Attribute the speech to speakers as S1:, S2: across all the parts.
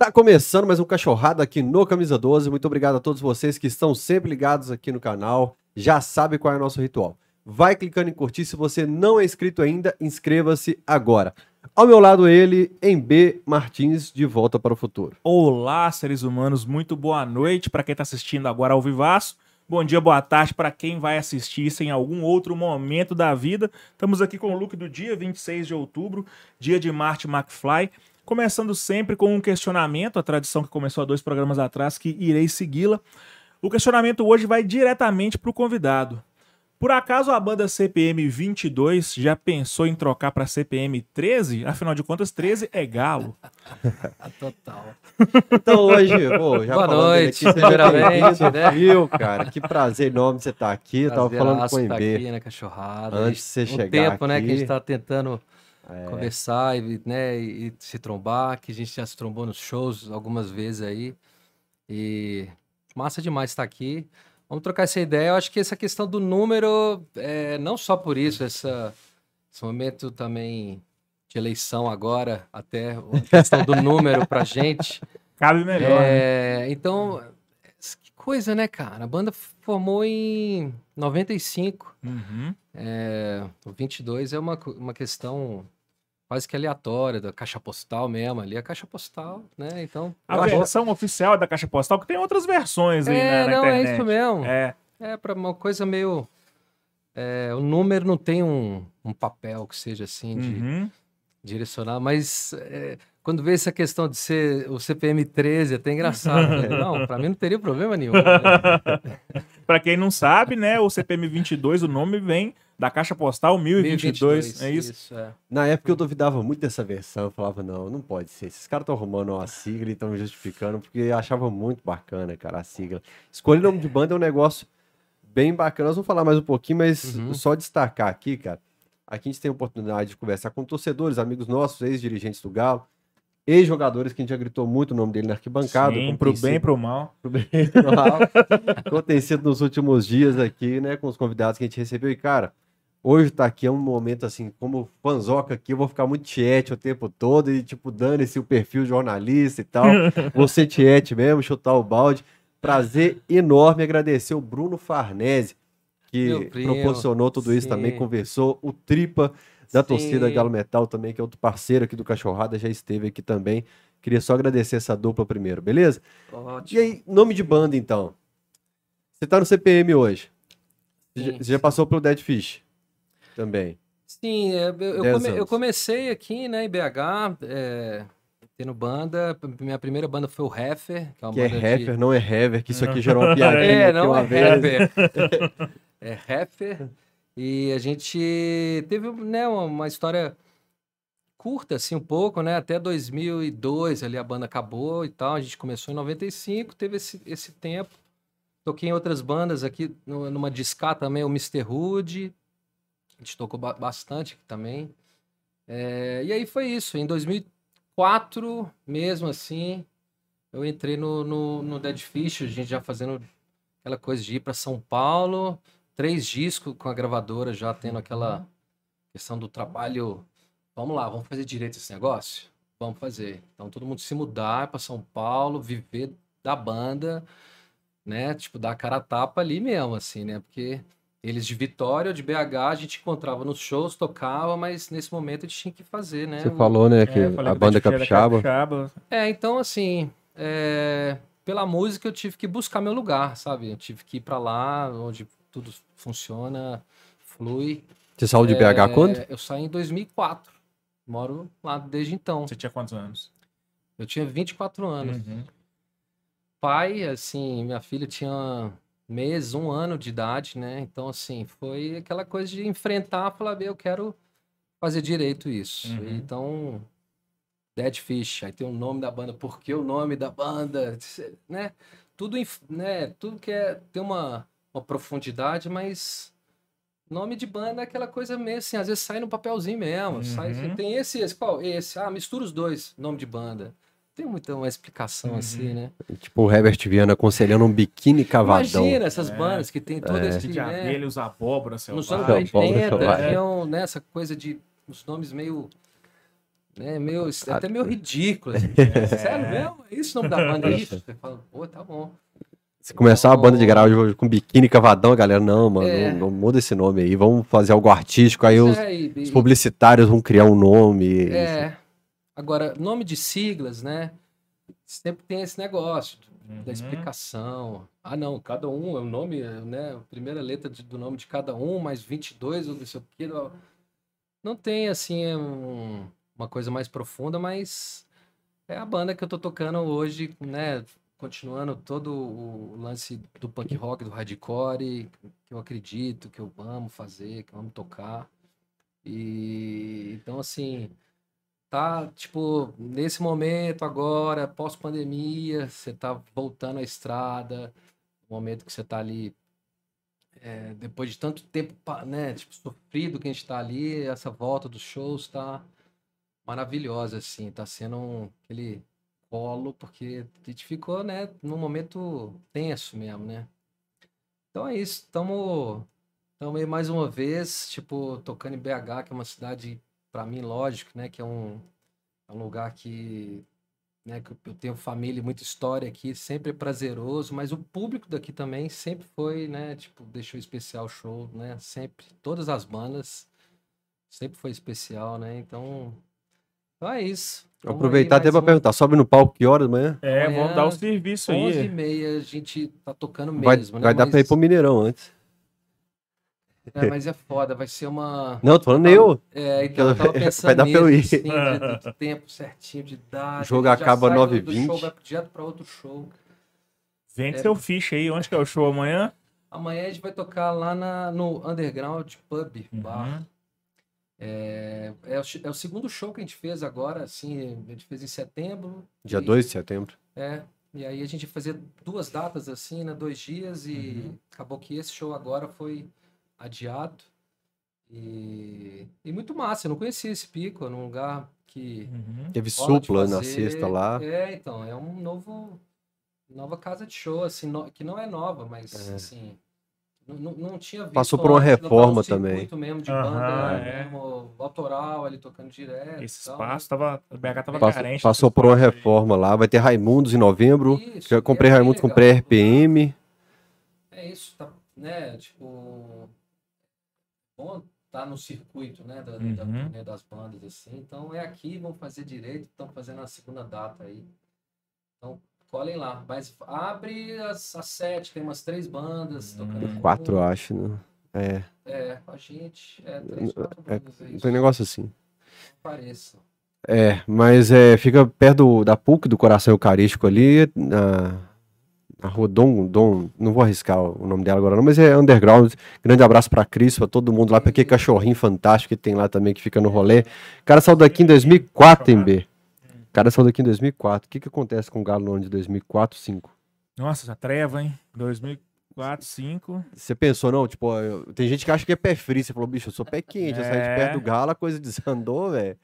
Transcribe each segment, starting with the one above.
S1: Tá começando mais um Cachorrada aqui no Camisa 12. Muito obrigado a todos vocês que estão sempre ligados aqui no canal. Já sabe qual é o nosso ritual. Vai clicando em curtir. Se você não é inscrito ainda, inscreva-se agora. Ao meu lado, ele, em B. Martins, de volta para o futuro.
S2: Olá, seres humanos, muito boa noite para quem está assistindo agora ao vivaço. Bom dia, boa tarde para quem vai assistir isso em algum outro momento da vida. Estamos aqui com o look do dia 26 de outubro, dia de Marty McFly. Começando sempre com um questionamento, a tradição que começou há dois programas atrás, que irei segui-la. O questionamento hoje vai diretamente para o convidado. Por acaso a banda CPM 22 já pensou em trocar para CPM 13? Afinal de contas, 13 é galo.
S3: Total.
S1: Então hoje, pô, já
S3: Boa noite,
S1: aqui,
S3: primeiramente,
S1: bem-vindo,
S3: né?
S1: Viu, cara? Que prazer enorme você estar aqui. Eu tava falando com o
S3: Prazeraço tá
S1: MB.
S3: aqui na cachorrada.
S1: Antes de você
S3: um
S1: chegar
S3: tempo, né, que a
S1: aqui.
S3: gente tá tentando
S1: É.
S3: conversar e, né, e se trombar, que a gente já se trombou nos shows algumas vezes aí. E massa demais estar aqui. Vamos trocar essa ideia. Eu acho que essa questão do número, é, não só por isso, essa, esse momento também de eleição agora, até a questão do número pra gente.
S2: Cabe melhor. né?
S3: É, então, que coisa, né, cara? A banda formou em 95.
S2: Uhum.
S3: É, o 22 é uma, uma questão quase que aleatória, da caixa postal mesmo. Ali é a caixa postal, né? Então.
S2: A
S3: acho-
S2: versão oficial da Caixa Postal, que tem outras versões aí
S3: É,
S2: né, na
S3: não, é
S2: internet.
S3: isso mesmo.
S2: É,
S3: É para uma coisa meio. é, o número não tem um, um papel que seja assim de
S2: uhum.
S3: direcionar, mas é, quando vê essa questão de ser o CPM 13, é até engraçado. né? Não, para mim não teria problema nenhum. né?
S2: Pra quem não sabe, né, o CPM 22, o nome vem da Caixa Postal 1022, é isso?
S3: é.
S1: Na época eu duvidava muito dessa versão. Eu falava, não, não pode ser. Esses caras estão arrumando uma sigla e estão justificando, porque eu achava muito bacana, cara, a sigla. Escolher nome de banda é um negócio bem bacana. Nós vamos falar mais um pouquinho, mas
S3: Uhum.
S1: só destacar aqui, cara. Aqui a gente tem a oportunidade de conversar com torcedores, amigos nossos, ex-dirigentes do Galo, ex-jogadores que a gente já gritou muito o nome dele na arquibancada.
S2: Sim, pro bem e pro mal.
S1: pro bem e pro mal, sido nos últimos dias aqui, né, com os convidados que a gente recebeu. E, cara, hoje tá aqui é um momento assim, como fanzoca aqui, eu vou ficar muito tiete o tempo todo e, tipo, dane-se o perfil jornalista e tal. Vou ser tiete mesmo, chutar o balde. Prazer enorme agradecer o Bruno Farnese, que
S3: primo,
S1: proporcionou tudo isso também,
S3: sim.
S1: conversou. O Tripa da torcida
S3: Sim.
S1: Galo Metal também, que é outro parceiro aqui do Cachorrada, já esteve aqui também. Queria só agradecer essa dupla primeiro, beleza? E
S3: Ótimo.
S1: aí, nome de banda, então. Você tá no CPM hoje. Você já-
S3: Sim,
S1: Você já passou pelo Dead Fish também.
S3: Sim, é, eu, eu come- eu comecei aqui, né, em BH, é, tendo banda. Minha primeira banda foi o Heffer, que é uma
S1: Que é
S3: banda de-
S1: Heffer, não é Hever, que isso aqui gerou uma piadinha
S3: É, não é. Heffer. é Heffer. E a gente teve, né, uma, história curta, assim, um pouco, né? Até 2002 ali a banda acabou e tal. A gente começou em 95, teve esse, esse tempo. Toquei em outras bandas aqui, numa discar também, o Mr. Hood. A gente tocou ba- bastante aqui também. É, e aí foi isso. Em 2004, mesmo assim, eu entrei no, no, no Dead Fish, a gente já fazendo aquela coisa de ir para São Paulo, três discos com a gravadora, já tendo aquela questão do trabalho. Vamos lá, vamos fazer direito esse negócio? Vamos fazer. Então todo mundo se mudar para São Paulo, viver da banda, né? Tipo, dar a cara a tapa ali mesmo, assim, né? Porque eles de Vitória, de BH, a gente encontrava nos shows, tocava, mas nesse momento a gente tinha que fazer, né?
S1: Você
S3: o-
S1: falou, né, que
S2: É, eu falei
S1: a
S2: que
S1: banda
S2: era
S1: capixaba.
S2: capixaba.
S3: É, então assim, é, pela música eu tive que buscar meu lugar, sabe? Eu tive que ir pra lá, onde tudo funciona, flui.
S1: Você saiu de BH
S3: É,
S1: quando?
S3: Eu saí em 2004. Moro lá desde então.
S2: Você tinha quantos anos?
S3: Eu tinha 24 anos.
S2: Uhum.
S3: Pai, assim, minha filha tinha mês, um ano de idade, né? Então, assim, foi aquela coisa de enfrentar, falar, "Bem, eu quero fazer direito isso.
S2: Uhum.
S3: Então, Dead Fish, aí tem o nome da banda, por que o nome da banda, né? Tudo, né? Tudo que é, tem uma, uma profundidade, mas nome de banda é aquela coisa meio assim, às vezes sai no papelzinho mesmo, sai,
S2: Uhum.
S3: tem esse, esse, qual? Esse, ah, mistura os dois, nome de banda. Tem muita uma explicação
S2: Uhum.
S3: assim, né?
S1: Tipo o Herbert Viana aconselhando um biquíni cavadão.
S3: Imagina essas
S2: É.
S3: bandas que tem todo
S1: É.
S3: esse,
S2: De
S3: né?
S2: abelha, os abóboras,
S3: Nos
S2: selvagens.
S3: anos
S1: São Paulo,
S3: 80,
S1: selvagem.
S3: tinham né, essa coisa de os nomes meio né? Meio, é até meio ridículo. Assim, né? Sério mesmo? É isso o nome da banda? É isso? Você fala, pô, tá bom.
S1: Se começar a banda de garagem hoje com biquíni cavadão, a galera, não, mano,
S3: É.
S1: não, não muda esse nome aí, vamos fazer algo artístico, aí os,
S3: É, e-
S1: os publicitários vão criar um nome.
S3: É. Agora, nome de siglas, né? Sempre tem esse negócio
S2: Uhum.
S3: da explicação. Ah, não, cada um é o nome, né? A primeira letra do nome de cada um, mais 22, ou não sei o quê. Não, não tem, assim, um- uma coisa mais profunda, mas é a banda que eu tô tocando hoje, né? Continuando todo o lance do punk rock, do hardcore, que eu acredito, que eu amo fazer, que eu amo tocar. E então, assim, tá, tipo, nesse momento agora, pós-pandemia, você tá voltando à estrada, momento que você tá ali, é, depois de tanto tempo, né, tipo, sofrido que a gente tá ali, essa volta dos shows tá maravilhosa, assim, tá sendo um, aquele colo, porque a gente ficou, né, num momento tenso mesmo, né? Então é isso, Estamos aí mais uma vez, tipo, tocando em BH, que é uma cidade, para mim, lógico, né? Que é um, é um lugar que, né, que eu tenho família e muita história aqui, sempre é prazeroso, mas o público daqui também sempre foi, né? Tipo, deixou especial o show, né? Sempre, todas as bandas, sempre foi especial, né? Então, então é isso.
S1: Vou
S3: Tamo
S1: aproveitar
S3: aí
S1: até
S3: mais
S1: pra
S3: uma-
S1: perguntar, sobe no palco que horas amanhã?
S2: É,
S3: Amanhã,
S2: vamos dar o serviço
S3: 11 e
S2: aí.
S3: meia a gente tá tocando
S1: Vai,
S3: mesmo, né?
S1: vai dar pra ir
S3: Mas-
S1: pro Mineirão antes.
S3: É, mas é foda, vai ser uma...
S1: Não, tô falando eu.
S3: É, então eu tava
S1: Vai
S3: pensando
S1: dar pra eu ir.
S3: assim, de- do tempo certinho de dar.
S1: O jogo acaba 9h20.
S3: show, vai direto pra outro show.
S2: Vende
S3: É.
S2: seu ficha aí. Onde que é o show amanhã?
S3: Amanhã a gente vai tocar lá na, no Underground Pub Bar.
S2: Uhum.
S3: É, é, o, é o segundo show que a gente fez agora, assim, a gente fez em setembro.
S1: Dia
S3: e-
S1: 2 de setembro.
S3: É, e aí a gente ia fazer duas datas assim, né, dois dias, e
S2: Uhum.
S3: acabou que esse show agora foi adiado. E, e muito massa, eu não conhecia esse pico, num lugar que
S2: Uhum.
S1: Teve supla na sexta lá.
S3: É, então, é um novo nova casa de show, assim, no- que não é nova, mas
S1: É.
S3: assim, não, não, tinha visto
S1: Passou por uma reforma também.
S3: circuito mesmo de
S2: Aham,
S3: banda,
S2: é.
S3: mesmo, autoral, ali tocando direto.
S2: Esse
S3: tal,
S2: espaço tava. O BH tava
S1: Passou,
S2: carente.
S1: passou por uma
S2: espaço aí.
S1: reforma lá. Vai ter Raimundos em novembro.
S3: Isso,
S1: Já
S3: e
S1: comprei
S3: é
S1: Raimundos,
S3: legal,
S1: comprei. RPM.
S3: É isso, tá, né? Tipo, bom tá no circuito, né? Da, da
S2: Uhum.
S3: turnê das bandas, assim. Então é aqui, vamos fazer direito, estão fazendo a segunda data aí. Então, colhem lá. Mas abre às, às sete, tem umas três bandas tocando.
S2: Hum.
S1: Quatro,
S3: junto.
S1: acho. Né? É,
S3: É, com a gente. É, três, quatro
S1: é,
S3: bandas aí.
S1: tem um negócio assim.
S3: Pareça.
S1: É, mas é, fica perto do- da PUC, do Coração Eucarístico ali, na, na rua Dom, Dom, não vou arriscar o nome dela agora não, mas é underground. Grande abraço pra Cris, pra todo mundo lá, pra aquele cachorrinho fantástico que tem lá também, que fica no rolê. O cara saiu daqui em 2004, hein, B? O cara saiu daqui em 2004. O que que acontece com o Galo no ano de 2004, 2005?
S2: Nossa, essa treva, hein? 2004, 2005.
S1: Você pensou, não, tipo, eu- tem gente que acha que é pé frio, você falou, bicho, eu sou pé quente, eu saí de
S2: É.
S1: perto do Galo, a coisa desandou, velho.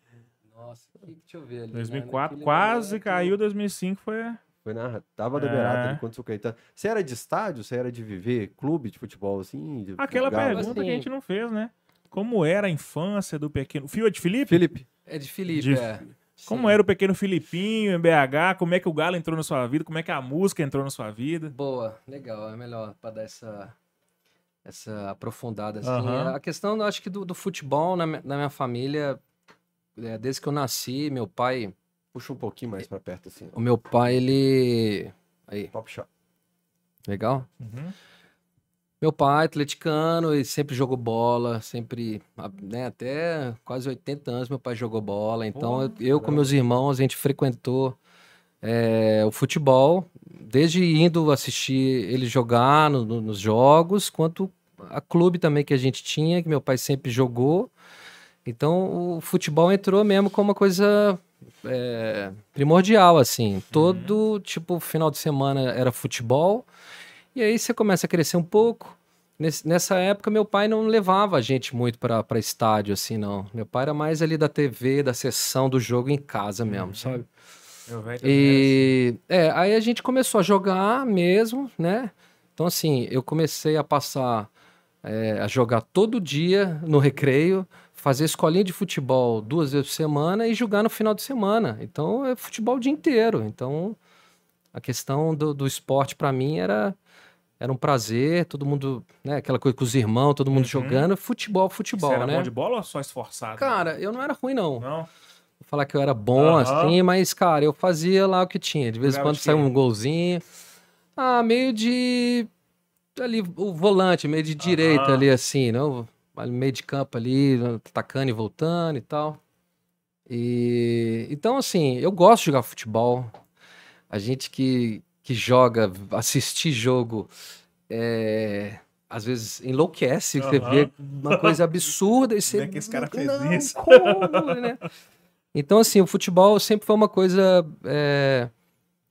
S3: Nossa, que- deixa eu ver ali. né?
S2: 2004
S3: Naquele
S2: quase
S3: momento-
S2: caiu, 2005 foi.
S1: Foi na, tava do
S2: É.
S1: Berata ali contra o Caetano. Você era de estádio? Você era de viver clube de futebol assim? de-
S2: Aquela
S1: Galo?
S2: pergunta que a
S3: Assim-
S2: gente não fez, né? Como era a infância do pequeno. Fio é de Felipe?
S1: Felipe,
S3: É de Felipe,
S2: De-
S3: é.
S2: Como
S3: Sim.
S2: era o pequeno Filipinho em BH? Como é que o Galo entrou na sua vida? Como é que a música entrou na sua vida?
S3: Boa, legal, é melhor para dar essa, essa aprofundada. Assim.
S2: Aham.
S3: A questão, eu acho que do, do futebol na, na minha família, é, desde que eu nasci, meu pai,
S1: puxa um pouquinho mais pra perto assim.
S3: o meu pai, ele... Aí,
S1: Top shot.
S3: legal?
S2: Uhum.
S3: Meu pai, atleticano, ele sempre jogou bola, sempre, né, até quase 80 anos meu pai jogou bola. Então, eu, eu com meus irmãos, a gente frequentou é, o futebol, desde indo assistir ele jogar no- no- nos jogos, quanto a clube também que a gente tinha, que meu pai sempre jogou. Então, o futebol entrou mesmo como uma coisa é, primordial, assim. Todo, tipo, final de semana era futebol. E aí você começa a crescer um pouco. Nesse- nessa época, meu pai não levava a gente muito para estádio, assim, não. Meu pai era mais ali da TV, da sessão do jogo em casa mesmo, sabe?
S2: Velho também era assim.
S3: E é, aí a gente começou a jogar mesmo, né? Então, assim, eu comecei a passar é, a jogar todo dia no recreio, fazer escolinha de futebol duas vezes por semana e jogar no final de semana. Então é futebol o dia inteiro. Então a questão do, do esporte para mim era era um prazer, todo mundo, né, aquela coisa com os irmãos, todo mundo
S2: Uhum.
S3: jogando, futebol, futebol,
S2: Você era
S3: né?
S2: bom de bola ou só esforçado?
S3: Cara, eu não era ruim não.
S2: Não?
S3: Vou falar que eu era bom
S2: Aham.
S3: assim, mas cara, eu fazia lá o que tinha. De vez em quando
S2: quê?
S3: um golzinho. Ah, meio de ali o volante, meio de direita
S2: Aham.
S3: ali assim, não? Meio de campo ali, atacando e voltando e tal. E então assim, eu gosto de jogar futebol. A gente que que joga, assistir jogo, é, às vezes enlouquece, você
S2: Aham.
S3: vê uma coisa absurda e você.
S2: Como é que esse cara fez
S3: não,
S2: isso?"
S3: como, né? Então, assim, o futebol sempre foi uma coisa é,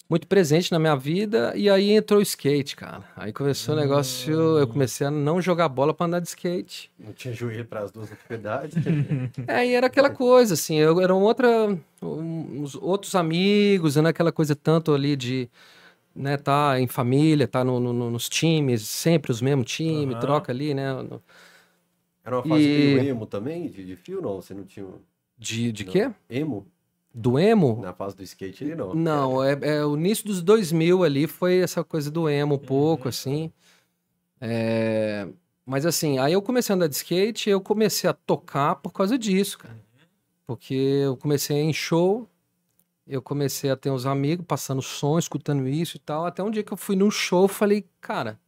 S3: muito presente na minha vida, e aí entrou o skate, cara. Aí começou o negócio, eu comecei a não jogar bola pra andar de skate.
S1: Não tinha joelho para as duas atividades.
S3: Aí era aquela coisa, assim, eu, eram outra, um- uns outros amigos, né, aquela coisa tanto ali de, né, tá em família, tá no, no- nos times, sempre os mesmos times,
S2: Aham.
S3: troca ali, né, no-
S1: Era uma fase
S3: E-
S1: meio emo também, de, de fio, não? Você não tinha. um-
S3: de, de
S1: não.
S3: quê?
S1: Emo?
S3: Do emo?
S1: Na fase do skate, ele não.
S3: Não, é, é o início dos 2000 ali foi essa coisa do emo um pouco,
S2: Uhum.
S3: assim. É, Mas assim, aí eu comecei a andar de skate eu comecei a tocar por causa disso, cara. Porque eu comecei em show, eu comecei a ter uns amigos passando som, escutando isso e tal. Até um dia que eu fui num show, falei, cara,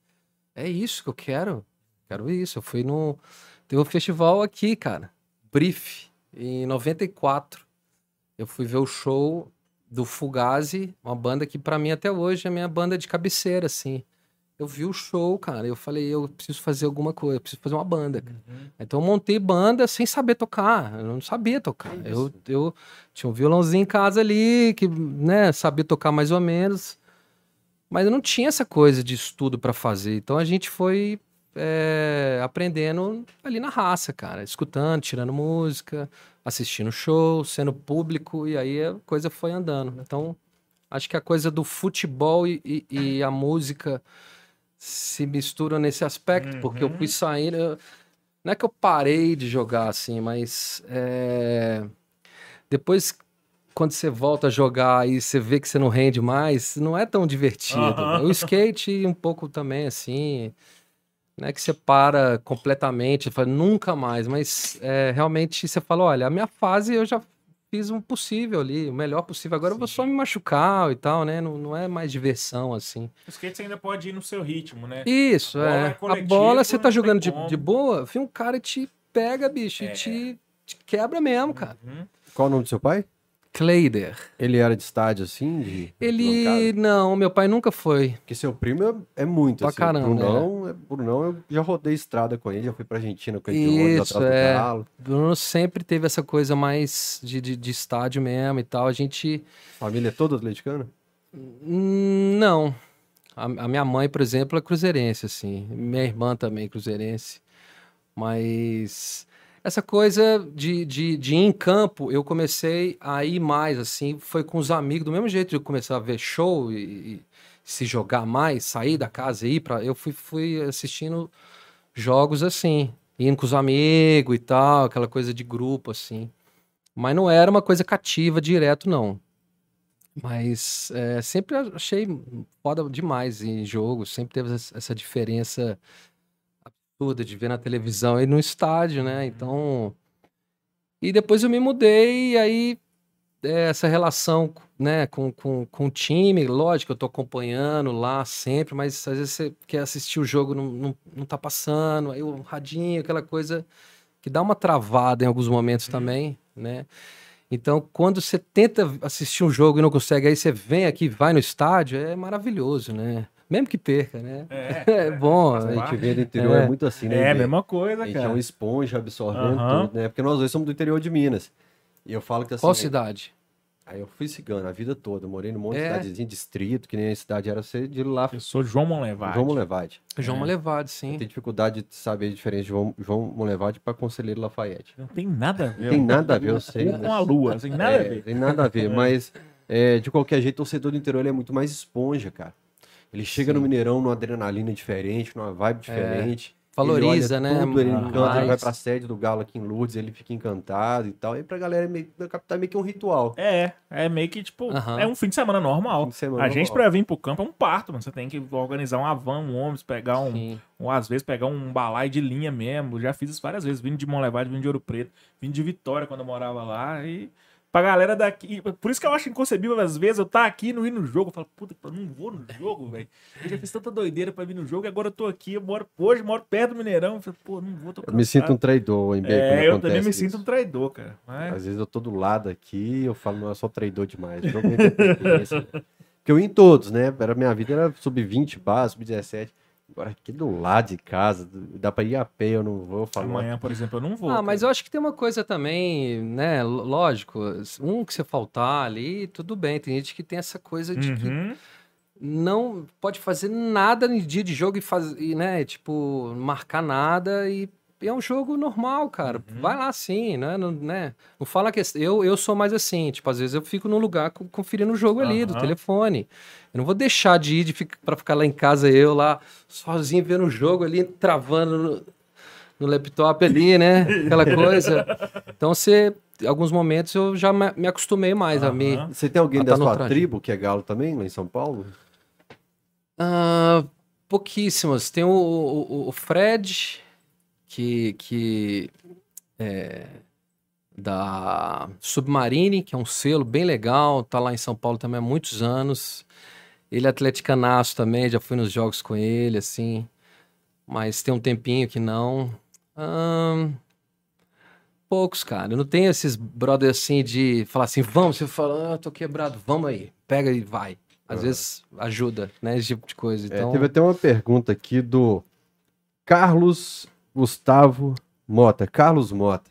S3: é isso que eu quero. Quero isso. Eu fui no. Teve um festival aqui, cara. Brief, em 94. Eu fui ver o show do Fugazi, uma banda que pra mim até hoje é a minha banda de cabeceira, assim. Eu vi o show, cara, eu falei, eu preciso fazer alguma coisa, eu preciso fazer uma banda. cara.
S2: Uhum.
S3: Então eu montei banda sem saber tocar, eu não sabia tocar.
S1: Que
S3: Eu, eu tinha um violãozinho em casa ali, que, né, sabia tocar mais ou menos, mas eu não tinha essa coisa de estudo pra fazer. Então a gente foi é, aprendendo ali na raça, cara, escutando, tirando música, assistindo show, sendo público, e aí a coisa foi andando. Então, acho que a coisa do futebol e, e- e a música se misturam nesse aspecto, porque eu
S2: Uhum.
S3: fui saindo. eu- não é que eu parei de jogar assim, mas é, depois. Quando você volta a jogar e você vê que você não rende mais, não é tão divertido.
S2: Aham.
S3: O skate um pouco também, assim, não é que você para completamente, fala, nunca mais, mas é, realmente você fala, olha, a minha fase eu já fiz um possível ali, o melhor possível, agora eu vou só me machucar e tal, né? Não, não é mais diversão, assim.
S2: O skate você ainda pode ir no seu ritmo, né?
S3: Isso,
S2: A bola
S3: é.
S2: é
S3: a bola você tá jogando de, de boa, vem um cara e te pega, bicho,
S2: É.
S3: e te, te quebra mesmo, cara.
S2: Uhum.
S1: Qual o nome do seu pai?
S3: Cleider.
S1: Ele era de estádio assim? De
S3: Ele.
S1: bancada?
S3: Não, meu pai nunca foi.
S1: Porque seu primo é, é muito.
S3: Pra
S1: assim.
S3: caramba,
S1: Brunão, é. Brunão, eu já rodei estrada com ele, já fui pra Argentina com ele de ônibus
S3: Isso,
S1: atrás
S3: é.
S1: do galo.
S3: Bruno sempre teve essa coisa mais de, de, de estádio mesmo e tal. A gente.
S1: Família toda atleticana?
S3: Hum, Não. A, a minha mãe, por exemplo, é cruzeirense, assim. Minha irmã também é cruzeirense. Mas essa coisa de, de, de ir em campo, eu comecei a ir mais, assim. Foi com os amigos, do mesmo jeito de eu começar a ver show e, e se jogar mais, sair da casa e ir pra. Eu fui, fui assistindo jogos assim, indo com os amigos e tal, aquela coisa de grupo, assim. Mas não era uma coisa cativa direto, não. Mas é, sempre achei foda demais em jogo, sempre teve essa diferença absurda de ver na televisão e no estádio, né? Então. E depois eu me mudei, e aí é, essa relação né, com, com, com o time, lógico, eu tô acompanhando lá sempre, mas às vezes você quer assistir o jogo, não, não, não tá passando, aí o radinho, aquela coisa que dá uma travada em alguns momentos também, né? Então, quando você tenta assistir um jogo e não consegue, aí você vem aqui, vai no estádio, é maravilhoso, né? Mesmo que perca, né?
S2: É,
S3: É bom.
S1: A
S3: né?
S1: gente vê do interior é,
S3: É.
S1: muito assim, né?
S2: é a mesma coisa,
S1: A gente é
S2: cara.
S1: uma esponja absorvendo
S2: Aham.
S1: tudo, né? Porque nós dois somos do interior de Minas. E eu falo que assim.
S3: Qual cidade?
S1: Aí eu fui cigano a vida toda. Eu morei num monte de
S3: É.
S1: cidadezinha, distrito, que nem a cidade era ser de lá.
S2: Eu sou João Monlevade.
S1: João Molevade.
S3: João
S2: É.
S3: Malevade,
S1: Eu
S3: sim.
S1: tenho dificuldade de saber a diferença de João, João Molevade para Conselheiro Lafayette.
S2: Não tem nada a ver.
S1: Tem nada a ver, eu sei.
S2: Um com a lua, não tem nada a
S1: É,
S2: ver.
S1: Tem nada a ver, mas é, de qualquer jeito, o torcedor do interior ele é muito mais esponja, cara. Ele chega no
S3: Sim.
S1: Mineirão numa adrenalina diferente, numa vibe diferente.
S3: Valoriza,
S1: ele
S3: né?
S1: olha Tudo, ele
S2: Ah,
S1: encanta, ele vai pra sede do Galo aqui em Lourdes, ele fica encantado e tal. E pra galera é meio, da capital é meio que um ritual.
S2: É, é meio que, tipo, é um fim de semana normal.
S1: De semana
S2: a gente,
S1: normal.
S2: pra vir pro campo, é um parto, mano. Você tem que organizar uma van, um ônibus, pegar um, um, às vezes pegar um balai de linha mesmo. Já fiz isso várias vezes, vindo de Monlevade, vindo de Ouro Preto, vindo de Vitória quando eu morava lá. E pra galera daqui. Por isso que eu acho inconcebível, às vezes, eu tá aqui e não ir no jogo. Eu falo, puta, eu não vou no jogo, velho. Eu já fiz tanta doideira pra vir no jogo e agora eu tô aqui. Eu moro, hoje moro perto do Mineirão. Eu falo, pô, não vou, tô
S1: Eu me sinto um traidor Beco, quando
S2: É, eu também me
S1: isso.
S2: sinto um traidor, cara. Mas...
S1: Às vezes eu tô do lado aqui eu falo, não, eu sou traidor demais. Eu tenho paciência. Porque eu ia em todos, né? Era, minha vida era sub-20, base, sub-17. Agora aqui do lado de casa, dá pra ir a pé, eu não vou. Falo,
S2: Amanhã, por exemplo, eu não vou.
S3: Ah, mas
S2: cara.
S3: eu acho que tem uma coisa também, né? Lógico, um que você faltar ali, tudo bem. Tem gente que tem essa coisa de que
S2: Uhum.
S3: não pode fazer nada no dia de jogo e fazer, né? Tipo, marcar nada e é um jogo normal, cara.
S2: Uhum.
S3: Vai lá sim, né? Não, né? não fala que eu, eu sou mais assim, tipo, às vezes eu fico no lugar co- conferindo o jogo ali do
S2: Aham.
S3: telefone. Eu não vou deixar de ir de ficar, para ficar lá em casa eu lá sozinho vendo o jogo ali travando no, no laptop ali, né? Aquela coisa. Então você alguns momentos eu já me me acostumei mais a me
S2: Aham.
S1: Você tem alguém da
S3: tá
S1: sua
S3: traje.
S1: tribo que é galo também, lá em São Paulo?
S3: Ah, pouquíssimas. Tem o, o, o Fred, que, que é da Submarine, que é um selo bem legal, tá lá em São Paulo também há muitos anos. Ele é atleticanaço também, já fui nos jogos com ele, assim. Mas tem um tempinho que não. Ahn, poucos, cara. Eu não tenho esses brothers assim de falar assim, vamos, você fala, ah, tô quebrado, vamos aí, pega e vai. Às vezes ajuda, né? Esse tipo de coisa.
S1: É,
S3: Então,
S1: teve até uma pergunta aqui do Carlos Gustavo Mota. Carlos Mota.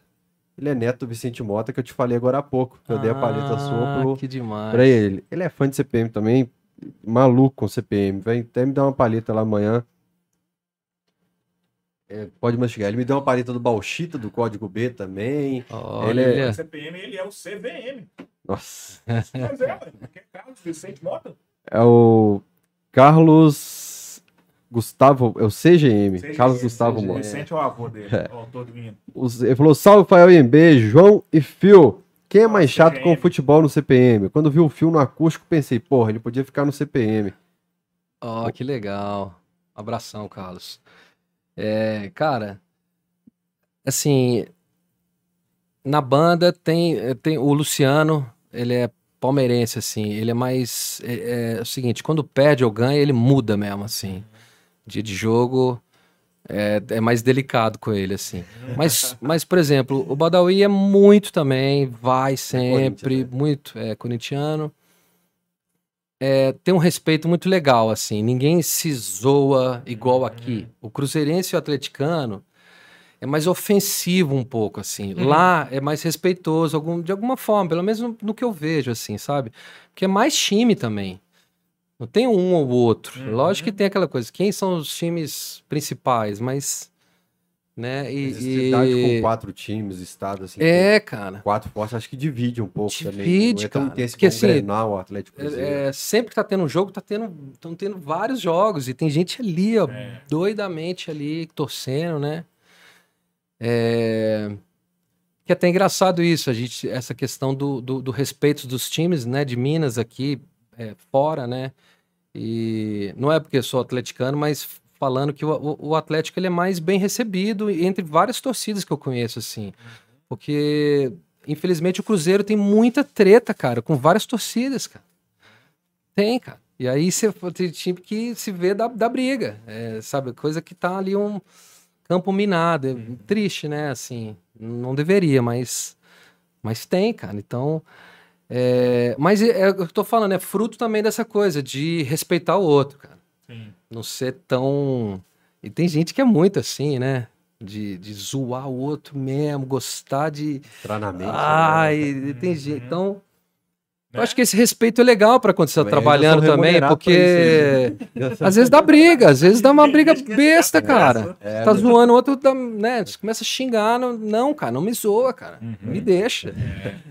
S1: Ele é neto do Vicente Mota, que eu te falei agora há pouco. Que eu dei a paleta sua
S3: Ah,
S1: pro,
S3: que demais.
S1: pra ele. Ele é fã de CPM também, maluco com CPM. Vai até me dar uma paleta lá amanhã. É, pode mastigar. Ele me deu uma paleta do Bauchita, do Código B também.
S3: Olha,
S1: Ele é-
S2: O CPM, ele é o CVM.
S1: Nossa.
S2: Mas é, é Carlos Vicente Mota?
S1: É o Carlos Gustavo, é o CGM.
S2: CGM,
S1: Carlos Gustavo
S3: CGM.
S1: Mota.
S2: Vicente é o avô dele. Ó, o.
S1: Os- Ele falou: salve, Fael IMB, João e Phil. Quem é mais chato com
S2: CGM.
S1: futebol no CPM? Quando vi o Phil no acústico, pensei, porra, ele podia ficar no CPM.
S3: Ó, que legal. Abração, Carlos. É, cara, assim, na banda tem, tem o Luciano, ele é palmeirense, assim, ele é mais, é, é o seguinte, quando perde ou ganha, ele muda mesmo, assim. Dia de jogo é, é mais delicado com ele, assim. Mas, mas, por exemplo, o Badawi é muito também, vai sempre,
S1: Corinthians, né?
S3: muito, é corintiano. É, tem um respeito muito legal, assim. Ninguém se zoa igual aqui. O cruzeirense e o atleticano é mais ofensivo um pouco, assim.
S2: Uhum.
S3: Lá é mais respeitoso, algum, de alguma forma, pelo menos no, no que eu vejo, assim, sabe? Porque é mais time também. Não tem um ou outro.
S2: Uhum.
S3: Lógico que tem aquela coisa, quem são os times principais, mas... Né? E,
S1: cidade
S3: e-
S1: com quatro times, estado assim.
S3: É, cara.
S1: Quatro fortes, acho que divide um pouco também.
S3: Divide,
S1: Não é tão
S3: cara.
S1: intenso
S3: Porque,
S1: como o
S3: assim,
S1: Grenal, o Atlético.
S3: É, é, sempre que tá tendo um jogo, tá tendo, estão tendo vários jogos e tem gente ali, ó,
S2: É.
S3: doidamente ali, torcendo, né? É... Que é até engraçado isso, a gente, essa questão do, do, do respeito dos times, né, de Minas aqui, é, fora, né? E não é porque sou atleticano, mas falando que o, o, o Atlético ele é mais bem recebido entre várias torcidas que eu conheço, assim. Porque, infelizmente, o Cruzeiro tem muita treta, cara, com várias torcidas, cara. Tem, cara. E aí você tem time que se vê da, da briga, é, sabe? Coisa que tá ali um campo minado. É triste, né? Assim, não deveria, mas, mas tem, cara. Então, é, mas é, é o que eu tô falando, é fruto também dessa coisa de respeitar o outro, cara.
S2: Sim.
S3: Não ser tão. E tem gente que é muito assim, né? De, de zoar o outro mesmo, gostar de.
S1: Entrar na mente. né?
S3: Ai, tem gente. Então, Eu acho que esse respeito é legal pra quando você tá
S1: Também,
S3: trabalhando também, porque às vezes dá briga, às vezes dá uma briga besta, cara.
S1: É,
S3: tá
S1: né?
S3: zoando o outro, né? Você começa a xingar. Não, não, cara, não me zoa, cara. Me deixa.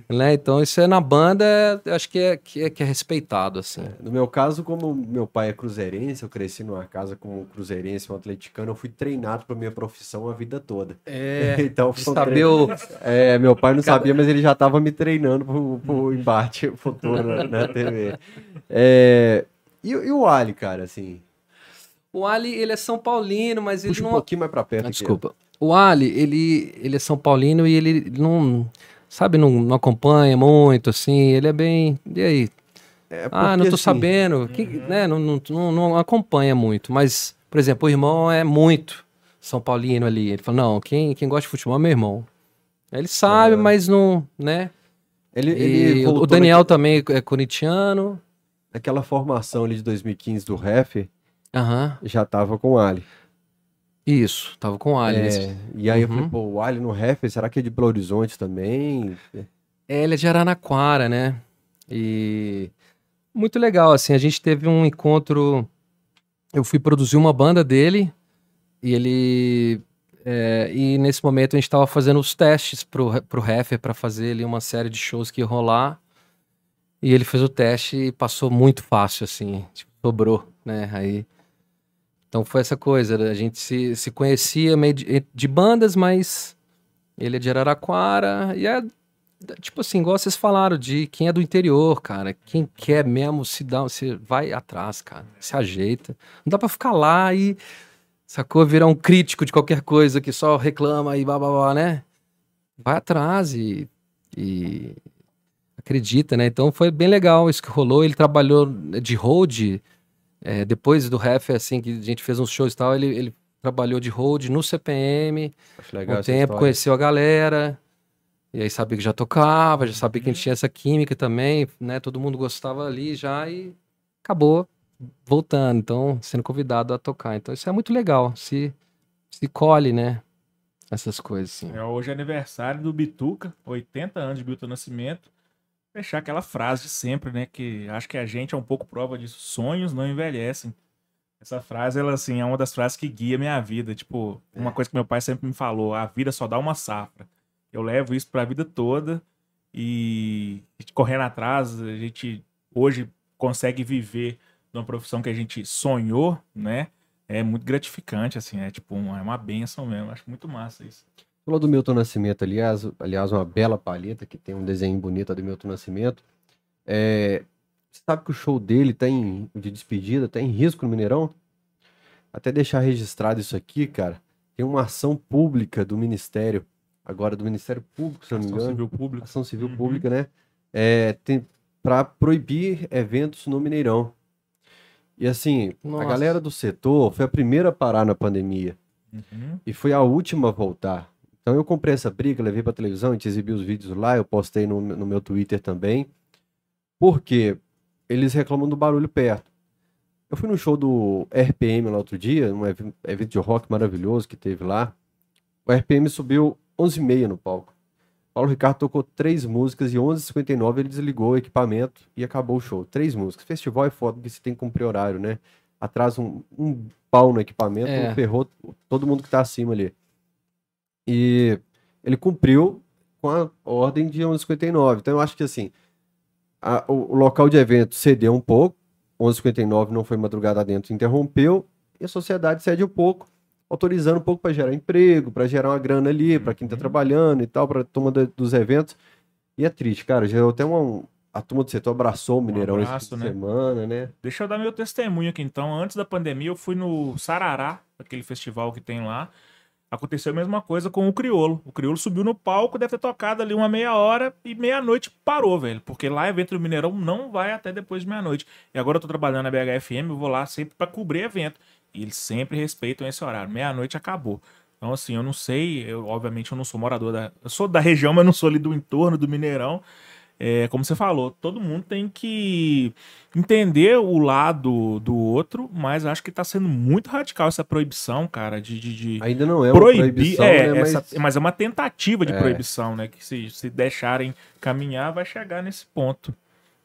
S3: Né? Então, isso é na banda, eu acho que é, que é, que é respeitado, assim.
S1: No meu caso, como meu pai é cruzeirense, eu cresci numa casa com um cruzeirense, um atleticano, eu fui treinado para minha profissão a vida toda.
S3: É.
S1: então, um
S3: Saber
S1: treino-
S3: o.
S1: É, meu pai não sabia, mas ele já estava me treinando pro, pro embate na, na TV. É, e, e o Ali, cara, assim,
S3: O Ali, ele é São Paulino, mas ele
S1: puxa um
S3: não.
S1: pouquinho mais pra perto
S3: Ah, desculpa. O Ali, ele, ele é São Paulino e ele não. Sabe, não, não acompanha muito, assim. Ele é bem. E aí?
S1: É
S3: ah, não
S1: porque,
S3: tô
S1: assim,
S3: sabendo. Que, né, não, não, não, não acompanha muito. Mas, por exemplo, o irmão é muito São Paulino ali. Ele fala: não, quem, quem gosta de futebol é meu irmão. Ele sabe,
S1: Ah.
S3: mas não. né?
S1: Ele,
S3: E
S1: ele
S3: o- Daniel também é corintiano.
S1: naquela formação ali de 2015 do Ref,
S3: Aham.
S1: já tava com o Ali.
S3: Isso, tava com o Ali.
S1: É, e aí eu
S3: Uhum.
S1: falei, pô, o Ali no Ref, será que é de Belo Horizonte também?
S3: É, ele é de Araraquara, né? E muito legal, assim, a gente teve um encontro. Eu fui produzir uma banda dele e ele. É, e nesse momento a gente estava fazendo os testes pro, pro Heffer para fazer ali uma série de shows que ia rolar. E ele fez o teste e passou muito fácil, assim, tipo, sobrou, né? Aí. Então foi essa coisa, a gente se, se conhecia meio de, de bandas, mas ele é de Araraquara e é tipo assim, igual vocês falaram de quem é do interior, cara. Quem quer mesmo se dá, você vai atrás, cara. Se ajeita. Não dá pra ficar lá e sacou virar um crítico de qualquer coisa que só reclama e blá blá blá, né? Vai atrás e, e acredita, né? Então foi bem legal isso que rolou. Ele trabalhou de hold é, depois do ref, assim, que a gente fez uns shows e tal. Ele, ele trabalhou de hold no CPM
S1: Acho legal
S3: um tempo,
S1: história.
S3: conheceu a galera, e aí sabia que já tocava, já sabia que a gente tinha essa química também, né? Todo mundo gostava ali já e acabou voltando, então sendo convidado a tocar. Então isso é muito legal, se, se colhe, né? Essas coisas assim.
S2: É, hoje é aniversário do Bituca, 80 anos de Milton Nascimento. Fechar aquela frase de sempre, né? Que acho que a gente é um pouco prova disso. Sonhos não envelhecem. Essa frase, ela, assim, é uma das frases que guia minha vida. Tipo, uma coisa que meu pai sempre me falou: a vida só dá uma safra. Eu levo isso pra vida toda e a correndo atrás, a gente hoje consegue viver numa profissão que a gente sonhou, né? É muito gratificante, assim, é tipo, um- é uma benção mesmo. Acho muito massa isso.
S1: Falou do Milton Nascimento, aliás, aliás, uma bela palheta que tem um desenho bonito do Milton Nascimento. É, você sabe que o show dele tá em, de despedida, tá em risco no Mineirão? Até deixar registrado isso aqui, cara. Tem uma ação pública do Ministério, agora do Ministério Público, se não me
S2: Ação
S1: engano.
S2: civil pública.
S1: Ação Civil
S2: Uhum.
S1: Pública, né? É, tem, para proibir eventos no Mineirão. E assim, a
S3: Nossa.
S1: galera do setor foi a primeira a parar na pandemia
S2: Uhum.
S1: e foi a última a voltar. Então eu comprei essa briga, levei pra televisão, a gente exibiu os vídeos lá, eu postei no, no meu Twitter também. Porque eles reclamam do barulho perto. Eu fui no show do RPM lá outro dia, um ev- evento de rock maravilhoso que teve lá. O RPM subiu 11h30 no palco. Paulo Ricardo tocou três músicas e 11h59 ele desligou o equipamento e acabou o show. Três músicas. Festival é foda porque você tem que cumprir horário, né? Atrasa um, um pau no equipamento,
S3: É.
S1: ferrou todo mundo que tá acima ali. E ele cumpriu com a ordem de 11h59. Então eu acho que assim, a- o, o local de evento cedeu um pouco, 11h59 não foi madrugada dentro, interrompeu, e a sociedade cede um pouco, autorizando um pouco para gerar emprego, para gerar uma grana ali, para quem tá
S2: Uhum.
S1: trabalhando e tal, para turma da- dos eventos. E é triste, cara. Já até uma, a turma do setor abraçou o Mineirão esse
S2: abraço, né?
S1: semana, né?
S2: Deixa eu dar meu testemunho aqui então. Antes da pandemia, eu fui no Sarará, aquele festival que tem lá. Aconteceu a mesma coisa com o Criolo. O Criolo subiu no palco, deve ter tocado ali uma meia hora e meia-noite parou, velho. Porque lá evento do Mineirão não vai até depois de meia-noite. E agora eu tô trabalhando na BHFM, eu vou lá sempre pra cobrir evento. E eles sempre respeitam esse horário. Meia-noite acabou. Então, assim, eu não sei, eu, obviamente eu não sou morador da. Eu sou da região, mas não sou ali do entorno do Mineirão. É, como você falou, todo mundo tem que entender o lado do outro, mas acho que tá sendo muito radical essa proibição, cara, de, de, de
S1: Ainda não é uma
S2: proibir.
S1: proibição,
S2: é,
S1: né? Mas
S2: essa- mas é uma tentativa de
S1: É.
S2: proibição, né? Que se, se deixarem caminhar, vai chegar nesse ponto.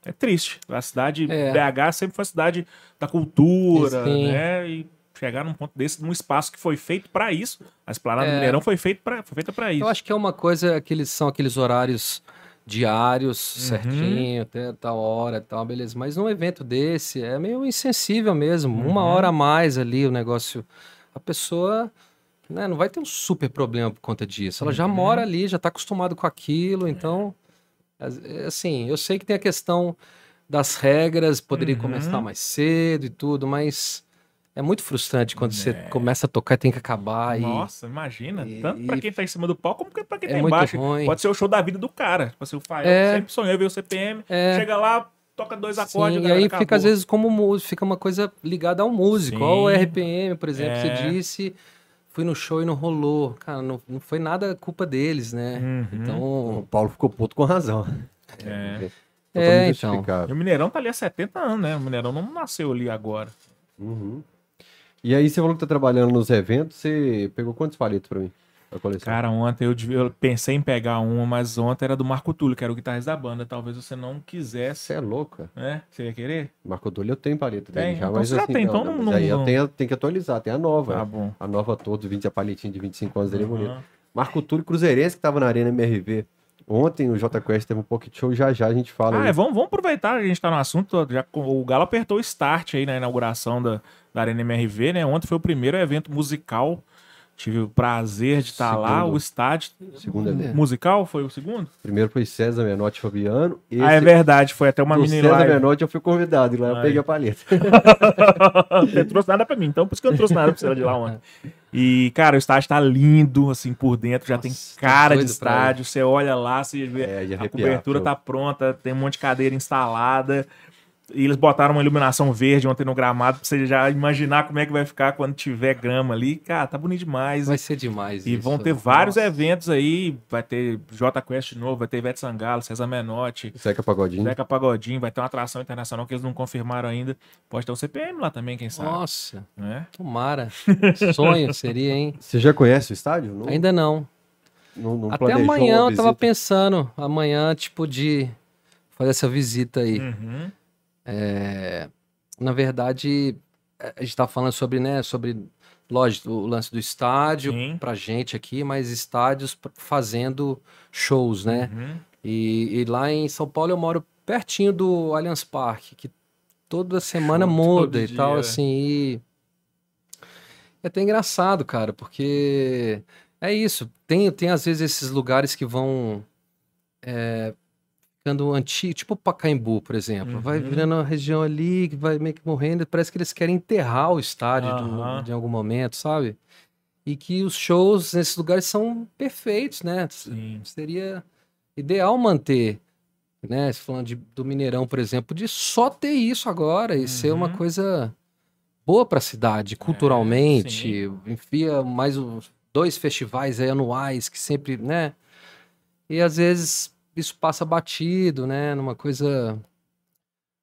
S2: é triste. A cidade
S3: É.
S2: BH sempre foi a cidade da cultura,
S3: Sim.
S2: né? E chegar num ponto desse, num espaço que foi feito para isso. A Esplanada do
S3: É.
S2: Mineirão foi, feito pra, foi feita para isso.
S3: Eu acho que é uma coisa, aqueles são aqueles horários diários,
S2: Uhum.
S3: certinho, até tal hora e tal, beleza. Mas num evento desse é meio insensível mesmo. Uma
S2: Uhum.
S3: hora a mais ali o negócio. A pessoa né, não vai ter um super problema por conta disso. Ela já
S2: Uhum.
S3: mora ali, já está acostumado com aquilo, então. é Assim, eu sei que tem a questão das regras, poderia
S2: Uhum.
S3: começar mais cedo e tudo, mas é muito frustrante quando você
S2: É.
S3: começa a tocar e tem que acabar. e-
S2: Nossa, imagina.
S3: e-
S2: Tanto pra
S3: e-
S2: quem tá em cima do palco, como pra quem
S3: É
S2: tá
S3: muito
S2: embaixo.
S3: ruim.
S2: Pode ser o show da vida do cara. Tipo assim, o Fael
S3: É.
S2: sempre sonhou ver o CPM.
S3: É.
S2: Chega lá, toca dois
S3: Sim,
S2: acordes. a
S3: e
S2: galera
S3: aí
S2: acabou.
S3: fica às vezes como músico, fica uma coisa ligada ao músico,
S2: Sim.
S3: ao RPM, por exemplo,
S2: É.
S3: você disse, fui no show e não rolou. Cara, não, não foi nada culpa deles, né?
S2: Uhum.
S3: Então,
S1: O Paulo ficou puto com razão.
S2: É.
S3: É,
S1: Totalmente
S3: então.
S2: E o Mineirão tá ali há 70 anos, né? O Mineirão não nasceu ali agora.
S1: Uhum. E aí, você falou que tá trabalhando nos eventos, você pegou quantos palitos pra mim?
S2: Cara, ontem eu, eu pensei em pegar uma, mas ontem era do Marco Túlio, que era o guitarrista da banda. Talvez você não quisesse,
S1: Você é louca.
S2: né? Você ia querer?
S1: Marco Túlio eu tenho paleta dele
S2: Tem?
S1: já,
S2: Então
S1: mas
S2: você já
S1: assim,
S2: tem,
S1: não,
S2: então
S1: não,
S2: não-
S1: aí
S2: não-
S1: eu tenho, tenho que atualizar, tem a nova.
S2: Tá bom.
S1: A nova toda, 20, a palitinha de 25 anos dele é bonita. Marco Túlio Cruzeirense, que tava na Arena MRV. Ontem o J Quest teve um pocket show, já já a gente fala.
S2: Ah, é, vamos, vamos aproveitar que a gente tá no assunto. Já, o Galo apertou o start aí na inauguração da, da Arena MRV, né? Ontem foi o primeiro evento musical. Tive o prazer de estar lá.
S1: Segundo.
S2: O estádio
S1: Segundo evento.
S2: musical foi o segundo?
S1: Primeiro foi César Menotti e Fabiano. Esse
S2: Ah, é verdade. Foi até uma
S1: do
S2: mini
S1: César
S2: live.
S1: Menotti eu fui convidado, e lá eu
S2: Aí.
S1: peguei a paleta.
S2: Você trouxe nada pra mim, então por isso que eu não trouxe nada pra você de lá ontem. E, cara, o estádio tá lindo, assim, por dentro, já tem
S3: Nossa, tô
S2: cara de estádio. Você olha lá, você vê
S1: É,
S2: a cobertura tá pronta, tem um monte de cadeira instalada. E eles botaram uma iluminação verde ontem no gramado pra você já imaginar como é que vai ficar quando tiver grama ali. Cara, tá bonito demais.
S3: vai ser demais
S2: E
S3: isso.
S2: vão ter vários
S3: Nossa.
S2: eventos aí. Vai ter J Quest novo, vai ter Ivete Sangalo, César Menotti,
S1: Zeca Pagodinho.
S2: Zeca Pagodinho, vai ter uma atração internacional que eles não confirmaram ainda. Pode ter o CPM lá também, quem sabe.
S3: Nossa,
S2: Né?
S3: tomara. Sonho seria, hein?
S1: Você já conhece o estádio? Não,
S3: Ainda não.
S1: não, não
S3: Até amanhã eu tava pensando, amanhã, tipo, de fazer essa visita aí.
S2: Uhum.
S3: É, na verdade, a gente tá falando sobre, né, sobre, lógico, o lance do estádio
S2: Sim.
S3: pra gente aqui, mas estádios fazendo shows, né?
S2: Uhum.
S3: E, e lá em São Paulo eu moro pertinho do Allianz Parque, que toda semana
S2: Show
S3: muda e tal,
S2: dia.
S3: assim, e é até engraçado, cara, porque é isso, tem, tem às vezes esses lugares que vão é, ficando antigos, tipo Pacaembu, por exemplo, vai
S2: Uhum.
S3: virando uma região ali, que vai meio que morrendo, parece que eles querem enterrar o estádio de, um-
S2: Aham.
S3: de algum momento, sabe? E que os shows nesses lugares são perfeitos, né?
S2: Sim.
S3: seria ideal manter, né? Falando de- do Mineirão, por exemplo, de só ter isso agora e ser uma
S2: Uhum.
S3: coisa boa para a cidade, culturalmente. enfia mais dois festivais anuais que sempre, né? E às vezes isso passa batido, né? Numa coisa.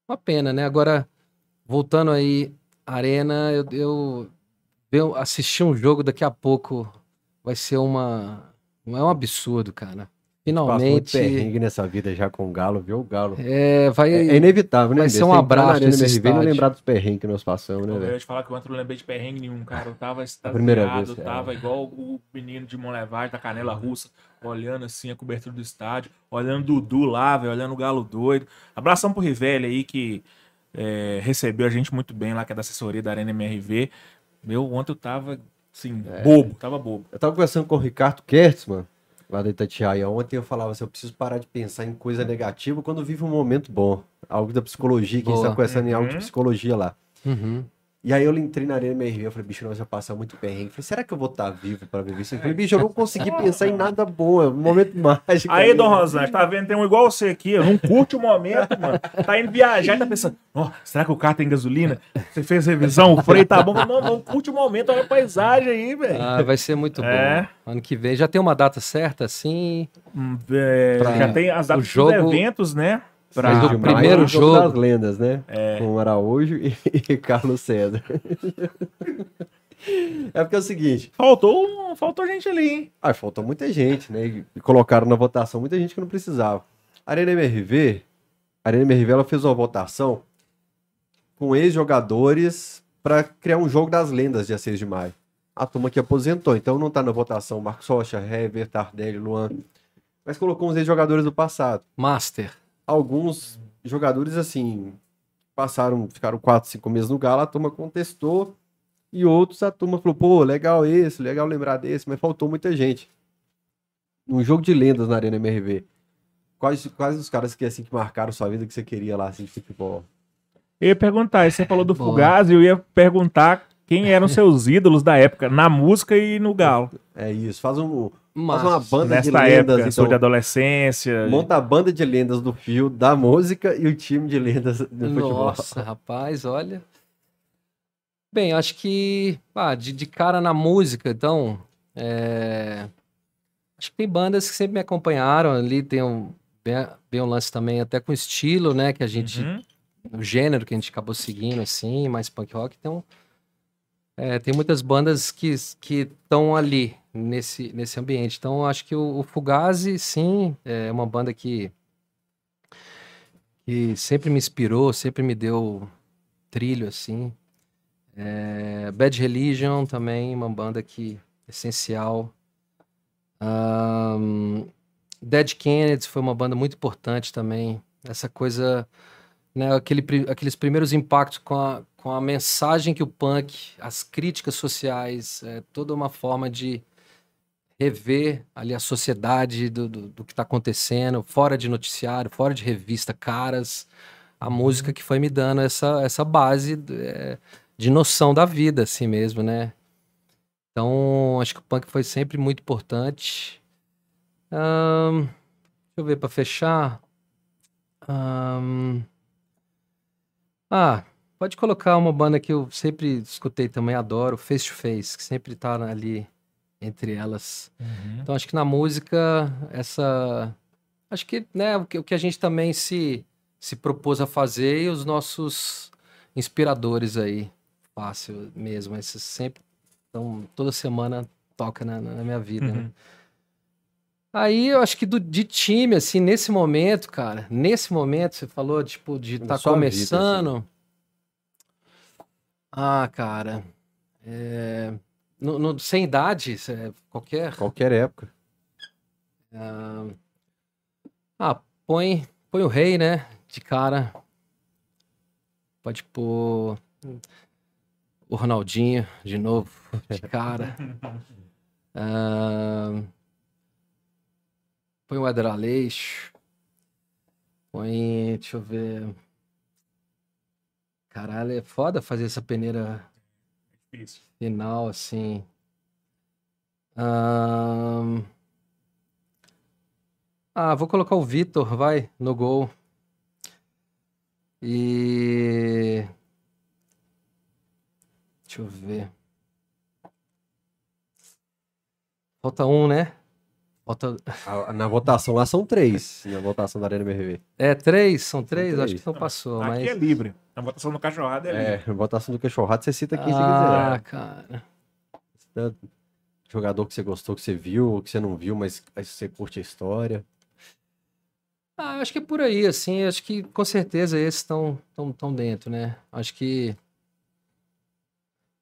S3: Uma pena, né? Agora, voltando aí, Arena, eu, eu, eu assisti um jogo daqui a pouco. Vai ser uma. Não é um absurdo, cara.
S1: Passou muito
S3: Finalmente.
S1: perrengue nessa vida já com o Galo, viu o Galo.
S3: É, vai.
S1: É, é inevitável, né?
S3: vai ser um abraço nesse
S1: MRV não lembrar dos perrengues que nós passamos, né,
S2: Eu ia te falar que ontem eu não lembrei de perrengue nenhum, cara. Eu tava
S1: vez, é.
S2: tava igual o menino de Monlevade, da Canela Russa, olhando assim a cobertura do estádio, olhando o Dudu lá, velho, olhando o Galo doido. Abração pro Rivelli aí, que é, recebeu a gente muito bem lá, que é da assessoria da Arena MRV. Meu, ontem eu tava, assim,
S1: É.
S2: bobo, tava bobo.
S1: Eu tava conversando com o Ricardo Kertzmann, lá da Itatiaia. Ontem eu falava assim, eu preciso parar de pensar em coisa negativa quando vive um momento bom. Algo da psicologia, quem está conversando em algo de
S2: Uhum.
S1: psicologia lá.
S3: Uhum.
S1: E aí eu entrei na Arena MRV, eu falei, bicho, nós já passamos muito perrengue. Eu falei, será que eu vou estar vivo pra viver isso? Eu falei, bicho, eu não consegui pensar em nada bom, é um momento mágico.
S2: Aí,
S1: ali.
S2: Dom Rosante, tá vendo? Tem um igual você aqui, não curte o momento, mano. Tá indo viajar e tá pensando, ó, será que o carro tem gasolina? Você fez revisão, o freio tá bom? Não, não, curte o momento, olha a paisagem aí, velho.
S3: Ah, vai ser muito
S2: É.
S3: bom. Ano que vem já tem uma data certa, assim.
S2: Hum, é,
S3: Pra-
S2: já tem as datas
S3: jogo-
S2: dos eventos, né? Pra,
S3: Mas o primeiro
S1: o jogo
S3: jogo-
S1: das lendas, né?
S2: É.
S1: Com Araújo e, e Carlos César. é porque é o seguinte,
S2: Faltou, faltou gente ali, hein?
S1: ah, faltou muita gente, né? E colocaram na votação muita gente que não precisava. Arena MRV, a Arena MRV ela fez uma votação com ex-jogadores para criar um jogo das lendas dia 6 de maio. A turma que aposentou, então não tá na votação Marcos Rocha, Hever, Tardelli, Luan, mas colocou uns ex-jogadores do passado.
S3: Master.
S1: Alguns jogadores, assim, passaram, ficaram 4, 5 meses no Galo, a turma contestou, e outros a turma falou, pô, legal esse, legal lembrar desse, mas faltou muita gente. Um jogo de lendas na Arena MRV. Quais, quais os caras que, assim, que marcaram sua vida que você queria lá, assim, de futebol?
S2: Eu ia perguntar, você falou do. Fugaz, eu ia perguntar quem eram seus ídolos da época, na música e no Galo.
S1: É isso, faz, um, faz uma banda de
S2: Nesta
S1: lendas,
S2: época, sou de
S1: então.
S2: adolescência.
S1: Monta a banda de lendas do fio, da música e o time de lendas do futebol.
S3: Nossa, rapaz, olha. Bem, acho que ah, de, de cara na música, então. é, Acho que tem bandas que sempre me acompanharam ali. Tem um, bem, bem um lance também, até com estilo, né? Que a gente.
S2: Uhum.
S3: O gênero que a gente acabou seguindo, assim, mais punk rock. Então. É, tem muitas bandas que estão ali nesse, nesse ambiente. Então, acho que o, o Fugazi, sim, é uma banda que que sempre me inspirou, sempre me deu trilho, assim. É, Bad Religion também, uma banda que essencial. Ahn, Dead Kennedys foi uma banda muito importante também. Essa coisa, né, aquele, aqueles primeiros impactos com a, com a mensagem que o punk, as críticas sociais, é, toda uma forma de rever ali a sociedade do, do, do que está acontecendo, fora de noticiário, fora de revista, caras, a música que foi me dando essa, essa base é, de noção da vida, assim mesmo, né? Então, acho que o punk foi sempre muito importante. Ahn, deixa eu ver para fechar. Ahn, ah, pode colocar uma banda que eu sempre escutei também, adoro, Face to Face, que sempre tá ali entre elas.
S2: Uhum.
S3: Então acho que na música essa acho que né o que, o que a gente também se se propôs a fazer e os nossos inspiradores aí fácil mesmo esses sempre então toda semana toca na, na minha vida né?
S2: Uhum.
S3: aí eu acho que do, de time assim nesse momento cara nesse momento você falou tipo de estar
S1: sua vida,
S3: começando ah cara é, no, no- sem idade qualquer
S1: Qualquer época.
S3: Ah, ah, põe, põe o rei, né? De cara. Pode pôr o Ronaldinho de novo, de cara. Ah, põe o Éder Aleixo. Põe, deixa eu ver. Caralho, é foda fazer essa peneira final, assim. Ahn, Ah, vou colocar o Vitor, vai, no gol. E. Deixa eu ver. Falta um, né? Falta.
S1: A- Na votação lá são três. Na votação da Arena MRV.
S3: É, três? São três? Acho
S1: três.
S3: que não passou,
S2: Aqui
S3: mas.
S2: é livre. A votação no cachorrado é livre.
S1: É, votação do cachorrado, você cita quem
S3: Ah,
S1: você
S3: cara.
S1: quiser. Jogador que você gostou, que você viu, ou que você não viu, mas você curte a história.
S3: Ah, acho que é por aí, assim, acho que com certeza esses estão tão, tão dentro, né? Acho que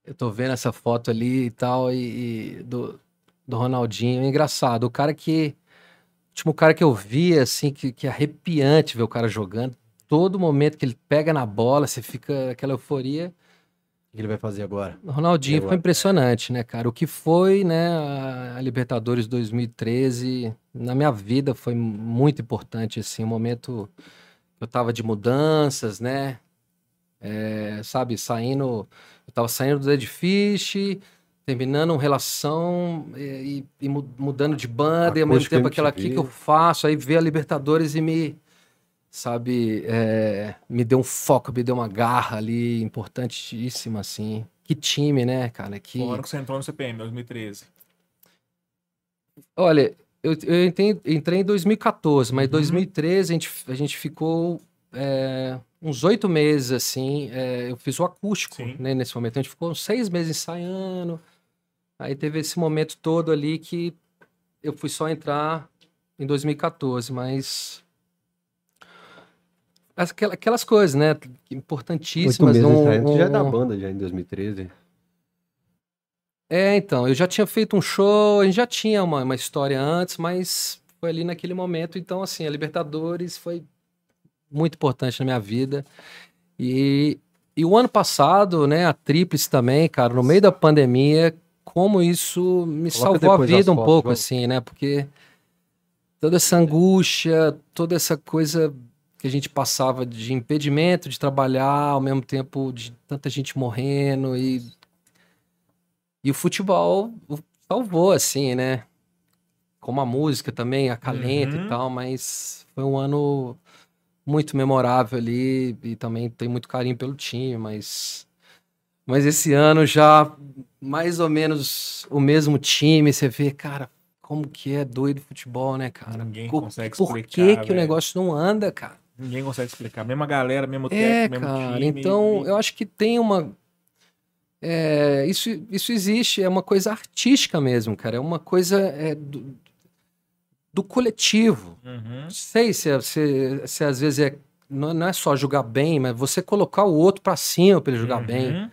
S3: eu tô vendo essa foto ali e tal, e, e do, do Ronaldinho, é engraçado, o cara que, o último cara que eu vi, assim, que, que é arrepiante ver o cara jogando, todo momento que ele pega na bola, você fica aquela euforia,
S1: O que ele vai fazer agora?
S3: o Ronaldinho
S1: E
S3: foi
S1: agora?
S3: impressionante, né, cara? O que foi, né, a- Libertadores 2013, na minha vida foi muito importante, assim, um momento que eu tava de mudanças, né? É, sabe, saindo, eu tava saindo do Dead Fish, terminando uma relação e, e mu- mudando de banda, e ao mesmo tempo aquela aqui que eu faço, aí ver a Libertadores e me, sabe, é, me deu um foco, me deu uma garra ali, importantíssima, assim. Que time, né, cara? Que...
S2: O ano que você entrou no CPM, 2013.
S3: Olha, eu, eu entrei, entrei em 2014, mas em
S2: Uhum.
S3: 2013 a gente, a gente ficou é, uns oito meses, assim. é, eu fiz o acústico, né, nesse momento. A gente ficou uns seis meses ensaiando. Aí teve esse momento todo ali que eu fui só entrar em 2014, mas aquela- aquelas coisas, né?
S1: Oito
S3: Importantíssimas.
S1: meses
S3: um-
S1: antes já é da
S3: um-
S1: banda, já em 2013.
S3: É, então, eu já tinha feito um show, a gente já tinha uma, uma história antes, mas foi ali naquele momento. Então, assim, a Libertadores foi muito importante na minha vida. E, e o ano passado, né, a Tríplice também, cara, no meio da pandemia, como isso me
S1: Coloca
S3: salvou a vida um
S1: fotos,
S3: pouco,
S1: vamos.
S3: assim, né? Porque toda essa angústia, toda essa coisa que a gente passava de impedimento de trabalhar, ao mesmo tempo de tanta gente morrendo e e o futebol salvou, assim, né? Como a música também, acalenta
S2: Uhum.
S3: e tal, mas foi um ano muito memorável ali e também tenho muito carinho pelo time, mas mas esse ano já mais ou menos o mesmo time, você vê, cara, como que é doido futebol, né, cara?
S2: Ninguém
S3: Por-
S2: consegue
S3: Por que
S2: explicar,
S3: que o negócio não anda, cara?
S2: Ninguém consegue explicar. Mesma galera, mesmo
S3: É,
S2: técnico, mesmo
S3: cara,
S2: time.
S3: então
S2: e-
S3: eu acho que tem uma. é, isso, isso existe, é uma coisa artística mesmo, cara. É uma coisa é, do, do coletivo.
S2: Uhum.
S3: Sei se, é- se, se às vezes é. Não, não é só jogar bem, mas você colocar o outro pra cima pra ele jogar bem.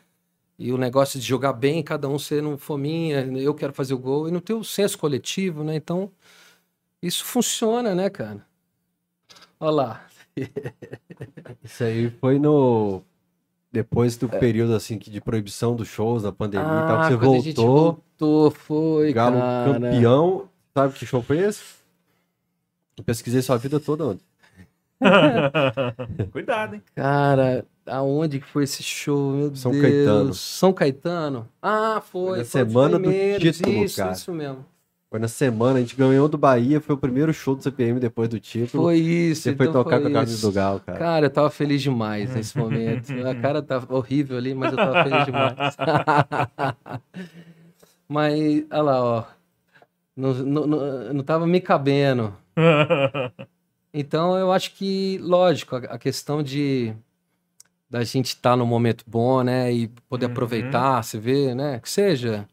S3: E o negócio de jogar bem, cada um ser um fominha, eu quero fazer o gol, e não ter o senso coletivo, né? Então, isso funciona, né, cara? Olha lá.
S1: Isso aí foi no. Depois
S3: É.
S1: do período assim que de proibição dos shows, da pandemia e tal, que você
S3: Ah, quando a gente
S1: voltou.
S3: voltou, foi,
S1: Galo
S3: cara.
S1: campeão. Sabe que show foi esse? Eu pesquisei sua vida toda ontem.
S2: Cuidado, hein?
S3: Cara, aonde que foi esse show? Meu
S1: São
S3: Deus.
S1: Caetano.
S3: São Caetano? Ah, foi.
S1: Foi na
S3: foi
S1: semana do título,
S3: isso,
S1: cara.
S3: Isso mesmo.
S1: Foi na semana, a gente ganhou do Bahia, foi o primeiro show do CPM depois do título.
S3: Foi isso.
S1: Você foi
S3: então
S1: tocar
S3: foi
S1: com a camisa do Galo, cara.
S3: Cara, eu tava feliz demais nesse momento. A cara tava horrível ali, mas eu tava feliz demais. mas, olha lá, ó. Não, não, não, não tava me cabendo. Então, eu acho que, lógico, a, a questão de da gente estar no momento bom, né, e poder
S2: Uhum.
S3: aproveitar, você vê, né, que seja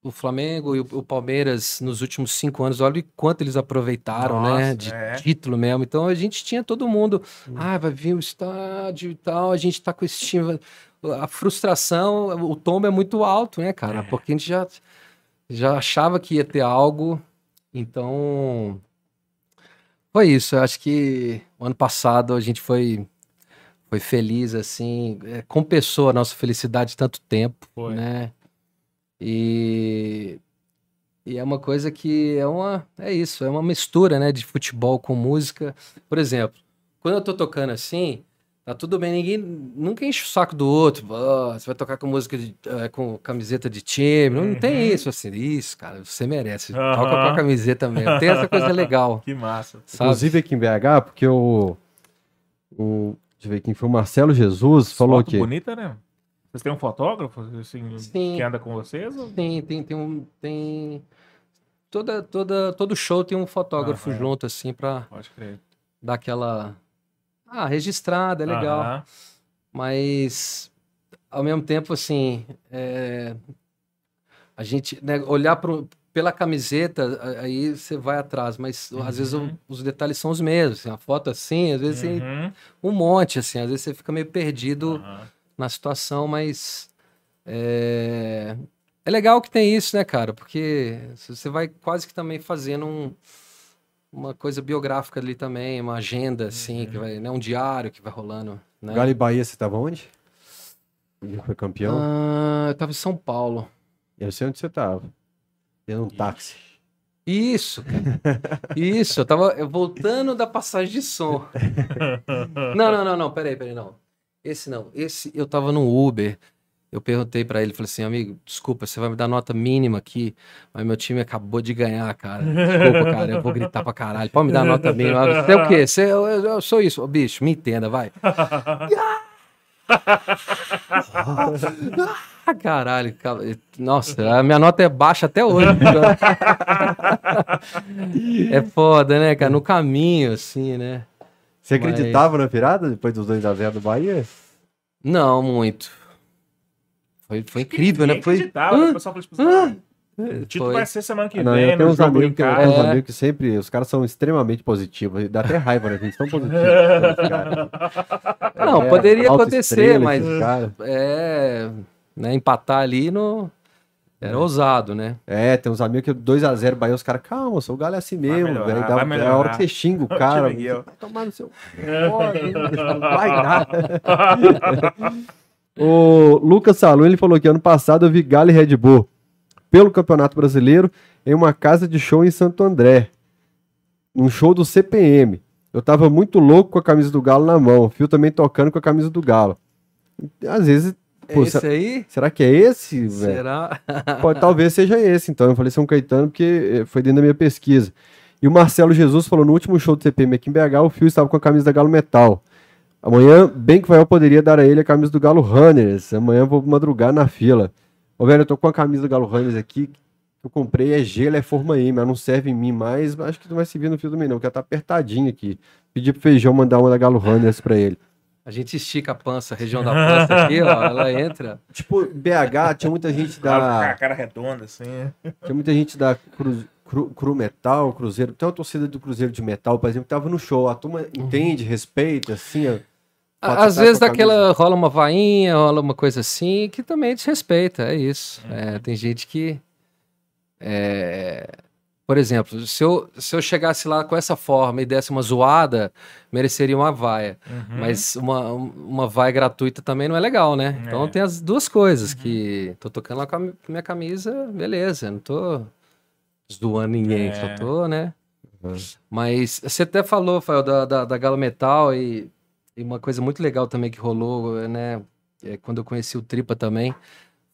S3: o Flamengo e o, o Palmeiras nos últimos cinco anos, olha o quanto eles aproveitaram, né,
S2: Nossa,
S3: de
S2: é.
S3: título mesmo. Então, a gente tinha todo mundo, ah, vai vir o estádio e tal, a gente tá com esse time. A frustração, o tombo é muito alto, né, cara,
S2: É.
S3: porque a gente já, já achava que ia ter algo, então... Foi isso, eu acho que o ano passado a gente foi, foi feliz, assim, é, compensou a nossa felicidade de tanto tempo,
S2: Foi.
S3: né? E, e é uma coisa que é uma, é isso, é uma mistura, né, de futebol com música. Por exemplo, quando eu tô tocando assim, tá tudo bem, ninguém nunca enche o saco do outro, "Ah, você vai tocar com música de, eh, com camiseta de time, não, não tem
S2: Uhum.
S3: isso, assim, isso, cara, você merece,
S2: Aham.
S3: toca com a camiseta mesmo, tem essa coisa legal.
S2: Que massa.
S3: Sabe?
S1: Inclusive aqui em BH, porque o. o deixa eu ver quem foi, o Marcelo Jesus falou
S2: Foto
S1: que.
S2: bonita, né? Vocês têm um fotógrafo assim,
S3: Sim.
S2: que anda com vocês? ou-
S3: Tem, tem, tem um. Tem... Toda, toda, todo show tem um fotógrafo
S2: Aham.
S3: junto, assim, pra
S2: Pode crer.
S3: dar aquela. Ah, registrada, é legal.
S2: Aham.
S3: Mas, ao mesmo tempo, assim. é, A gente. né, olhar pro, pela camiseta, aí você vai atrás, mas às vezes o-
S2: Uhum.
S3: os detalhes são os mesmos. assim, a foto assim, às vezes
S2: Uhum.
S3: um monte, assim, às vezes você fica meio perdido
S2: Aham.
S3: na situação, mas é... é legal que tem isso, né, cara? Porque você vai quase que também fazendo um- uma coisa biográfica ali também, uma agenda, assim, que vai, né, um diário que vai rolando, né?
S1: Galo e Bahia, você tava onde? Ele foi campeão?
S3: Ah, eu tava em São Paulo.
S1: Eu sei onde você tava. Dentro de um táxi.
S3: Isso, cara. Isso, eu tava voltando da passagem de som. Não, não, não, não, peraí, peraí, não. Esse não, esse eu tava no Uber. Eu perguntei pra ele, falei assim, amigo, desculpa, você vai me dar nota mínima aqui, mas meu time acabou de ganhar, cara. Desculpa, cara, eu vou gritar pra caralho. Pode me dar nota mínima? Você é o quê? Você, eu, eu- eu sou isso. Ô, bicho, me entenda, vai. Ah, caralho, cara. nossa, a minha nota é baixa até hoje. é foda, né, cara? No caminho, assim, né?
S1: Você
S3: Mas-
S1: acreditava na virada depois dos 2x0 do Bahia?
S3: Não, muito. Foi, foi incrível, né? Foi.
S2: acreditava,
S3: Hã?
S2: O pessoal falou, tipo,
S3: Hã?
S2: O título
S3: Foi.
S2: vai ser semana que
S1: Ah, não,
S2: vem,
S1: eu
S2: no
S1: tenho uns amigos, que, eu tenho uns
S3: É.
S1: amigos que sempre, os caras são extremamente positivos, dá até raiva, né, gente, são positivos. os caras.
S3: Não,
S1: É,
S3: poderia acontecer, mas é, né, empatar ali no era ousado, né?
S1: É, tem uns amigos que 2x0 Bahia, os caras, calma, sou o Galo é assim mesmo,
S2: melhorar,
S1: velho. Dá,
S2: vai
S1: é a hora que você xinga o cara. Vai tomar no seu. Não vai dar. o Lucas Salum, ele falou que ano passado eu vi Galo e Red Bull pelo Campeonato Brasileiro em uma casa de show em Santo André. Um show do CPM. Eu tava muito louco com a camisa do Galo na mão. O Fio também tocando com a camisa do Galo. Às vezes,
S3: É
S1: Pô,
S3: esse aí?
S1: será que é esse, velho?
S3: Será?
S1: Pode, talvez seja esse, então. Eu falei São Caetano porque eh, foi dentro da minha pesquisa. E o Marcelo Jesus falou: no último show do CPM aqui em BH, o Fio estava com a camisa da Galo Metal. Amanhã, bem que vai, eu poderia dar a ele a camisa do Galo Runners. Amanhã eu vou madrugar na fila. Ô, velho, eu tô com a camisa do Galo Runners aqui. Que eu comprei, é gelo, é forma I, mas não serve em mim mais. Acho que não vai servir no fio também, não, porque ela tá apertadinha aqui. Pedi pro Feijão mandar uma da Galo Runners pra ele.
S3: A gente estica a pança, a região da pança aqui, ó, ela entra.
S1: Tipo, BH, tinha muita gente da.
S2: a cara redonda, assim.
S1: Tinha muita gente da Cru, Cru- Cru Metal, Cruzeiro. Tem uma torcida do Cruzeiro de Metal, por exemplo, que tava no show. A turma entende, respeita, assim, ó.
S3: Às vezes daquela rola uma vainha, rola uma coisa assim, que também desrespeita, é isso. É, tem gente que. é, por exemplo, se eu, se eu chegasse lá com essa forma e desse uma zoada, mereceria uma vaia.
S2: Uhum.
S3: Mas uma, uma vaia gratuita também não é legal, né?
S2: É.
S3: Então tem as duas coisas, que tô tocando lá com a minha camisa, beleza, não tô zoando ninguém,
S2: É.
S3: só tô, né?
S1: Uhum.
S3: Mas você até falou, Fael, da, da, da Galo Metal e, e uma coisa muito legal também que rolou, né? é, quando eu conheci o Tripa também,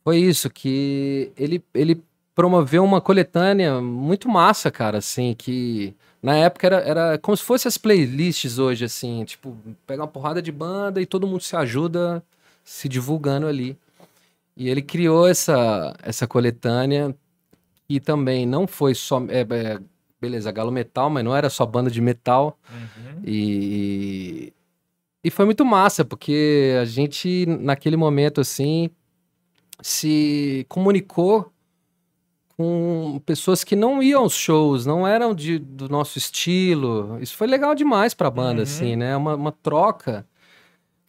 S3: foi isso, que ele, ele promoveu uma coletânea muito massa, cara, assim, que na época era, era como se fosse as playlists hoje, assim, tipo, pega uma porrada de banda e todo mundo se ajuda se divulgando ali. E ele criou essa, essa coletânea e também não foi só. é, é, beleza, Galo Metal, mas não era só banda de metal.
S2: Uhum.
S3: E, e foi muito massa, porque a gente, naquele momento, assim, se comunicou com pessoas que não iam aos shows, não eram de, do nosso estilo. Isso foi legal demais pra banda,
S2: Uhum.
S3: assim, né? Uma, uma troca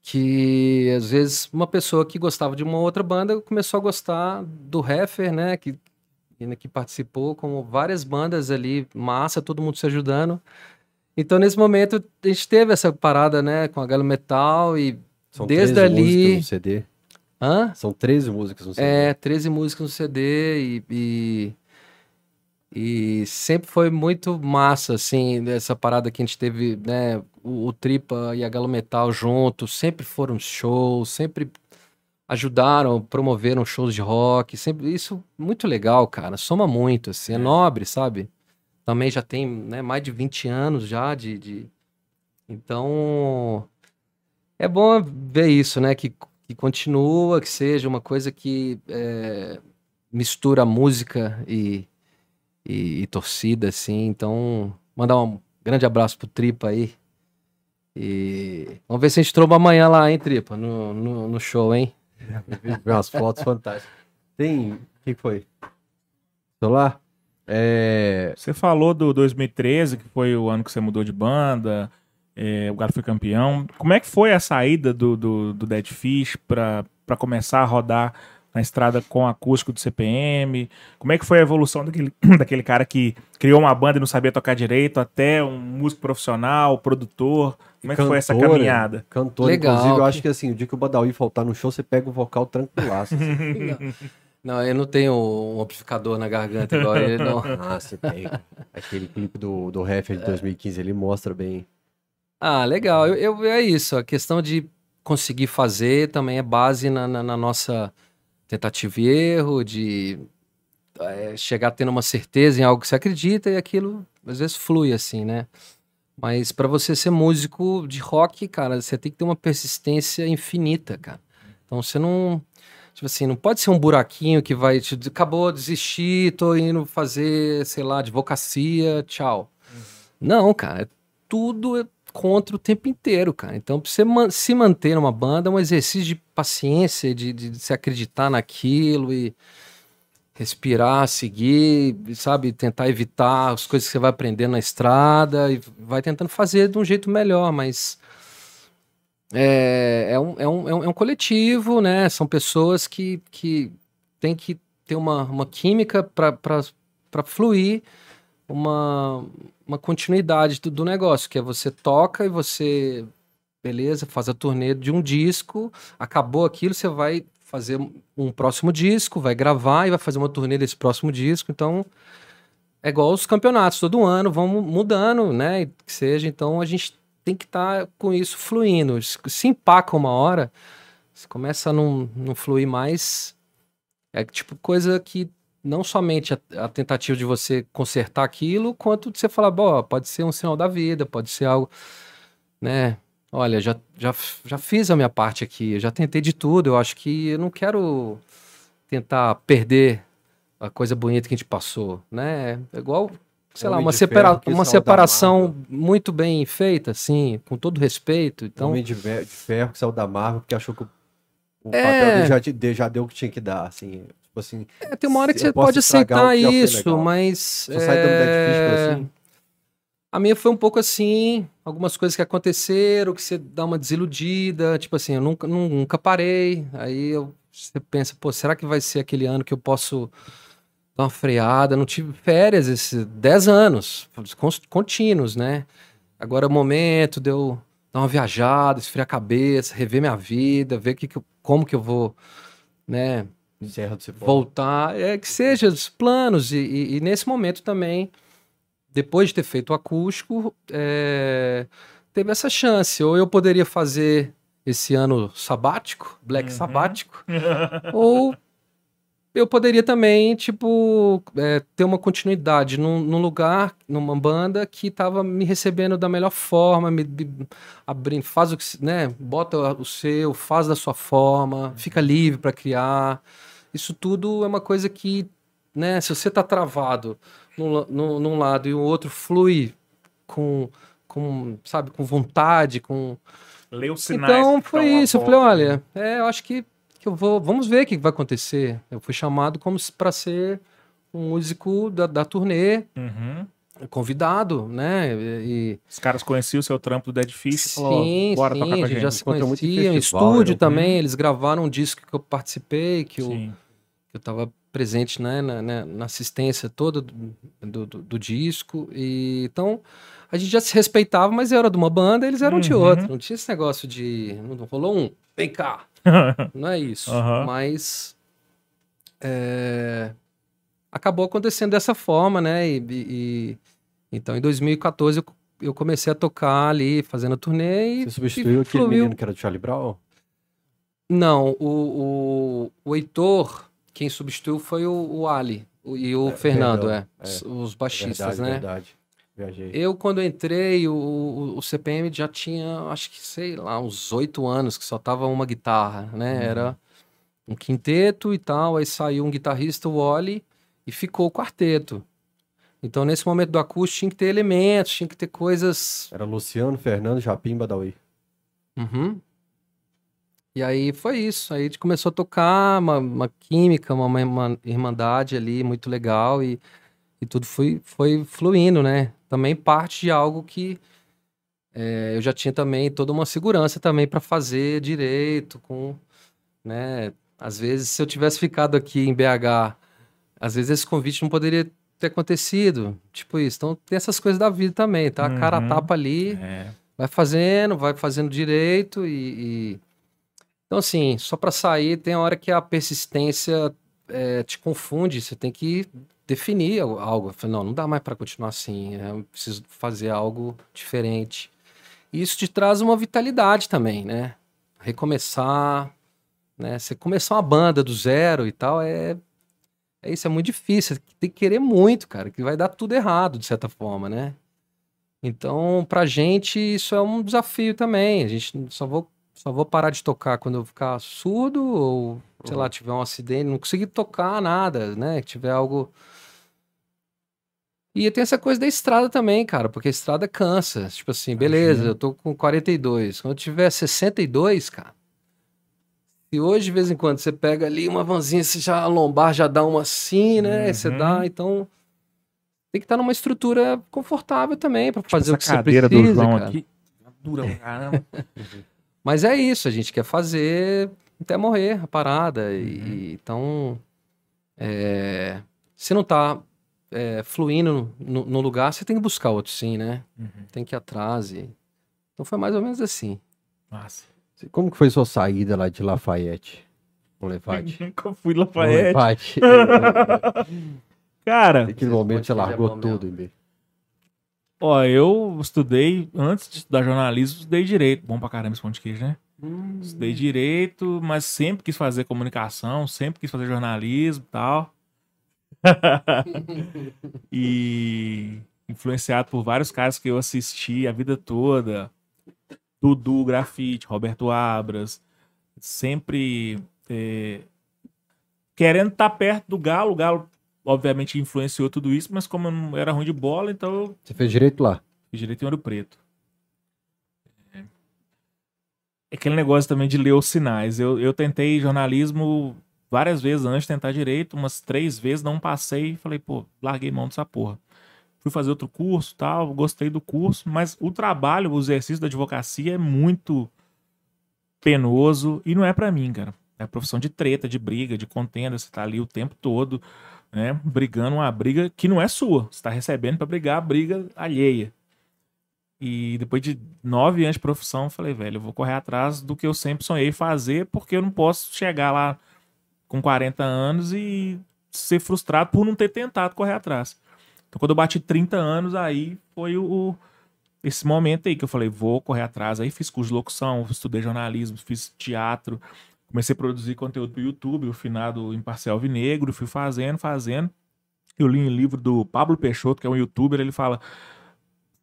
S3: que, às vezes, uma pessoa que gostava de uma outra banda começou a gostar do Heffer, né? Que, que participou, como várias bandas ali, massa, todo mundo se ajudando. Então, nesse momento, a gente teve essa parada, né, com a Galo Metal e.
S1: São
S3: Desde
S1: 13
S3: ali-
S1: CD.
S3: Hã?
S1: São 13 músicas no CD.
S3: É, 13 músicas no CD e, e, e sempre foi muito massa, assim, essa parada que a gente teve, né, o, o Tripa e a Galo Metal juntos, sempre foram shows, sempre ajudaram, promoveram shows de rock, sempre, isso muito legal, cara, soma muito, assim, é,
S2: É.
S3: nobre, sabe? Também já tem, né, mais de 20 anos já de, de... Então, é bom ver isso, né, que que continua, que seja uma coisa que é, mistura música e, e, e torcida, assim. Então, mandar um grande abraço pro Tripa aí. E vamos ver se a gente tromba amanhã lá, hein, Tripa, no, no, no show, hein?
S1: Vi umas fotos fantásticas. Tem. O que foi? Celular? É.
S2: Você falou do 2013, que foi o ano que você mudou de banda, é, o Galo foi campeão. Como é que foi a saída do, do, do Dead Fish para começar a rodar na estrada com acústico do CPM? Como é que foi a evolução daquele, daquele cara que criou uma banda e não sabia tocar direito, até um músico profissional, produtor? Como é que foi essa caminhada?
S1: Cantor,
S3: Legal,
S1: inclusive, eu
S3: que-
S1: acho que assim, o dia que o Badawi faltar no show, você pega o vocal tranquilaço. assim.
S3: Não, eu não tenho um amplificador na garganta igual ele, não.
S1: ah, você tem. Aquele clipe do, do Heffer de 2015, ele mostra bem.
S3: Ah, legal. Eu, eu- é isso. A questão de conseguir fazer também é base na, na- na nossa tentativa e erro, de é, chegar tendo uma certeza em algo que você acredita e aquilo às vezes flui assim, né? Mas para você ser músico de rock, cara, você tem que ter uma persistência infinita, cara. Então você não. Tipo assim, não pode ser um buraquinho que vai. Te, acabou, desisti, tô indo fazer, sei lá, advocacia, tchau. Não, cara, é tudo é contra o tempo inteiro, cara. Então, pra você man- se manter numa banda é um exercício de paciência, de, de se acreditar naquilo e, respirar, seguir, sabe, tentar evitar as coisas que você vai aprendendo na estrada e vai tentando fazer de um jeito melhor, mas é, é, um, é, um, é um, é um coletivo, né? São pessoas que, que têm que ter uma, uma química para fluir uma, uma continuidade do, do negócio, que é você toca e você, beleza, faz a turnê de um disco, acabou aquilo, você vai fazer um próximo disco, vai gravar e vai fazer uma turnê desse próximo disco. Então, é igual os campeonatos, todo ano vamos mudando, né? Que seja, então a gente tem que estar tá com isso fluindo. Se empaca uma hora, começa a não, não fluir mais, é tipo coisa que não somente a, a, tentativa de você consertar aquilo, quanto de você falar, bom, pode ser um sinal da vida, pode ser algo, né? Olha, já, já, já fiz a minha parte aqui, já tentei de tudo, eu acho que eu não quero tentar perder a coisa bonita que a gente passou, né? É igual, sei lá, uma, separa uma separação muito bem feita, assim, com todo respeito. Então...
S1: Homem de, de ferro que saiu da Marvel porque achou que o, o é... papel dele já, já deu o que tinha que dar, assim. Tipo assim,
S3: é, tem uma hora que você pode aceitar isso, mas. Só é... sai assim. A minha foi um pouco assim, algumas coisas que aconteceram, que você dá uma desiludida, tipo assim, eu nunca, nunca parei. Aí eu, você pensa, pô, será que vai ser aquele ano que eu posso dar uma freada? Não tive férias esses 10 anos, contínuos, né? Agora é o momento de eu dar uma viajada, esfriar a cabeça, rever minha vida, ver que, que eu, como que eu vou, né,
S1: Serra do
S3: Cipó. voltar, é que seja os planos. E, e, e, nesse momento também, depois de ter feito o acústico, é, teve essa chance. Ou eu poderia fazer esse ano sabático, black uhum. sabático, ou eu poderia também, tipo, é, ter uma continuidade num, num, lugar, numa banda que estava me recebendo da melhor forma, me, me abrindo, faz o que, né, bota o seu, faz da sua forma, fica livre para criar. Isso tudo é uma coisa que, né, se você está travado num, num, num, lado e o outro flui com, com, sabe, com vontade, com...
S2: Leu sinais.
S3: Então foi isso, eu falei, olha, é, eu acho que, que eu vou, vamos ver o que vai acontecer. Eu fui chamado como para ser um músico da, da turnê,
S2: uhum
S3: convidado, né? E...
S2: Os caras conheciam o seu trampo do Dead Fish
S3: sim, falou, bora sim, tocar com a gente. já se conheciam, estúdio né? também, eles gravaram um disco que eu participei, que eu, que eu tava presente né, na, na, na assistência toda do, do, do, disco, e então a gente já se respeitava, mas eu era de uma banda, eles eram uhum. de outra, não tinha esse negócio de, não rolou um, vem cá, não é isso, uhum. mas... É, acabou acontecendo dessa forma, né? E, e, então, em 2014, eu, eu comecei a tocar ali, fazendo a turnê
S1: e. Você substituiu e aquele menino que era do Charlie Brown?
S3: Não, o, o, o Heitor, quem substituiu foi o, o Ali o, e o é, Fernando, perdão, é, é, Os baixistas,
S1: verdade,
S3: né?
S1: Verdade. Viajei.
S3: Eu, quando entrei, o, o, o, CPM já tinha, acho que, sei lá, uns oito anos, que só tava uma guitarra, né? Uhum. Era um quinteto e tal, aí saiu um guitarrista, o Oli, e ficou o quarteto. Então, nesse momento do acústico, tinha que ter elementos, tinha que ter coisas.
S1: Era Luciano, Fernando, Japim, Badawi.
S3: Uhum. E aí foi isso. Aí a gente começou a tocar uma, uma química, uma, uma, irmandade ali muito legal e, e tudo foi, foi fluindo, né? Também parte de algo que é, eu já tinha também toda uma segurança também para fazer direito, com, né? Às vezes, se eu tivesse ficado aqui em BH às vezes esse convite não poderia ter acontecido. Tipo isso. Então tem essas coisas da vida também, tá? A cara uhum. tapa ali, é. vai fazendo, vai fazendo direito e. e... Então, assim, só para sair, tem hora que a persistência é, te confunde, você tem que definir algo. Não, não dá mais para continuar assim, é, eu preciso fazer algo diferente. E isso te traz uma vitalidade também, né? Recomeçar, né? Você começar uma banda do zero e tal, é é isso, é muito difícil. Tem que querer muito, cara, que vai dar tudo errado, de certa forma, né? Então, pra gente, isso é um desafio também. A gente só vou, só vou parar de tocar quando eu ficar surdo ou, sei uhum. lá, tiver um acidente, não conseguir tocar nada, né? Que tiver algo. E tem essa coisa da estrada também, cara, porque a estrada cansa. Tipo assim, beleza, eu tô com 42. Quando eu tiver 62, cara, E hoje, de vez em quando, você pega ali uma vanzinha, você já a lombar já dá uma assim, né? Você
S2: Uhum.
S3: dá, então tem que estar numa estrutura confortável também para fazer
S2: Essa
S3: o que você
S2: cadeira
S3: precisa,
S2: do João
S3: cara.
S2: aqui. Dura pra caramba.
S3: Mas é isso, a gente quer fazer até morrer a parada.
S2: Uhum.
S3: E, então, é, se não tá é, fluindo no, no lugar, você tem que buscar outro sim, né?
S2: Uhum.
S3: Tem que ir atrás. E... Então foi mais ou menos assim.
S2: Massa.
S1: Como que foi sua saída lá de Lafayette? Lefate.
S2: Nunca fui Lafayette.
S1: Lafayette.
S2: Cara,
S1: Naquele momento você largou tudo, em B.
S2: ó, eu estudei, antes de estudar jornalismo, estudei direito. Bom pra caramba esse pão de queijo, né?
S3: Hum.
S2: Estudei direito, mas sempre quis fazer comunicação, sempre quis fazer jornalismo e tal. e influenciado por vários caras que eu assisti a vida toda. Dudu Grafite, Roberto Abras. Sempre eh, querendo estar perto do Galo. O Galo, obviamente, influenciou tudo isso, mas como eu não era ruim de bola, então
S1: Você fez direito lá.
S2: Fiz direito em Ouro Preto. É. Aquele negócio também de ler os sinais. Eu, eu tentei jornalismo várias vezes antes de tentar direito, umas três vezes, não passei. Falei, pô, larguei mão dessa porra. Fui fazer outro curso tal, gostei do curso, mas o trabalho, o exercício da advocacia é muito penoso e não é pra mim, cara. É profissão de treta, de briga, de contenda. Você tá ali o tempo todo, né? Brigando uma briga que não é sua. Você tá recebendo pra brigar a briga alheia. E depois de nove anos de profissão, eu falei, velho, eu vou correr atrás do que eu sempre sonhei fazer, porque eu não posso chegar lá com 40 anos e ser frustrado por não ter tentado correr atrás. Então, quando eu bati 30 anos, aí foi o- esse momento aí que eu falei, vou correr atrás. Aí fiz curso de locução, estudei jornalismo, fiz teatro, comecei a produzir conteúdo pro YouTube, o finado Imparcial Vinegro, fui fazendo, fazendo. Eu li um livro do Pablo Peixoto, que é um youtuber, ele fala: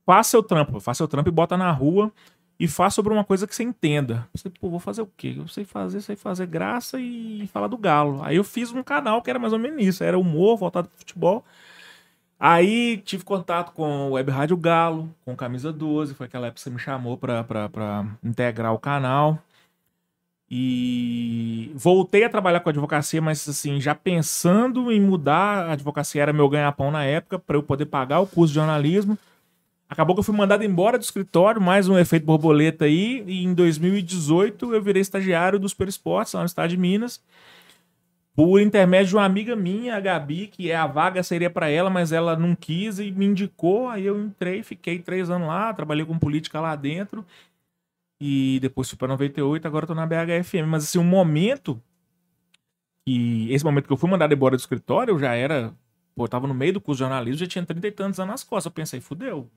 S2: faça seu trampo, faça seu trampo e bota na rua e faça sobre uma coisa que você entenda. Você, pô, vou fazer o quê? Eu sei fazer, sei fazer graça e falar do galo. Aí eu fiz um canal que era mais ou menos isso, era humor voltado pro futebol. Aí tive contato com o Web Rádio Galo, com Camisa 12, foi aquela época que você me chamou pra, pra integrar o canal. E voltei a trabalhar com advocacia, mas assim, já pensando em mudar, a advocacia era meu ganha-pão na época, para eu poder pagar o curso de jornalismo. Acabou que eu fui mandado embora do escritório, mais um efeito borboleta aí, e em 2018 eu virei estagiário do Super Esportes, lá no estado de Minas, por intermédio de uma amiga minha, a Gabi, que é a vaga seria para ela, mas ela não quis e me indicou, aí eu entrei, fiquei três anos lá, trabalhei com política lá dentro, e depois fui para 98, agora tô na BHFM. Mas assim, um momento que. Esse momento que eu fui mandado embora do escritório, eu já era. Pô, eu tava no meio do curso de jornalismo, já tinha 30 e tantos anos nas costas. Eu pensei, fudeu.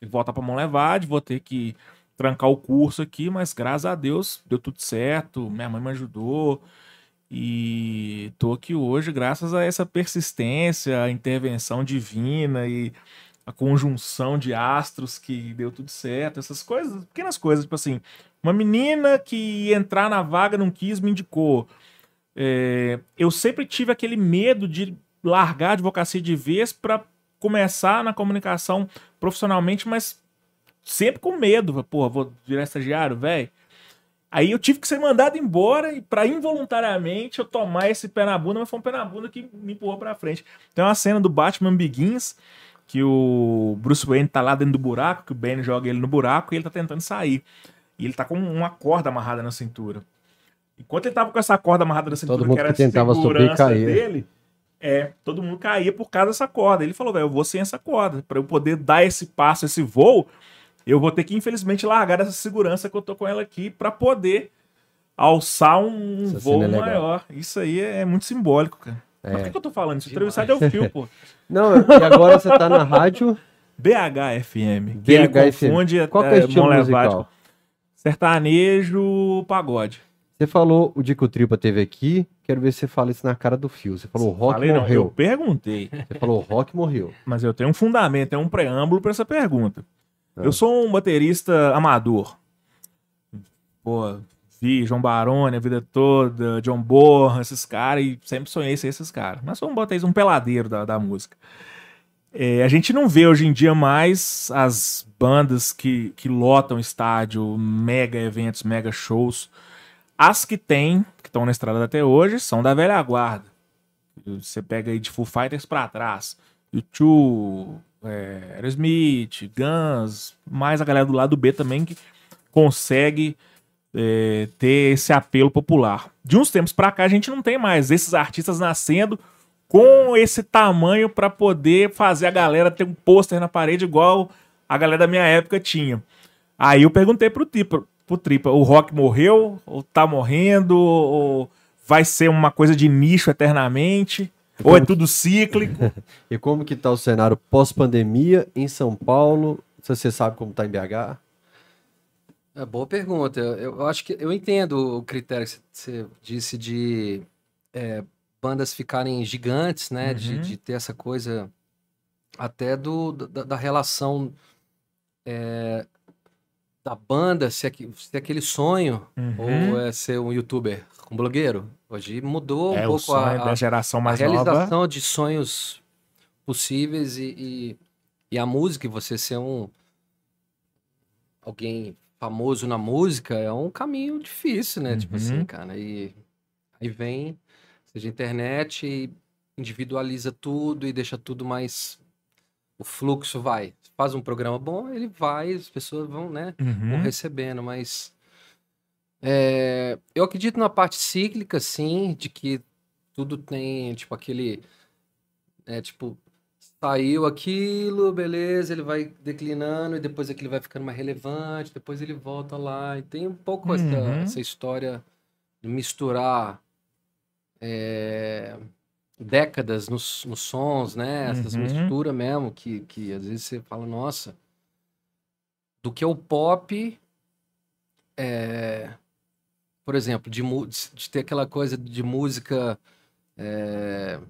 S2: Que voltar pra mão levade, vou ter que trancar o curso aqui, mas graças a Deus deu tudo certo. Minha mãe me ajudou. E tô aqui hoje graças a essa persistência, a intervenção divina e a conjunção de astros que deu tudo certo, essas coisas, pequenas coisas, tipo assim, uma menina que ia entrar na vaga não quis, me indicou. É, eu sempre tive aquele medo de largar a advocacia de vez para começar na comunicação profissionalmente, mas sempre com medo. Pô, vou virar estagiário, velho. Aí eu tive que ser mandado embora e para involuntariamente eu tomar esse pé na bunda, mas foi um pé na bunda que me empurrou para frente. Tem uma cena do Batman Begins que o Bruce Wayne tá lá dentro do buraco, que o Ben joga ele no buraco e ele tá tentando sair. E ele tá com uma corda amarrada na cintura. Enquanto ele tava com essa corda amarrada na cintura,
S1: Todo mundo
S2: que era
S1: que tentava
S2: a
S1: subir
S2: segurança
S1: caía.
S2: dele, é, todo mundo caía por causa dessa corda. Ele falou, velho, eu vou sem essa corda. Pra eu poder dar esse passo, esse voo, eu vou ter que, infelizmente, largar essa segurança que eu tô com ela aqui pra poder alçar um
S1: Essa
S2: voo
S1: é
S2: maior. Isso aí é muito simbólico, cara. Mas por
S1: É.
S2: que, que eu tô falando isso? Entrevistado é o fio, pô.
S1: Não, e agora você tá na rádio
S2: BHFM. Ele
S1: BHFM.
S2: confunde
S1: Qual que é o
S2: é,
S1: estilo musical?
S2: Sertanejo, pagode.
S1: Você falou o dia que o Tripa teve aqui, quero ver se você fala isso na cara do Fio. Você falou o rock
S2: Falei, não, eu
S1: morreu.
S2: perguntei,
S1: Você falou o rock morreu.
S2: mas eu tenho um fundamento, tenho um preâmbulo pra essa pergunta.
S1: Ah.
S2: Eu sou um baterista amador. Pô, vi João Baroni a vida toda, John Bonham, esses caras, e sempre sonhei ser esses caras. Mas sou um baterista, um peladeiro da, da música. É, a gente não vê hoje em dia mais as bandas que, que lotam estádio, mega eventos, mega shows. As que tem, que estão na estrada até hoje, são da velha guarda. Você pega aí de Full Fighters pra trás. YouTube, é, Aerosmith, Guns, mais a galera do lado B também que consegue é, ter esse apelo popular. De uns tempos pra cá a gente não tem mais esses artistas nascendo com esse tamanho para poder fazer a galera ter um pôster na parede igual a galera da minha época tinha. Aí eu perguntei pro Tripa, pro Tripa, o rock morreu? Ou tá morrendo? Ou vai ser uma coisa de nicho eternamente? Ou é tudo cíclico?
S1: E como que tá o cenário pós-pandemia em São Paulo? Se você sabe como tá em BH?
S3: É boa pergunta. Eu, eu acho que eu entendo o critério que você disse de é, bandas ficarem gigantes, né? De,
S2: Uhum.
S3: de ter essa coisa até do, da, da relação é, da banda, se é, se é aquele sonho,
S2: Uhum.
S3: ou é ser um youtuber, um blogueiro. Hoje mudou um
S2: é
S3: pouco a, a,
S2: geração
S3: a
S2: mais nova.
S3: realização de sonhos possíveis e, e, e a música, e você ser um alguém famoso na música é um caminho difícil, né? Tipo
S2: Uhum.
S3: assim, cara. E aí vem, seja internet, e individualiza tudo e deixa tudo mais. O fluxo vai. Faz um programa bom, ele vai, as pessoas vão, né? vão
S2: Uhum.
S3: recebendo, mas é, eu acredito na parte cíclica, sim, de que tudo tem, tipo, aquele, é, tipo, saiu aquilo, beleza, ele vai declinando e depois aquilo vai ficando mais relevante, depois ele volta lá, e tem um pouco essa,
S2: Uhum.
S3: essa história de misturar é, décadas nos, nos sons, né, essas
S2: Uhum.
S3: misturas mesmo, que, que às vezes você fala, nossa, do que o pop é, por exemplo, de, de ter aquela coisa de música. É,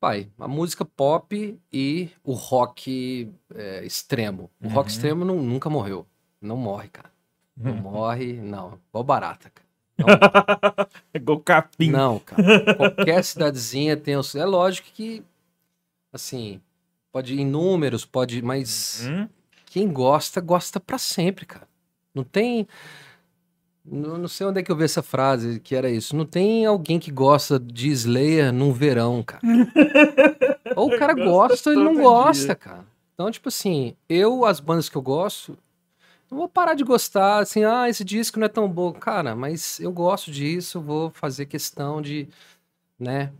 S3: pai, a música pop e o rock é, extremo. O rock
S2: Uhum.
S3: extremo não- nunca morreu. Não morre, cara. Não
S2: Uhum.
S3: morre, não. Igual barata, cara.
S2: Igual capim.
S3: Não, cara. Qualquer cidadezinha tem os. É lógico que, assim, pode ir em números, pode. Mas
S2: Uhum.
S3: quem gosta, gosta pra sempre, cara. Não tem. Não, não sei onde é que eu vi essa frase que era isso. Não tem alguém que gosta de Slayer num verão, cara. Ou o cara gosta ou ele não gosta,
S2: dia.
S3: cara. Então, tipo assim, eu, as bandas que eu gosto, não vou parar de gostar, assim, ah, esse disco não é tão bom. Cara, mas eu gosto disso, vou fazer questão de, né?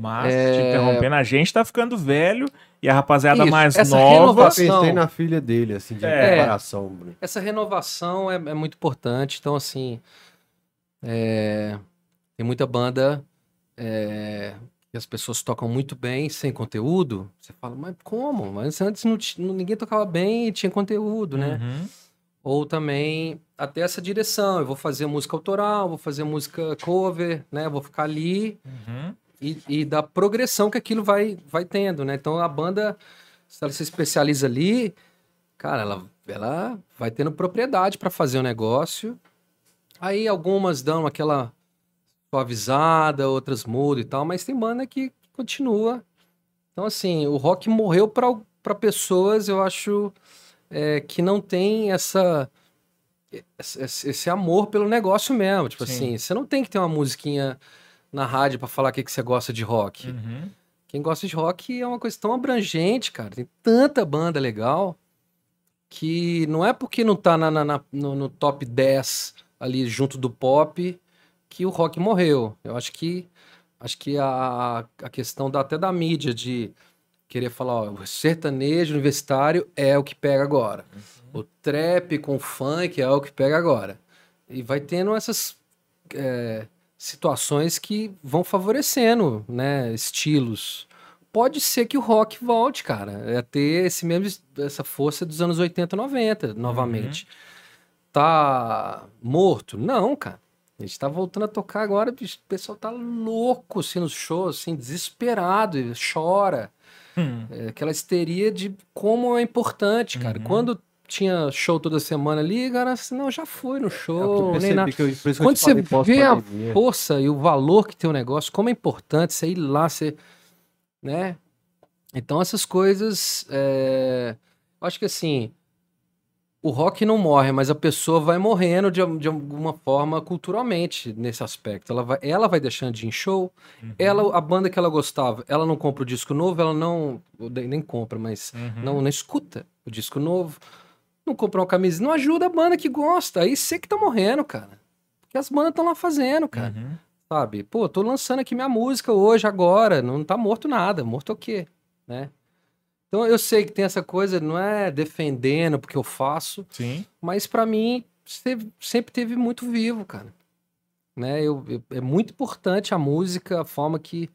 S2: Mas,
S3: É.
S2: te interrompendo, a gente tá ficando velho e a rapaziada
S3: Isso,
S2: mais
S3: essa
S2: nova.
S1: Eu
S3: renovação-
S1: pensei na filha dele, assim, de
S2: É.
S1: comparação. Bruno.
S3: essa renovação é, é muito importante. Então, assim, é, tem muita banda é, que as pessoas tocam muito bem sem conteúdo. Você fala, mas como? Mas antes não ninguém tocava bem e tinha conteúdo, né?
S2: Uhum.
S3: Ou também até essa direção. Eu vou fazer música autoral, vou fazer música cover, né? Eu vou ficar ali
S2: Uhum.
S3: E, e da progressão que aquilo vai, vai tendo, né? Então a banda, se ela se especializa ali, cara, ela, ela vai tendo propriedade para fazer o negócio. Aí algumas dão aquela suavizada, outras mudam e tal, mas tem banda que continua. Então, assim, o rock morreu para pessoas, eu acho, é, que não tem essa. Esse, amor pelo negócio mesmo. Tipo
S2: Sim.
S3: assim, você não tem que ter uma musiquinha na rádio para falar o que, que você gosta de rock.
S2: Uhum.
S3: Quem gosta de rock é uma coisa tão abrangente, cara. Tem tanta banda legal que não é porque não tá na, na- na- no, no top 10 ali junto do pop que o rock morreu. Eu acho que acho que a, a questão da, até da mídia de querer falar, ó, o sertanejo universitário é o que pega agora. O trap com funk é o que pega agora. E vai tendo essas é, situações que vão favorecendo, né, estilos. Pode ser que o rock volte, cara, é ter esse mesmo, essa força dos anos 80, 90, novamente. Tá morto? Não, cara. A gente tá voltando a tocar agora, o pessoal tá louco, assim, nos shows, assim, desesperado, chora.
S2: Hum.
S3: É aquela histeria de como é importante, cara.
S2: Uhum.
S3: Quando tinha show toda semana ali, cara, assim, não, já fui no
S1: É eu
S3: show, nem nada.
S1: eu-
S3: Quando você
S1: falei
S3: vê a força e o valor que tem o negócio, como é importante você ir lá, você, né? Então essas coisas, é, acho que assim, o rock não morre, mas a pessoa vai morrendo de, de alguma forma culturalmente nesse aspecto. Ela vai, ela vai deixando de ir em show,
S2: Uhum.
S3: ela, a banda que ela gostava, ela não compra o disco novo, ela não. Nem compra, mas
S2: Uhum.
S3: não, não escuta o disco novo. Não compra uma camisa, não ajuda a banda que gosta. Aí você que tá morrendo, cara. Porque as bandas estão lá fazendo, cara.
S2: Uhum.
S3: Sabe? Pô, tô lançando aqui minha música hoje, agora. Não tá morto nada. Morto é o quê? Né? Então eu sei que tem essa coisa, não é defendendo porque eu faço,
S2: Sim.
S3: mas pra mim sempre, sempre teve muito vivo, cara. Né? Eu, eu- é muito importante a música, a forma que,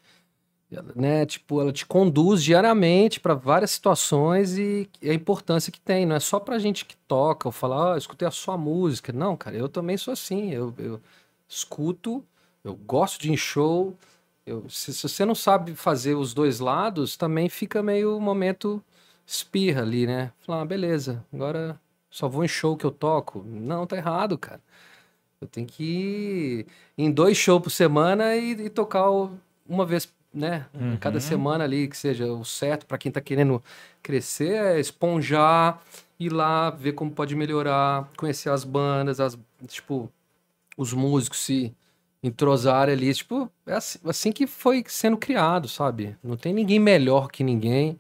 S3: né, tipo, ela te conduz diariamente pra várias situações e a importância que tem. Não é só pra gente que toca ou falar, ah, eu escutei a sua música. Não, cara, eu também sou assim. Eu, eu escuto, eu gosto de ir em show. Eu, se, se você não sabe fazer os dois lados, também fica meio momento espirra ali, né? Falar, ah, beleza, agora só vou em show que eu toco. Não, tá errado, cara. Eu tenho que ir em dois shows por semana e, e tocar o- uma vez, né?
S2: Uhum.
S3: Cada semana ali, que seja o certo para quem tá querendo crescer, é esponjar, ir lá, ver como pode melhorar, conhecer as bandas, as, tipo, os músicos se entrosarem ali. Tipo, é assim, assim que foi sendo criado, sabe? Não tem ninguém melhor que ninguém.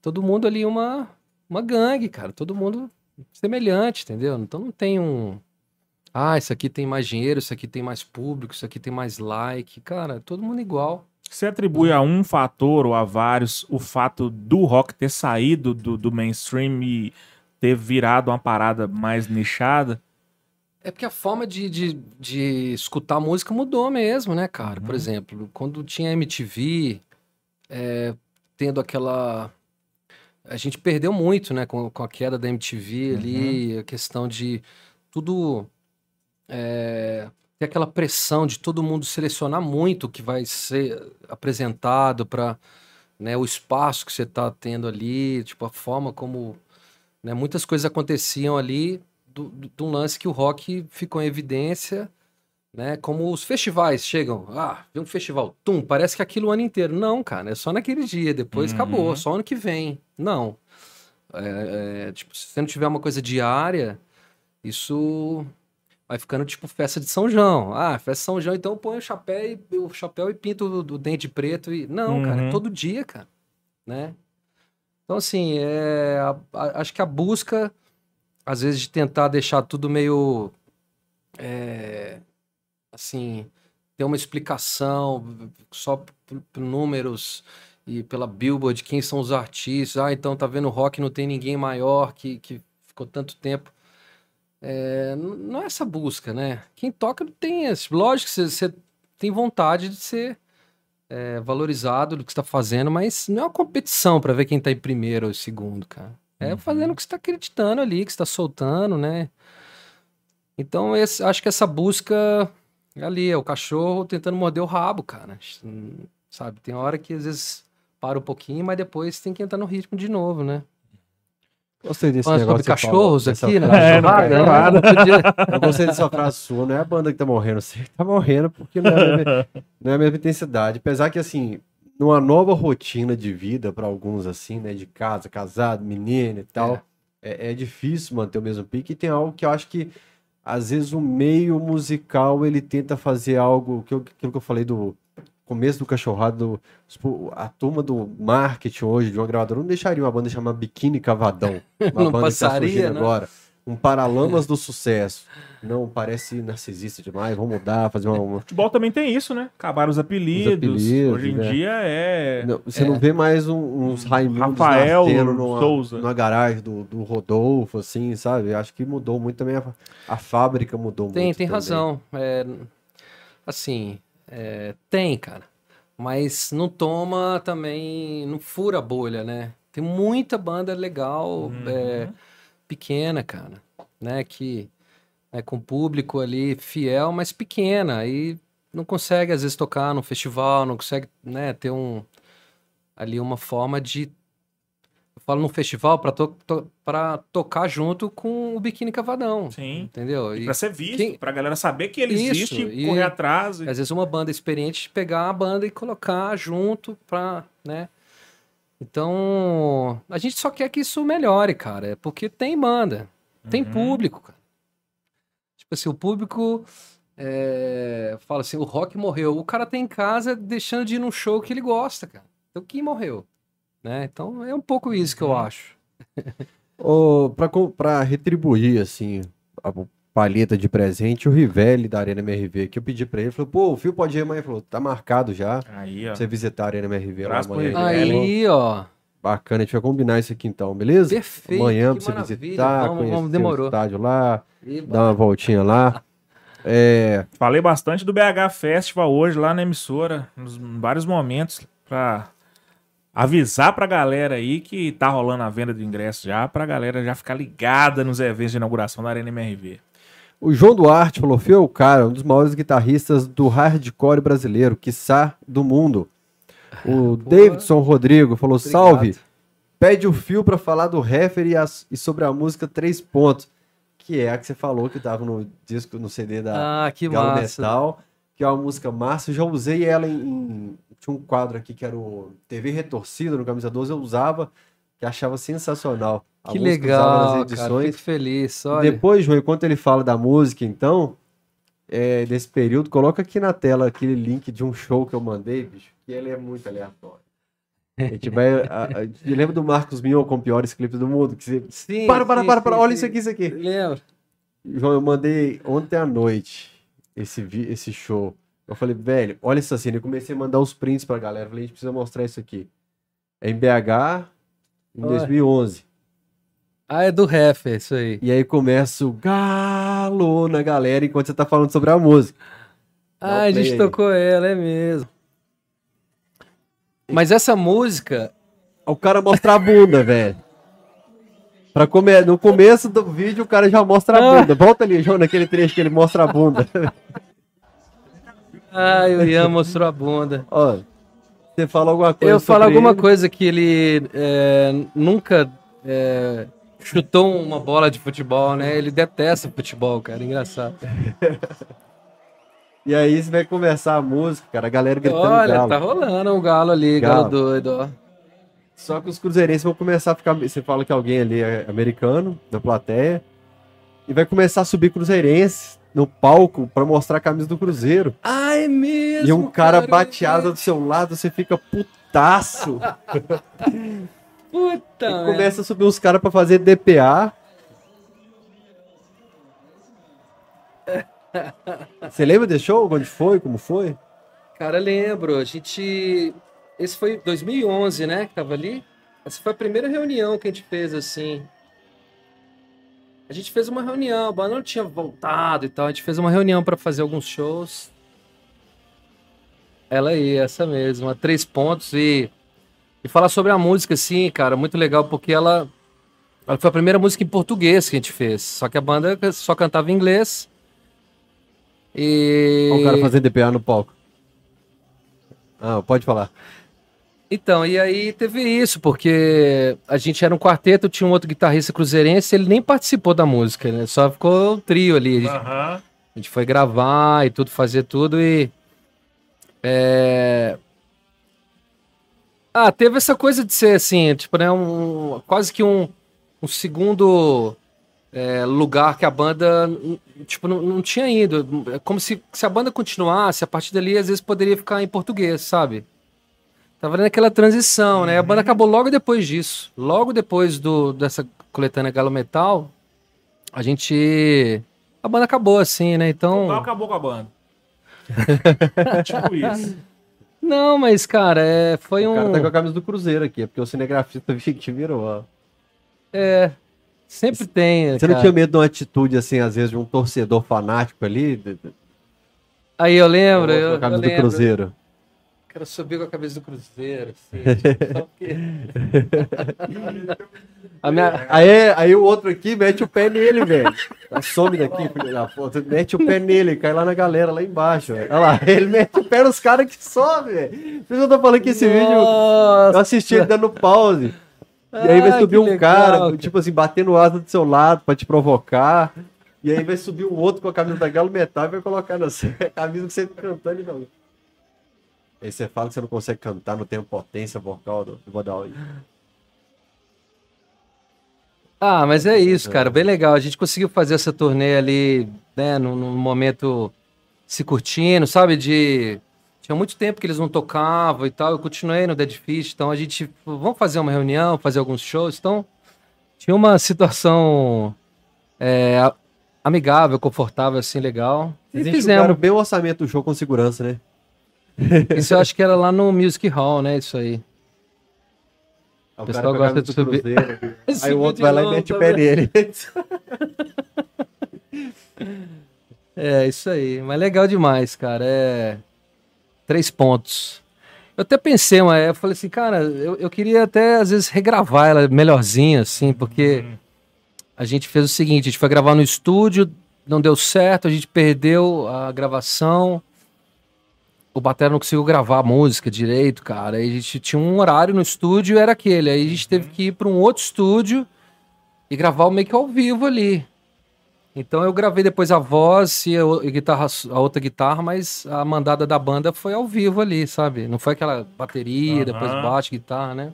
S3: Todo mundo ali uma, uma gangue, cara. Todo mundo semelhante, entendeu? Então não tem um. Ah, isso aqui tem mais dinheiro, isso aqui tem mais público, isso aqui tem mais like. Cara, todo mundo igual.
S2: Você atribui a um fator ou a vários o fato do rock ter saído do, do mainstream e ter virado uma parada mais nichada?
S3: É porque a forma de, de, de escutar música mudou mesmo, né, cara? Por
S2: Uhum.
S3: exemplo, quando tinha MTV, é, tendo aquela. A gente perdeu muito, né, com, com a queda da MTV ali, a questão de tudo. É, ter aquela pressão de todo mundo selecionar muito o que vai ser apresentado para né, o espaço que você está tendo ali, tipo, a forma como né, muitas coisas aconteciam ali de um lance que o rock ficou em evidência, né? Como os festivais chegam, ah, vem um festival, tum, parece que aquilo o ano inteiro. Não, cara, é só naquele dia, depois
S2: Uhum.
S3: acabou, só ano que vem. Não. É, é, tipo, se você não tiver uma coisa diária, isso vai ficando tipo festa de São João. Ah, festa de São João, então põe o chapéu e, o chapéu e pinto o, o dente preto. E... Não, cara,
S2: Uhum.
S3: é todo dia, cara. Né? Então, assim, é, a- a- acho que a busca, às vezes, de tentar deixar tudo meio. é, assim, ter uma explicação só por, por números e pela Billboard, quem são os artistas. Ah, então tá vendo o rock, não tem ninguém maior que, que ficou tanto tempo. É, não é essa busca, né? Quem toca tem esse. Lógico que você- tem vontade de ser é, valorizado do que está fazendo, mas não é uma competição para ver quem tá em primeiro ou segundo, cara. É
S2: Uhum.
S3: fazendo o que você está acreditando ali, que você está soltando, né? Então, esse- acho que essa busca é ali, é o cachorro tentando morder o rabo, cara. Hum, Sabe? Tem hora que às vezes para um pouquinho, mas depois tem que entrar no ritmo de novo, né?
S1: Gostei desse negócio falou,
S3: cachorros
S1: dessa
S3: aqui, né?
S2: É, não
S3: né?
S2: nada.
S3: Não podia-
S1: Eu gostei dessa frase sua, não é a banda que tá morrendo, você que tá morrendo porque não é a mesma, não é a mesma intensidade. Apesar que, assim, numa nova rotina de vida para alguns, assim, né, de casa, casado, menino e tal, é, é difícil manter o mesmo pique. E tem algo que eu acho que, às vezes, o meio musical ele tenta fazer algo, aquilo que eu falei do começo do cachorrado, do- tipo, a turma do marketing hoje de uma gravadora não deixaria uma banda chamada Biquíni Cavadão. Uma
S3: Não
S1: banda que tá
S3: passaria,
S1: surgindo
S3: né?
S1: agora. Um Paralamas do Sucesso. Não, parece narcisista demais, vamos mudar, fazer uma... uma-
S2: Futebol também tem isso, né? Acabaram os apelidos.
S1: apelidos,
S2: Hoje em
S1: né?
S2: dia é.
S1: Não, você não vê mais um- uns Raimundos
S2: Rafael
S1: numa,
S2: Souza.
S1: numa garagem do, do Rodolfo, assim, sabe? Acho que mudou muito também, a, a fábrica mudou
S3: Tem,
S1: muito
S3: tem
S1: também.
S3: razão. É, assim, é, tem, cara. Mas não toma também, não fura a bolha, né? Tem muita banda legal,
S2: Uhum.
S3: é, pequena, cara, né? Que é com público ali fiel, mas pequena. Aí não consegue, às vezes, tocar num festival, não consegue, né, ter um ali uma forma de. Falo num festival para to, to, pra tocar junto com o Biquíni Cavadão.
S2: Sim.
S3: Entendeu?
S2: E
S3: E-
S2: pra ser visto,
S3: quem-
S2: pra galera saber que ele
S3: Isso,
S2: existe,
S3: e-
S2: correr atrás. e-
S3: Às vezes uma banda experiente pegar a banda e colocar junto pra, né? Então, a gente só quer que isso melhore, cara, é porque tem banda. Tem
S2: Uhum.
S3: público, cara. Tipo assim, o público é, fala assim, o rock morreu. O cara tá em casa deixando de ir num show que ele gosta, cara. Então quem morreu? Né? Então é um pouco isso que eu
S2: Uhum.
S3: acho.
S1: Co- pra retribuir, assim, a palheta de presente, o Rivelli da Arena MRV, que eu pedi pra ele, falou, pô, o Fio pode ir amanhã. Ele falou, tá marcado já,
S2: Aí, ó.
S1: pra você visitar a Arena MRV lá amanhã.
S3: Aí, ó.
S1: Bacana, a gente vai combinar isso aqui então, beleza?
S3: Perfeito.
S1: amanhã
S3: que
S1: pra você
S3: maravilha.
S1: visitar,
S3: Vamos,
S1: conhecer
S3: vamos,
S1: o
S3: demorou.
S1: estádio lá,
S3: E
S1: dar uma voltinha lá. É,
S2: Falei bastante do BH Festival hoje lá na emissora, nos em vários momentos, pra avisar pra galera aí que tá rolando a venda de ingressos já, pra galera já ficar ligada nos eventos de inauguração da Arena MRV.
S1: o João Duarte falou, Fio, cara, um dos maiores guitarristas do hardcore brasileiro, quiçá do mundo. O Davidson Rodrigo falou,
S3: Obrigado.
S1: salve, pede o fio pra falar do Heffer e, as- e sobre a música Três Pontos, que é a que você falou que tava no disco, no CD da
S3: Ah, que
S1: Galo
S3: massa.
S1: Metal, que é uma música massa. Eu já usei ela em, em- Tinha um quadro aqui que era o TV Retorcido no Camisa 12, eu usava, que achava sensacional. A
S3: Que legal,
S1: nas
S3: cara.
S1: edições.
S3: Fico feliz. Olha.
S1: depois, João, enquanto ele fala da música, então, é, desse período, coloca aqui na tela aquele link de um show que eu mandei, bicho, que ele é muito aleatório. A gente vai. A, lembra do Marcos Mion com piores clipes do mundo? Que você.
S3: Sim,
S1: Para, para,
S3: sim,
S1: para, para,
S3: sim,
S1: olha
S3: sim.
S1: isso aqui, isso aqui.
S3: Lembro.
S1: João, eu mandei ontem à noite esse, esse show. Eu falei, velho, olha essa cena. Eu comecei a mandar os prints pra galera. Falei, a gente precisa mostrar isso aqui. É em BH, em
S3: Olha.
S1: 2011.
S3: Ah, é do Heffer, isso aí.
S1: E aí começa o galo na galera enquanto você tá falando sobre a música.
S3: Ah, a gente
S1: aí.
S3: tocou ela, é mesmo. Mas essa música,
S1: O cara mostra a bunda, velho. Pra come... No começo do vídeo, o cara já mostra a bunda. Volta ali, João, naquele trecho que ele mostra a bunda.
S3: ah, o Ian mostrou a bunda.
S1: Ó, você fala alguma coisa
S3: Eu falo alguma
S1: ele?
S3: coisa que ele é, nunca é, chutou uma bola de futebol, né? Ele detesta futebol, cara. Engraçado.
S1: E aí você vai começar a música, cara, a galera gritando
S3: Olha,
S1: galo.
S3: tá rolando um galo ali, galo,
S1: Galo.
S3: doido, ó.
S1: Só que os cruzeirenses vão começar a ficar. Você fala que alguém ali é americano, na plateia, e vai começar a subir cruzeirenses no palco pra mostrar a camisa do Cruzeiro.
S3: Ah, é mesmo,
S1: e um cara
S3: eu
S1: bate asa
S3: lembrei.
S1: do seu lado, você fica putaço.
S3: Puta,
S1: e começa a subir uns caras pra fazer DPA. Você lembra desse show? Onde foi? Como foi?
S3: Cara, lembro. A gente. Esse foi 2011, né? Que tava ali. Essa foi a primeira reunião que a gente fez assim. A gente fez uma reunião, a banda não tinha voltado e tal. A gente fez uma reunião pra fazer alguns shows. Ela aí, essa mesmo, a três pontos e. E falar sobre a música, assim, cara, muito legal, porque ela. Ela foi a primeira música em português que a gente fez. Só que a banda só cantava em inglês. E.
S1: O cara fazendo DPA no palco. Ah, pode falar.
S3: Então, e aí teve isso, porque a gente era um quarteto, tinha um outro guitarrista cruzeirense, ele nem participou da música, né? Só ficou o trio ali. A gente,
S2: Aham.
S3: a gente foi gravar e tudo, fazer tudo e. É... Ah, teve essa coisa de ser assim, tipo, né? Um, quase que um, um segundo é, lugar que a banda, tipo, não, não tinha ido. É como se, se a banda continuasse, a partir dali às vezes poderia ficar em português, sabe? Tava naquela transição, né? A banda acabou logo depois disso. Logo depois do, dessa coletânea Galo Metal, a gente. A banda acabou assim, né? Então.
S2: acabou com a banda? tipo isso.
S3: Não, mas, cara, é, foi
S1: O cara
S3: um.
S1: tá com a camisa do Cruzeiro aqui, é porque o cinegrafista que virou, ó.
S3: É. Sempre tem.
S1: Você não
S3: cara.
S1: tinha medo de uma atitude, assim, às vezes, de um torcedor fanático ali?
S3: Aí eu lembro,
S1: com
S3: eu,
S1: a
S3: eu
S1: camisa do
S3: lembro.
S1: Cruzeiro.
S3: O cara subiu com a cabeça do Cruzeiro, assim. tipo, só porque... a minha...
S1: Aí, aí o outro aqui mete o pé nele, velho. Some daqui, filho da puta. Mete o pé nele, cai lá na galera, lá embaixo, velho. Olha lá, ele mete o pé nos caras que sobem, velho. Eu tô falando que esse vídeo, eu
S3: Nossa!
S1: assisti ele dando pause. E aí vai
S3: Ai,
S1: subir um
S3: legal,
S1: cara,
S3: cara.
S1: tipo assim, batendo asa do seu lado pra te provocar. E aí vai subir um outro com a camisa da Galo Metal e vai colocar na camisa que você tá cantando e não. Aí você fala que você não consegue cantar, não tem potência vocal do, Badawi.
S3: Ah, mas é isso, cara. Bem legal. A gente conseguiu fazer essa turnê ali, né, num, num momento se curtindo, sabe? De. Tinha muito tempo que eles não tocavam e tal. Eu continuei no Dead Fish. Então a gente. Vamos fazer uma reunião, fazer alguns shows. Então. Tinha uma situação. é, amigável, confortável, assim, legal. E
S1: Vocês
S3: fizemos.
S1: enxugaram bem o orçamento do show com segurança, né?
S3: Isso eu acho que era lá no Music Hall, né? Isso aí.
S1: O
S3: pessoal
S1: cara
S3: gosta de subir.
S1: Cruzeiro, aí o outro vai lá e mete o pé
S3: também.
S1: nele.
S3: É, isso aí. Mas legal demais, cara. É. Três pontos. Eu até pensei, mas eu falei assim, cara, eu, eu queria até às vezes regravar ela melhorzinha, assim, porque a gente fez o seguinte: a gente foi gravar no estúdio, não deu certo, a gente perdeu a gravação. O batera não conseguiu gravar a música direito, cara. Aí a gente tinha um horário no estúdio, era aquele. Aí a gente teve que ir para um outro estúdio e gravar o meio que ao vivo ali. Então eu gravei depois a voz e a, guitarra, a outra guitarra, mas a mandada da banda foi ao vivo ali, sabe? Não foi aquela bateria, depois
S2: Aham.
S3: bate, guitarra, né?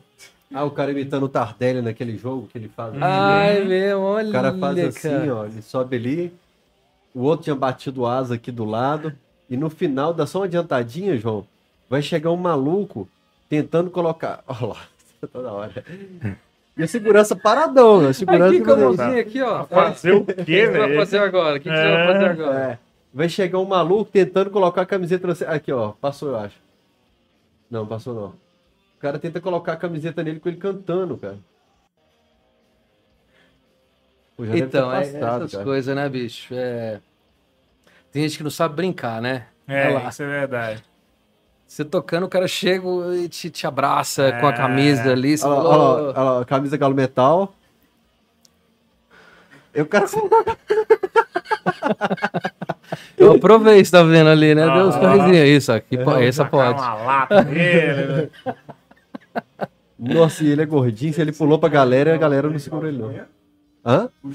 S1: Ah, o cara imitando o Tardelli naquele jogo que ele faz.
S3: Ai, meu, olha,
S1: O cara faz assim,
S3: cara.
S1: ó, ele sobe ali, o outro tinha batido asa aqui do lado, e no final dá só uma adiantadinha, João, vai chegar um maluco tentando colocar, olha lá, toda hora. E a segurança paradão, né? a segurança...
S3: Aqui com a mãozinha aqui, ó.
S2: Fazer o
S3: O que
S2: quê,
S3: você vai
S2: velho?
S3: fazer agora? O que, que você vai
S2: É.
S3: fazer agora?
S1: É, vai chegar um maluco tentando colocar a camiseta... no- Aqui, ó, passou, eu acho. Não, passou não. O cara tenta colocar a camiseta nele com ele cantando, cara. Pô, já deve ter
S3: Então, é, essas coisas, né, bicho? É... Tem gente que não sabe brincar, né?
S2: É,
S3: Olha lá.
S2: isso é verdade.
S3: Você tocando, o cara chega e te, te abraça com a
S2: É.
S3: camisa ali. Você
S1: Olha lá,
S3: falou,
S1: olha lá, olha lá, camisa galo metal. E o cara
S3: Eu aprovei, você tá vendo ali, né? Deu uns
S2: Ah.
S3: Isso, aqui, po- essa pode.
S2: Uma lata nele, né?
S1: Nossa, e ele é gordinho, se ele pulou pra galera, a galera não segurou ele não. Hã?
S4: Vai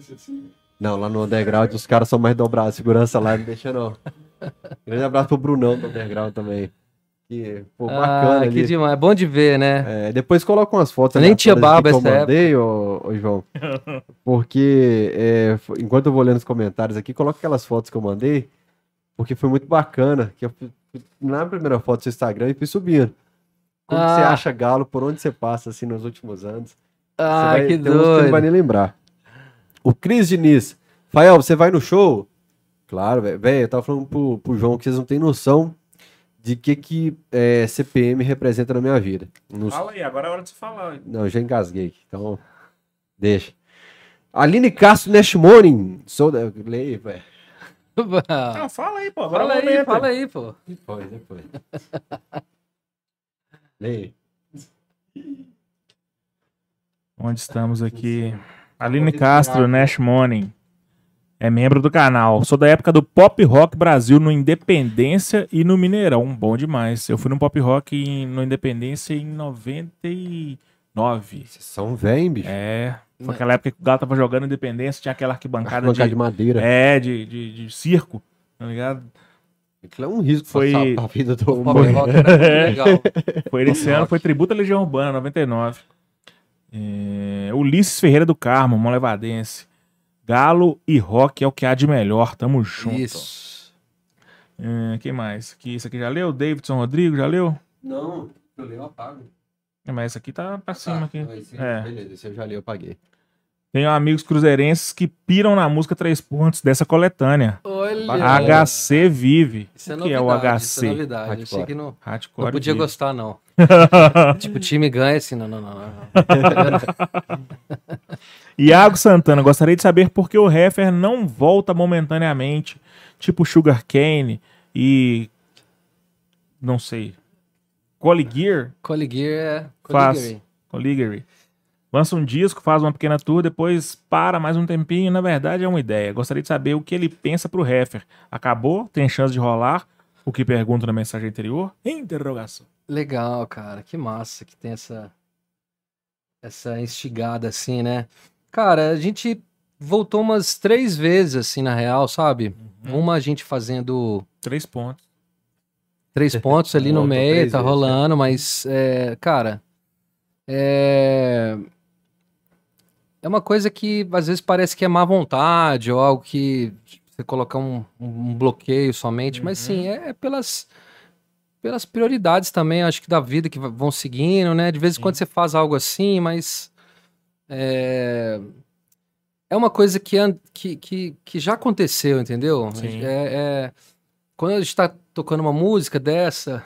S4: ser assim.
S1: Não, lá no underground os caras são mais dobrados, segurança lá não deixa não. Grande abraço pro Brunão do underground também. Que, pô, bacana
S3: Ah, que
S1: ali.
S3: demais. É bom de ver, né?
S1: É, depois coloca umas fotos
S3: Nem tinha barba
S1: que eu
S3: essa
S1: mandei, ô, ô, João. Porque é, enquanto eu vou lendo os comentários aqui, coloca aquelas fotos que eu mandei, porque foi muito bacana. Que eu fui- na primeira foto do seu Instagram e fui subindo. Como que você
S3: Ah.
S1: acha galo, por onde você passa assim nos últimos anos?
S3: Ah,
S1: Você vai-
S3: que
S1: que não vai
S3: doido.
S1: nem lembrar. O Cris Diniz. Fael, você vai no show? Claro, velho. Eu tava falando pro, pro João que vocês não têm noção de que que é, CPM representa na minha vida. Nos-
S2: Fala aí, agora é hora de você falar.
S1: Não, eu já engasguei. Então, deixa. Aline Castro Nash Morning. Sou da... Leia, velho.
S2: Não, fala aí, pô. Agora
S3: Fala
S2: é
S3: aí,
S2: momento.
S3: fala aí, pô.
S1: Depois, depois. Leia.
S2: Onde estamos aqui? Aline Castro, Nash Money. É membro do canal. Sou da época do Pop Rock Brasil no Independência e no Mineirão. Bom demais. Eu fui no Pop Rock em- no Independência em 99.
S1: Vocês são velho, bicho.
S2: É. Foi aquela época que o Galo tava jogando Independência, tinha aquela arquibancada
S1: Bancada
S2: de,
S1: de madeira.
S2: é, de, de, de circo, tá ligado?
S1: Aquilo é um risco
S2: Foi-
S1: pra vida do
S3: Pop Rock era muito legal.
S2: Foi esse ano, foi Tributo à Legião Urbana, 99. É, Ulisses Ferreira do Carmo, Molevadense. Galo e rock é o que há de melhor, tamo junto.
S3: Isso.
S2: É, quem mais? Aqui, isso aqui já leu? Davidson Rodrigo, já leu?
S1: Não, eu leio, eu apago.
S2: É, mas esse aqui tá pra cima aqui. É.
S1: Beleza, esse eu já li, eu paguei.
S2: Tenho amigos cruzeirenses que piram na música Três Pontos dessa coletânea.
S3: Olha.
S2: HC Vive.
S3: Isso é
S2: o que é o
S3: novidade, Isso é
S2: HC?
S3: novidade. Eu achei
S1: Hardcore.
S3: que não,
S2: Hardcore
S3: não podia
S2: Vive.
S3: gostar, não. tipo, time ganha assim, não, não, não. não.
S2: Iago Santana, gostaria de saber por que o Heffer não volta momentaneamente, tipo Sugar Cane e. Não sei. Cole Gear?
S3: É. Gear.
S2: Coligary. Lança um disco, faz uma pequena tour, depois para mais um tempinho. Na verdade, é uma ideia. Gostaria de saber o que ele pensa pro Heffer. Acabou? Tem chance de rolar? O que pergunto na mensagem anterior? Interrogação.
S3: Legal, cara. Que massa que tem essa essa instigada assim, né? Cara, a gente voltou umas três vezes assim na real, sabe?
S2: Uhum.
S3: Uma a gente fazendo
S2: Três pontos.
S3: três pontos ali no meio, tá
S1: vezes,
S3: rolando, mas é, cara, é é uma coisa que às vezes parece que é má vontade ou algo que você colocar um, um bloqueio somente, mas sim, é, é pelas pelas prioridades também, acho que da vida que vão seguindo, né? De vez em quando você faz algo assim, mas é, é uma coisa que, que, que, que já aconteceu, entendeu?
S2: Sim.
S3: É, é- quando a gente está tocando uma música dessa,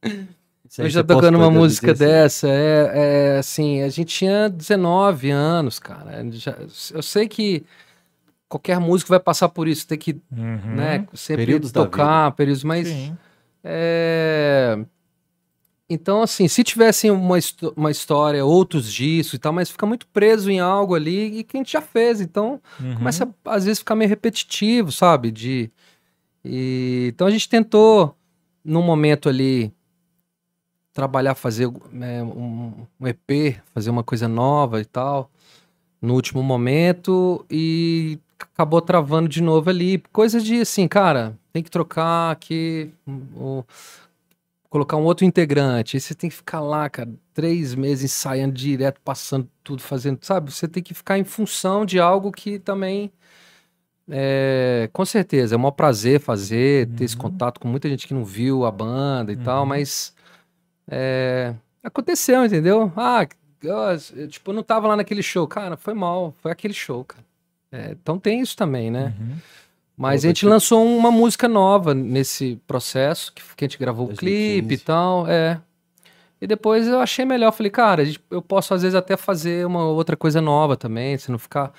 S1: Aí
S3: eu já tocando uma música
S1: 2016.
S3: dessa, é, é assim, a gente tinha 19 anos, cara. Eu sei que qualquer músico vai passar por isso, ter que,
S2: Uhum.
S3: né, sempre
S1: Períodos
S3: tocar, períodos, mas é, Então, assim, se tivesse uma, uma história, outros discos e tal, mas fica muito preso em algo ali e que a gente já fez, então
S2: Uhum.
S3: começa a, às vezes ficar meio repetitivo, sabe? De e, então a gente tentou num momento ali trabalhar, fazer é, um, um EP, fazer uma coisa nova e tal, no último momento e acabou travando de novo ali, coisa de assim, cara, tem que trocar aqui, o- colocar um outro integrante, aí você tem que ficar lá, cara, três meses ensaiando direto, passando tudo, fazendo, sabe? Você tem que ficar em função de algo que também é, com certeza, é um maior prazer fazer, ter esse contato com muita gente que não viu a banda e tal,
S2: Uhum.
S3: mas é, aconteceu, entendeu? Ah, eu, tipo, não tava lá naquele show. Cara, foi mal, foi aquele show, cara. É, então tem isso também, né?
S2: Uhum.
S3: Mas a gente
S1: que-
S3: lançou uma música nova nesse processo, que, que a gente gravou o
S1: 2015.
S3: clipe e tal, é. E depois eu achei melhor, falei, cara, eu posso às vezes até fazer uma outra coisa nova também, se não ficar...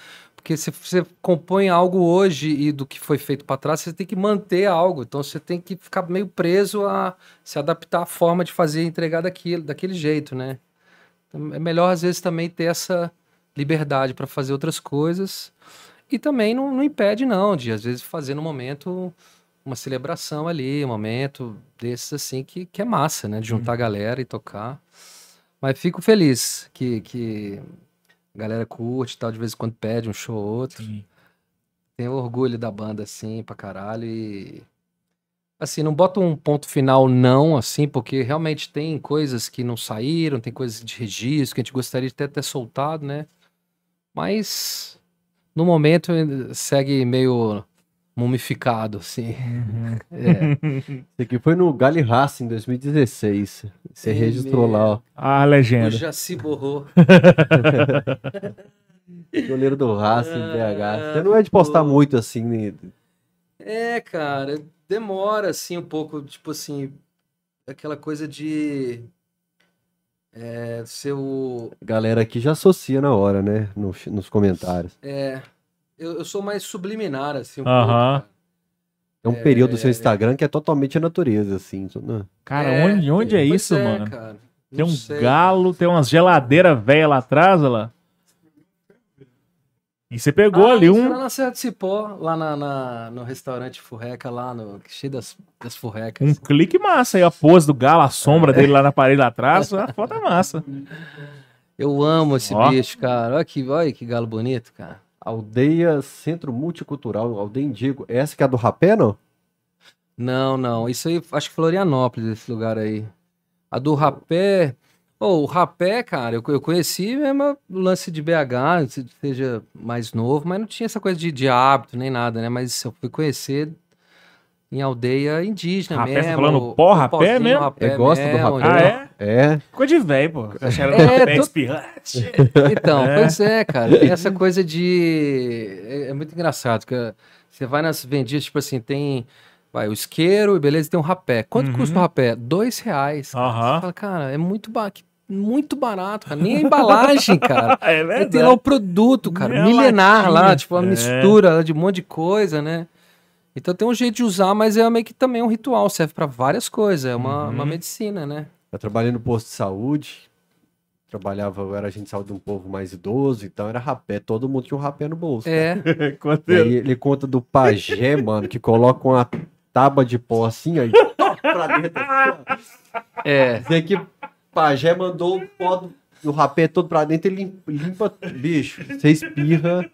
S3: Porque se você compõe algo hoje e do que foi feito para trás, você tem que manter algo, então você tem que ficar meio preso a se adaptar à forma de fazer e entregar daquilo, daquele jeito, né? Então, é melhor às vezes também ter essa liberdade para fazer outras coisas e também não, não impede, não, de às vezes fazer no momento uma celebração ali, um momento desses assim que, que é massa, né? De juntar a galera e tocar. Mas fico feliz que, que a galera curte e tal, de vez em quando pede um show ou outro.
S2: Sim.
S3: Tenho orgulho da banda, assim, pra caralho. E. Assim, não boto um ponto final, não, assim, porque realmente tem coisas que não saíram, tem coisas de registro que a gente gostaria de até ter soltado, né? Mas. No momento segue meio mumificado, assim.
S2: Uhum.
S3: É.
S1: Isso aqui foi no Gale Racing em 2016. Você registrou lá, ó.
S2: Ah, legenda.
S3: Jaci borrou.
S1: Goleiro do Racing,
S3: Ah,
S1: BH. Você não é de postar
S3: pô.
S1: muito assim, né?
S3: É, cara, demora assim um pouco, tipo assim, aquela coisa de é, seu
S1: galera aqui já associa na hora, né? No- nos comentários.
S3: é, eu, eu sou mais subliminar assim um
S2: Aham.
S3: pouco.
S1: É um período do seu
S3: É.
S1: Instagram que é totalmente a natureza, assim. né?
S2: Cara,
S3: É,
S2: onde, onde é
S3: Pois
S2: isso,
S3: é,
S2: mano?
S3: cara,
S2: Tem um
S3: sei.
S2: galo, tem umas geladeiras velhas lá atrás, olha lá. E você pegou
S3: Ah,
S2: ali
S3: isso
S2: um.
S3: na Serra de Cipó, lá na, na- no restaurante Furreca, lá no cheio das, das furrecas.
S2: Um clique massa aí, a pose do galo, a sombra dele lá na parede lá atrás, a foto é massa.
S3: Eu amo esse
S2: Ó.
S3: bicho, cara. Olha que, olha que galo bonito, cara.
S1: Aldeia Centro Multicultural, Aldeia Indigo. Essa que é a do rapé, não?
S3: Não, não. Isso aí, acho que Florianópolis, esse lugar aí. A do rapé. Ô, o rapé, cara, eu, eu conheci mesmo o lance de BH, se- seja mais novo, mas não tinha essa coisa de, de hábito nem nada, né? Mas eu fui conhecer em aldeia indígena
S2: Rapé, tá
S3: mesmo.
S2: falando
S3: o-
S2: pó rapé
S3: pozinho
S2: mesmo?
S3: rapé
S1: Eu gosto do
S3: mesmo,
S1: rapé.
S2: Ah, é?
S1: É.
S2: Ficou de velho, pô. Achando
S3: É,
S2: pé
S3: tô-
S2: espirrante.
S3: Então,
S2: É.
S3: pois é, cara. Tem essa coisa de. É, é muito engraçado, que você vai nas vendidas, tipo assim, tem. Vai, o isqueiro e beleza, tem um rapé. Quanto
S2: Uhum.
S3: custa o rapé? Dois reais. cara.
S2: Aham.
S3: Você fala, cara, é muito, ba... muito barato, cara. Nem a embalagem, cara.
S2: É verdade.
S3: tem lá o produto, cara,
S2: Nem a
S3: milenar lá,
S2: latinha.
S3: tipo, uma
S2: É.
S3: mistura lá de um monte de coisa, né? Então tem um jeito de usar, mas é meio que também um ritual, serve pra várias coisas, é uma,
S2: Uhum.
S3: uma medicina, né?
S1: Eu trabalhei no posto de saúde. Trabalhava, eu era agente de saúde de um povo mais idoso, então era rapé. Todo mundo tinha um rapé no bolso.
S3: É,
S2: Quanto
S1: E aí ele conta do pajé, mano, que coloca uma tábua de pó assim, aí pra dentro. assim, ó.
S3: é.
S1: Dizer que pajé mandou o pó do, do rapé todo pra dentro e lim- limpa, bicho. Você espirra.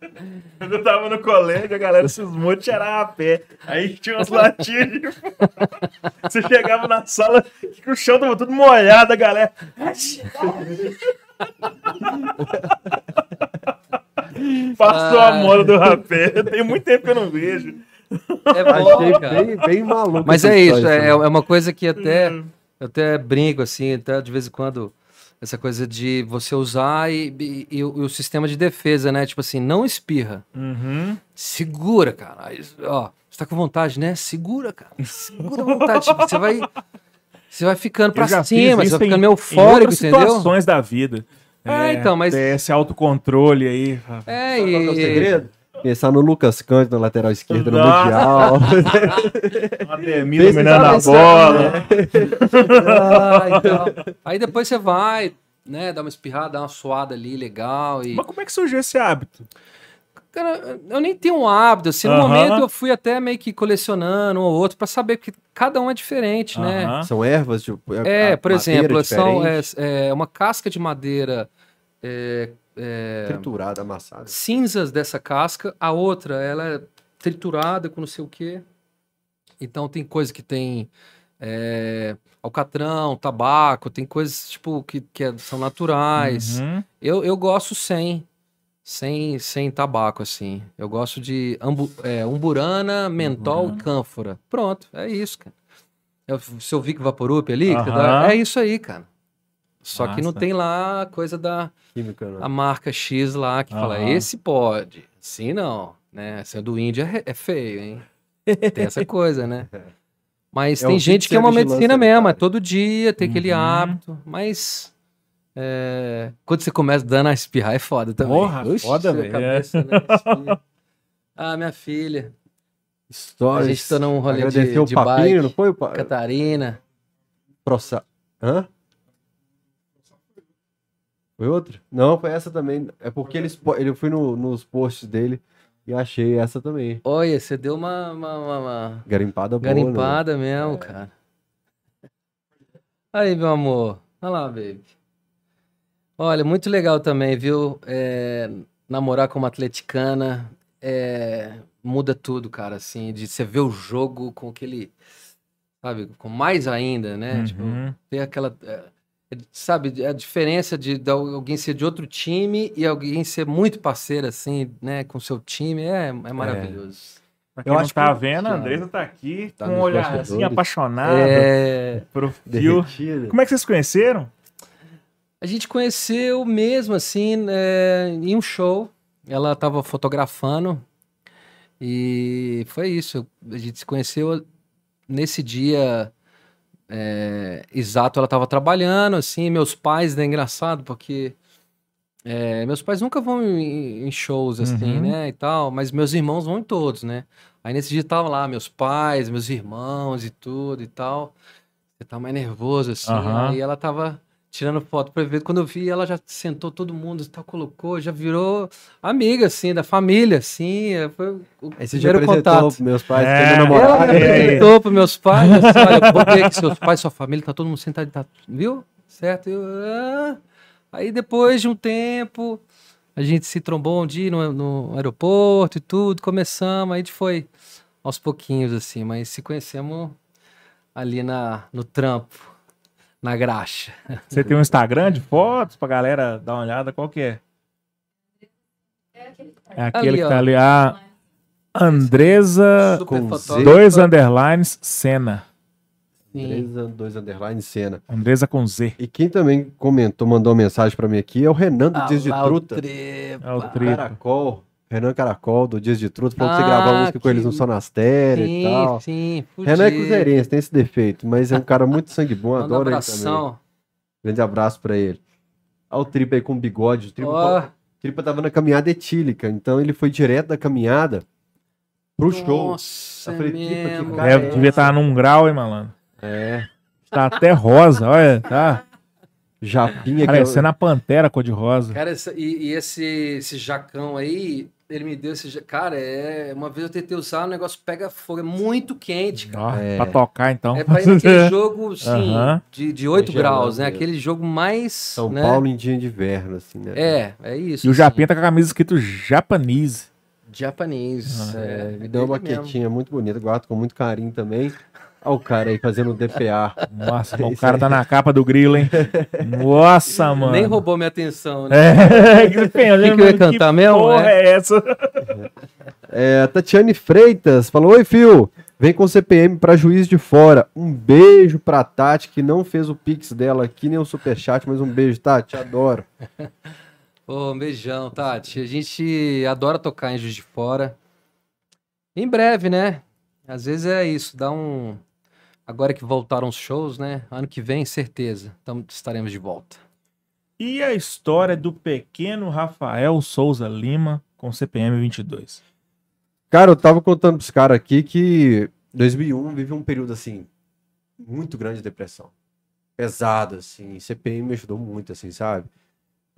S2: Quando eu tava no colégio, a galera cismou de cheirar a pé. Aí tinha umas latinhas de Você chegava na sala, que o chão tava tudo molhado, a galera. Passou
S3: Ah.
S2: a moda do rapé. Tem muito tempo que eu não vejo.
S3: É bom,
S1: Achei
S3: cara.
S1: bem, bem maluco.
S3: Mas é isso, é,
S1: assim.
S3: é uma coisa que até eu até brinco assim, até de vez em quando essa coisa de você usar e, e- e o, e o sistema de defesa, né? Tipo assim, não espirra,
S2: Uhum.
S3: segura, cara. Ó, você tá com vontade, né? Segura, cara. Segura a vontade. tipo, você vai você vai ficando pra cima, você vai
S2: em-
S3: ficando meio
S2: em
S3: eufórico,
S2: outras
S3: entendeu?
S2: situações da vida.
S3: É, então, mas-
S2: Esse autocontrole aí.
S3: É,
S1: Sabe qual é o
S3: e
S1: segredo? Pensar no Lucas Cândido na lateral esquerda no
S2: Nossa.
S1: Mundial.
S2: Ademir dominando a bola.
S3: Ah, então. Aí depois você vai, né, dar uma espirrada, dar uma suada ali, legal. E...
S2: Mas como é que surgiu esse hábito?
S3: Cara, eu nem tenho um hábito, assim, no
S2: Aham.
S3: momento eu fui até meio que colecionando um ou outro pra saber que cada um é diferente, né?
S2: Aham.
S1: São ervas, tipo.
S3: É, por exemplo, são, é, é uma casca de madeira é, é,
S1: triturada, amassada.
S3: cinzas dessa casca, a outra ela é triturada com não sei o quê. Então tem coisa que tem é, alcatrão, tabaco, tem coisas tipo que, que é- são naturais.
S2: Uhum.
S3: Eu, eu gosto sem, sem, sem tabaco, assim. Eu gosto de ambu, é, umburana, mentol
S2: Uhum.
S3: e cânfora. Pronto, é isso, cara. É o seu Vic Vaporup ali, que
S2: Aham.
S3: dá- é isso aí, cara. Só que não tem lá a coisa da
S1: Química, né?
S3: a marca X lá que fala,
S2: Aham.
S3: esse pode, sim não, né? Esse do Índia é, é feio, hein? Tem essa coisa, né? Mas
S1: É
S3: tem
S1: o
S3: gente que é uma
S1: de
S3: medicina mesmo, é todo dia, tem aquele
S2: Uhum.
S3: hábito, mas é, quando você começa dando a espirrar é foda também.
S2: Porra, foda, velho,
S3: né? Ah, minha filha,
S1: Stories.
S3: A gente tá num rolê de-
S1: Agradecer o
S3: de
S1: papinho,
S3: bike.
S1: não foi? o pa-
S3: Catarina.
S1: Proça... Hã? Foi outra? Não, foi essa também. É porque ele fui no- nos posts dele e achei essa também.
S3: Olha, você deu uma, uma- uma- uma
S1: Garimpada boa, né?
S3: garimpada mesmo, cara. Aí, meu amor. Olha lá, baby. Olha, muito legal também, viu? É, namorar com uma atleticana é, muda tudo, cara, assim, de você ver o jogo com aquele, sabe, com mais ainda, né? Tipo,
S2: Uhum.
S3: ter aquela, é, é, sabe, a diferença de, de alguém ser de outro time e alguém ser muito parceiro, assim, né, com seu time, é, é maravilhoso.
S2: Pra
S1: Eu
S2: quem não
S1: acho
S2: tá
S1: que-
S2: vendo, a. Andresa tá aqui
S1: Tá
S2: com um
S1: nos
S2: olhar assim, apaixonado
S3: É,
S2: pro fio.
S1: Derretida.
S2: Como é que vocês conheceram?
S3: A gente conheceu mesmo assim é, em um show. Ela estava fotografando e foi isso. A gente se conheceu nesse dia é, exato. Ela estava trabalhando assim. Meus pais, né? Engraçado porque é, meus pais nunca vão em, em shows assim,
S2: Uhum.
S3: né? E tal. Mas meus irmãos vão em todos, né? Aí nesse dia estavam lá meus pais, meus irmãos e tudo e tal. Você tá mais nervoso assim.
S2: Aham.
S3: Aí ela tava tirando foto pra ver. Quando eu vi, ela já sentou todo mundo tal, colocou, já virou amiga, assim, da família, assim. é, Foi o
S1: Aí você já
S3: primeiro
S1: apresentou
S3: contato.
S1: pros meus pais,
S2: É.
S1: que meu
S3: Ela
S1: namorado.
S3: me
S2: É, é.
S3: apresentou pros meus pais, assim, olha, eu vou ver que seus pais, sua família, tá todo mundo sentado, tá, viu? Certo? Eu, ah. Aí depois de um tempo, a gente se trombou um dia no, no aeroporto e tudo, começamos, aí a gente foi aos pouquinhos, assim, mas se conhecemos ali na, no trampo, na graxa.
S2: Você tem um Instagram de fotos pra galera dar uma olhada? Qual que é? É aquele
S3: Ali,
S2: que
S3: ó.
S2: tá ali. A Andresa
S1: com
S2: dois underlines Cena.
S3: Sim.
S1: Três, dois underline cena.
S2: Andresa com Z.
S1: E quem também comentou, mandou uma mensagem pra mim aqui é o Renan do
S3: Ah
S1: Dias de
S3: lá, o
S1: Truta.
S3: trepa.
S2: É o Tripa.
S1: Caracol. Renan Caracol, do Dias de Truta. Falou que você
S3: Ah,
S1: gravou a música com
S3: que-
S1: eles no Sonastério e
S3: Sim,
S1: tal.
S3: sim.
S1: Renan é
S3: fudido.
S1: cruzeirense, tem esse defeito, mas é um cara muito sangue bom,
S3: Manda um
S1: adoro ele também. Grande abraço pra ele. Olha o Tripa aí com bigode. O Tripa,
S3: Ó,
S1: o Tripa tava na caminhada etílica, então ele foi direto da caminhada pro show.
S3: Nossa,
S1: Eu
S3: é
S1: falei, Tripa, que cara
S2: Deve, devia estar num grau, hein, malandro?
S1: É.
S2: Tá até rosa, olha, tá.
S1: Japinha que
S2: Parecendo a pantera cor-de-rosa.
S3: Cara, essa- e, e esse, esse jacão aí, ele me deu esse. Cara, é. Uma vez eu tentei usar, o negócio pega fogo. É muito quente, cara.
S2: Ó,
S1: É.
S2: Pra tocar, então.
S3: É pra ir naquele jogo, sim, de, de 8
S1: Gelado
S3: graus, né? Aquele jogo mais.
S1: São
S3: né?
S1: Paulo em dia de inverno, assim, né?
S3: É, é isso.
S2: E o
S3: assim.
S2: Japinha tá com a camisa escrito Japanese.
S3: Japanese.
S2: Ah.
S3: é,
S1: Me deu uma
S3: mesmo.
S1: maquetinha muito bonita, guardo com muito carinho também. Olha o cara aí fazendo DPA.
S2: Nossa, o cara tá na capa do grilo, hein? Nossa, mano.
S3: Nem roubou minha atenção, né?
S2: É, que pena,
S3: que eu ia cantar mesmo?
S2: Porra
S3: É.
S2: é essa?
S1: É, a Tatiane Freitas falou: Oi, Fio. Vem com CPM pra juiz de fora. Um beijo pra Tati, que não fez o pix dela aqui, nem o superchat, mas um beijo, Tati. Adoro.
S3: Ô, um beijão, Tati. A gente adora tocar em Juiz de Fora. Em breve, né? Às vezes é isso, dá um. Agora que voltaram os shows, né? Ano que vem, certeza. Então estaremos de volta.
S2: E a história do pequeno Rafael Souza Lima com CPM 22?
S1: Cara, eu tava contando pros caras aqui que 2001 vive um período assim, muito grande de depressão. Pesado, assim. CPM me ajudou muito, assim, sabe?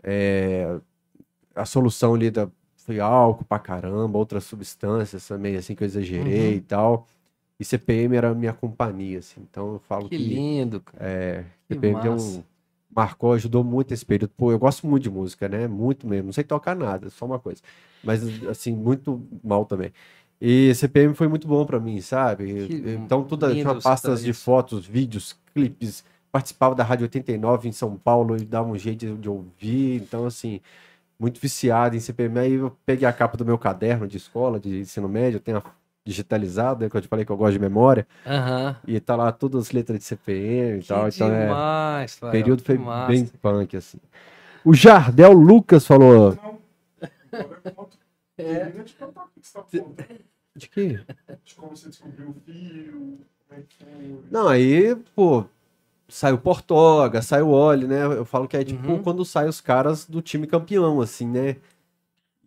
S1: É, a solução ali da, foi álcool pra caramba, outras substâncias também, assim, que eu exagerei
S3: Uhum.
S1: e tal. E CPM era a minha companhia, assim. Então eu falo
S3: Que
S1: que,
S3: lindo, cara.
S1: é,
S3: Que
S1: CPM deu
S3: massa.
S1: um, marcou, ajudou muito esse período. Pô, eu gosto muito de música, né? Muito mesmo. Não sei tocar nada, só uma coisa. Mas, assim, muito mal também. E CPM foi muito bom pra mim, sabe?
S3: Que
S1: então,
S3: lindo
S1: tinha pastas de fotos, vídeos, clipes. Participava da Rádio 89 em São Paulo e dava um jeito de, de ouvir. Então, assim, muito viciado em CPM. Aí eu peguei a capa do meu caderno de escola, de ensino médio, eu tenho a digitalizado, né? Que eu te falei que eu gosto de memória.
S3: Aham.
S1: E tá lá todas as letras de CPM e
S3: Que
S1: tal. Então, é, o período foi
S3: massa.
S1: bem punk, assim. O Jardel Lucas falou.
S3: É.
S4: Termina de o que tá.
S1: De quê?
S4: De como você descobriu o fio, como é que foi.
S1: Não, aí, pô, saiu Portoga, saiu Oli, né? Eu falo que é tipo
S3: Uhum.
S1: quando saem os caras do time campeão, assim, né?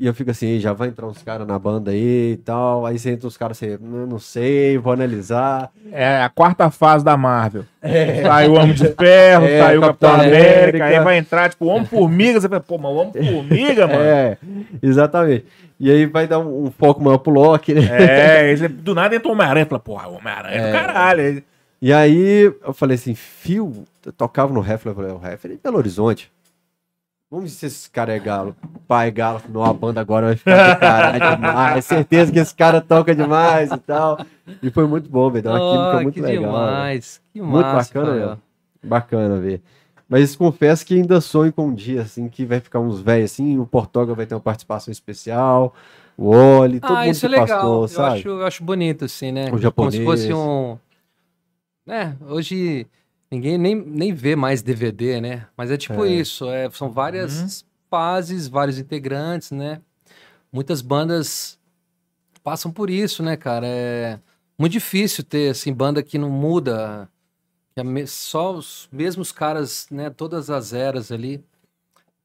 S1: E eu fico assim, "Ei, já vai entrar uns caras na banda aí e tal. Aí você entra os caras, você, "Não, sei, vou analisar.
S2: É a quarta fase da Marvel. Saiu o Homem de Ferro,
S1: É,
S2: saiu o Capitão
S1: Capitão
S2: América,
S1: América.
S2: aí vai entrar, tipo, o Homem-Formiga, você fala, pô, mas o Homem-Formiga, mano.
S1: É, exatamente. E aí vai dar um, um foco maior pro Loki, né?
S2: É, do nada entra o Homem-Aranha, fala, porra, o Homem-Aranha é do
S1: É.
S2: caralho.
S1: E aí eu falei assim, Fio, eu tocava no Hefler, eu falei, o Hefler é de Belo Horizonte. Vamos ver se esse cara é galo. Pai é galo, não, a banda agora vai ficar de caralho demais. Certeza que esse cara toca demais e tal. E foi muito bom, velho. Deu uma química
S3: Oh,
S1: muito
S3: que
S1: legal. velho.
S3: demais. Que
S1: Muito
S3: massa,
S1: bacana mesmo. Bacana ver. Mas confesso que ainda sonho com um dia, assim, que vai ficar uns velhos assim, o Portugal vai ter uma participação especial, o Oli, todo
S3: Ah,
S1: mundo
S3: isso é legal.
S1: passou,
S3: eu,
S1: sabe?
S3: acho, eu acho bonito, assim, né?
S1: O
S3: Como se
S1: japonês.
S3: fosse um. Né? Hoje ninguém nem, nem vê mais DVD, né? Mas é tipo
S1: É.
S3: isso. É, são várias fases, vários integrantes, né? Muitas bandas passam por isso, né, cara? É muito difícil ter, assim, banda que não muda. Que é só os mesmos caras, né? Todas as eras ali.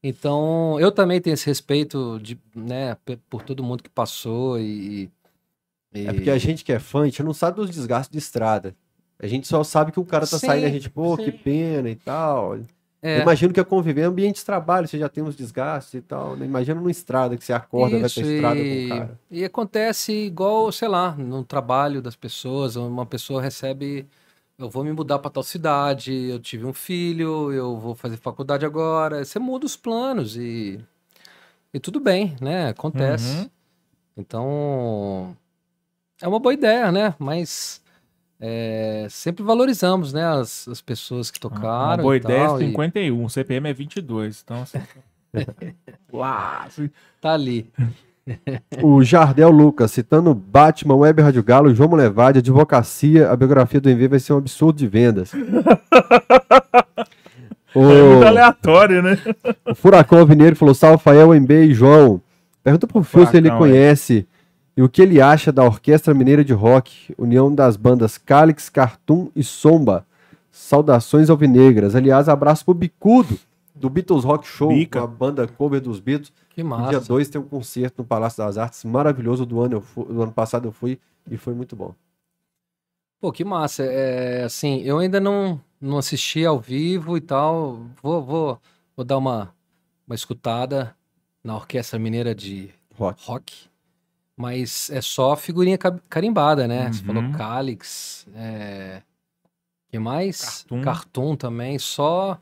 S3: Então, eu também tenho esse respeito de, né, por todo mundo que passou e. e-
S1: É porque a gente que é fã, a gente não sabe dos desgastes de estrada. A gente só sabe que o cara tá
S3: Sim,
S1: saindo, a gente, pô, que
S3: sim.
S1: pena e tal.
S3: É,
S1: Imagino que é conviver em ambiente de trabalho, você já tem uns desgastes e tal. Né? Imagina numa estrada que você acorda, vai
S3: isso,
S1: ter estrada
S3: e,
S1: com o cara.
S3: e acontece igual, sei lá, no trabalho das pessoas, uma pessoa recebe, eu vou me mudar para tal cidade, eu tive um filho, eu vou fazer faculdade agora, você muda os planos e, e tudo bem, né? Acontece.
S2: Uhum.
S3: Então, é uma boa ideia, né? Mas é, sempre valorizamos, né, as, as pessoas que tocaram
S2: Uma boa
S3: e
S2: ideia
S3: tal,
S2: é
S3: e
S2: 51, CPM é 22, então assim... Uau,
S3: tá ali.
S1: O Jardel Lucas, citando Batman, Web Rádio Galo, João Molevade, Advocacia, a biografia do MV vai ser um absurdo de vendas.
S2: É muito
S1: o,
S2: aleatório, né?
S1: o Furacão Alvineiro falou: Salve, Fael, MB e João. Pergunta pro Fio se ele
S2: é.
S1: E o que ele acha da Orquestra Mineira de Rock, união das bandas Calix, Cartoon e Somba. Saudações alvinegras. Aliás, abraço pro Bicudo, do Beatles Rock Show,
S2: Bica.
S1: uma banda cover dos Beatles.
S3: Que
S1: No
S3: massa.
S1: dia 2 tem um concerto no Palácio das Artes maravilhoso do ano, eu fu- do ano passado eu fui e foi muito bom.
S3: Pô, que massa. É, assim, eu ainda não, não assisti ao vivo e tal. Vou, vou, vou dar uma, uma escutada na Orquestra Mineira de
S1: Rock.
S3: Rock. Mas é só figurinha ca- carimbada, né? Você falou
S2: Uhum.
S3: Calix. É... que mais?
S2: Cartoon.
S3: Cartoon também. Só.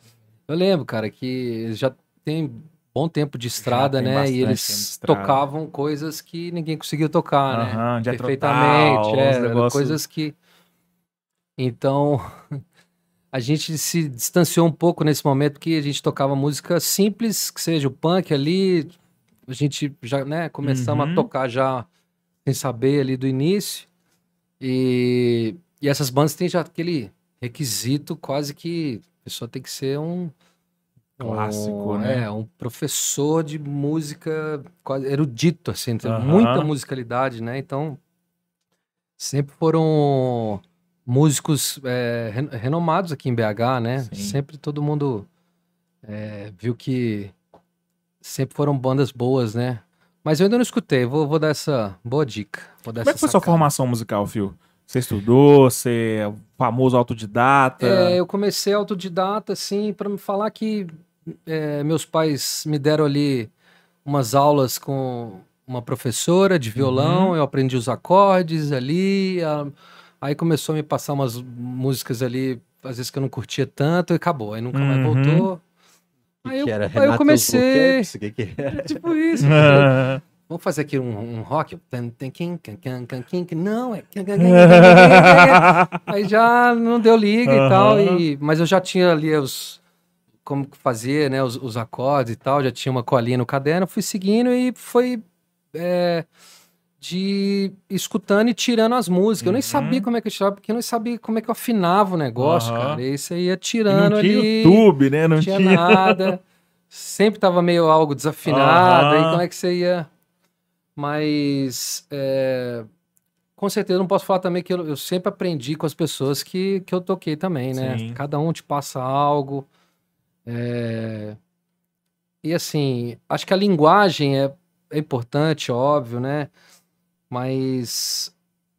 S3: Eu lembro, cara, que já tem bom tempo de estrada, né? E eles tocavam coisas que ninguém conseguiu tocar, né?
S2: Aham, Jet
S3: Perfeitamente.
S2: Total,
S3: é,
S2: negócios-
S3: coisas que. Então, a gente se distanciou um pouco nesse momento que a gente tocava música simples, que seja o punk ali. A gente já, né, começamos
S2: Uhum.
S3: a tocar já sem saber ali do início. E, e essas bandas têm já aquele requisito quase que a pessoa tem que ser um
S2: Clássico,
S3: um,
S2: né?
S3: É, um professor de música quase erudito, assim, tem
S2: Aham.
S3: muita musicalidade, né? Então, sempre foram músicos é, ren- renomados aqui em BH, né?
S2: Sim.
S3: Sempre todo mundo é, viu que sempre foram bandas boas, né? Mas eu ainda não escutei, vou, vou dar essa boa dica. Vou dar
S2: Como é que foi sua
S3: sacada.
S2: formação musical, Fio? Você estudou, você é o famoso autodidata?
S3: É, eu comecei autodidata, assim, para me falar que é, meus pais me deram ali umas aulas com uma professora de violão, eu aprendi os acordes ali, a- aí começou a me passar umas músicas ali, às vezes que eu não curtia tanto, e acabou, aí nunca mais
S2: Uhum.
S3: voltou.
S1: Que
S3: Aí eu,
S1: que era?
S3: aí eu
S1: Renato
S3: comecei,
S1: Luqueps? O que que era?
S3: tipo isso.
S2: Ah,
S3: Vamos fazer aqui um, um rock? Não, é. Aí já não deu liga e tal, e, mas eu já tinha ali os. Como fazer, né? Os, os acordes e tal, já tinha uma colinha no caderno, fui seguindo e foi. é, de escutando e tirando as músicas. Eu nem
S2: Uhum.
S3: sabia como é que eu tirava, porque eu não sabia como é que eu afinava o negócio,
S2: Aham.
S3: cara. E isso aí ia
S2: e
S3: tirando
S2: não tinha
S3: ali
S2: YouTube, né? Não
S3: não
S2: tinha.
S3: tinha nada. Sempre tava meio algo desafinado. Aí
S2: Aham.
S3: como é que você ia. Mas. é, Com certeza não posso falar também que eu, eu sempre aprendi com as pessoas que, que eu toquei também, né?
S2: Sim.
S3: Cada um te passa algo. é, E assim, acho que a linguagem é, é importante, óbvio, né? Mas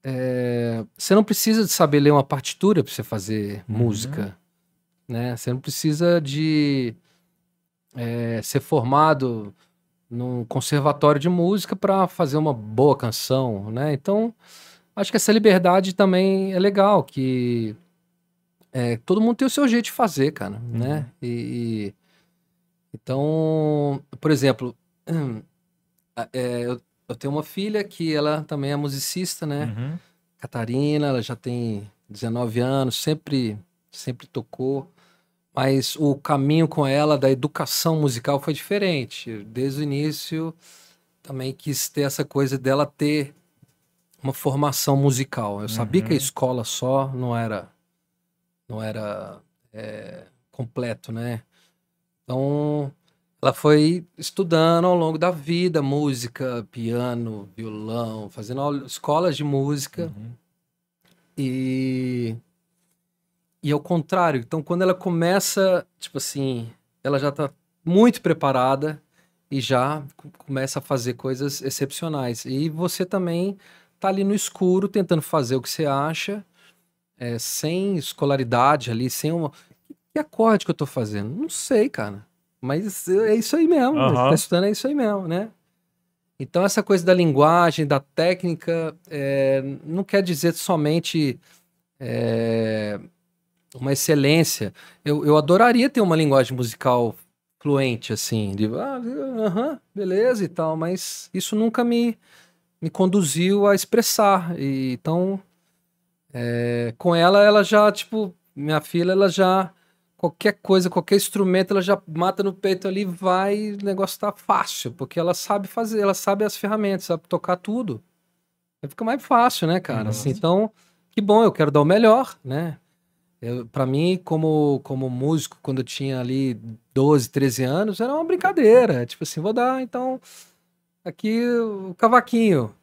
S3: é, você não precisa de saber ler uma partitura para você fazer
S2: Uhum.
S3: música, né? Você não precisa de é, ser formado num conservatório de música para fazer uma boa canção, né? Então, acho que essa liberdade também é legal, que é, todo mundo tem o seu jeito de fazer, cara, né? E, e- então, por exemplo, é, eu, eu tenho uma filha que ela também é musicista, né?
S2: Uhum.
S3: Catarina, ela já tem 19 anos, sempre, sempre tocou, mas o caminho com ela da educação musical foi diferente. Desde o início, também quis ter essa coisa dela ter uma formação musical. Eu sabia que a
S2: Uhum.
S3: escola só não era, não era é, completo, né? Então, ela foi estudando ao longo da vida música, piano, violão, fazendo escolas de música.
S2: Uhum.
S3: E e ao contrário, então quando ela começa, tipo assim, ela já tá muito preparada e já co- começa a fazer coisas excepcionais. E você também tá ali no escuro tentando fazer o que você acha, é, sem escolaridade ali, sem uma que acorde que eu tô fazendo? Não sei, cara. Mas é isso aí mesmo.
S2: Aham.
S3: Tá estudando é isso aí mesmo, né? Então, essa coisa da linguagem, da técnica, é, não quer dizer somente é, uma excelência. Eu, eu adoraria ter uma linguagem musical fluente, assim, de ah, beleza e tal, mas isso nunca me, me conduziu a expressar. E, então, é, com ela, ela já, tipo, minha filha, ela já. Qualquer coisa, qualquer instrumento, ela já mata no peito ali, vai, o negócio tá fácil, porque ela sabe fazer, ela sabe as ferramentas, sabe tocar tudo. Aí fica mais fácil, né, cara? Assim, então, que bom, eu quero dar o melhor, né? Para mim, como, como músico, quando eu tinha ali 12, 13 anos, era uma brincadeira. Tipo assim, vou dar, então, aqui o cavaquinho.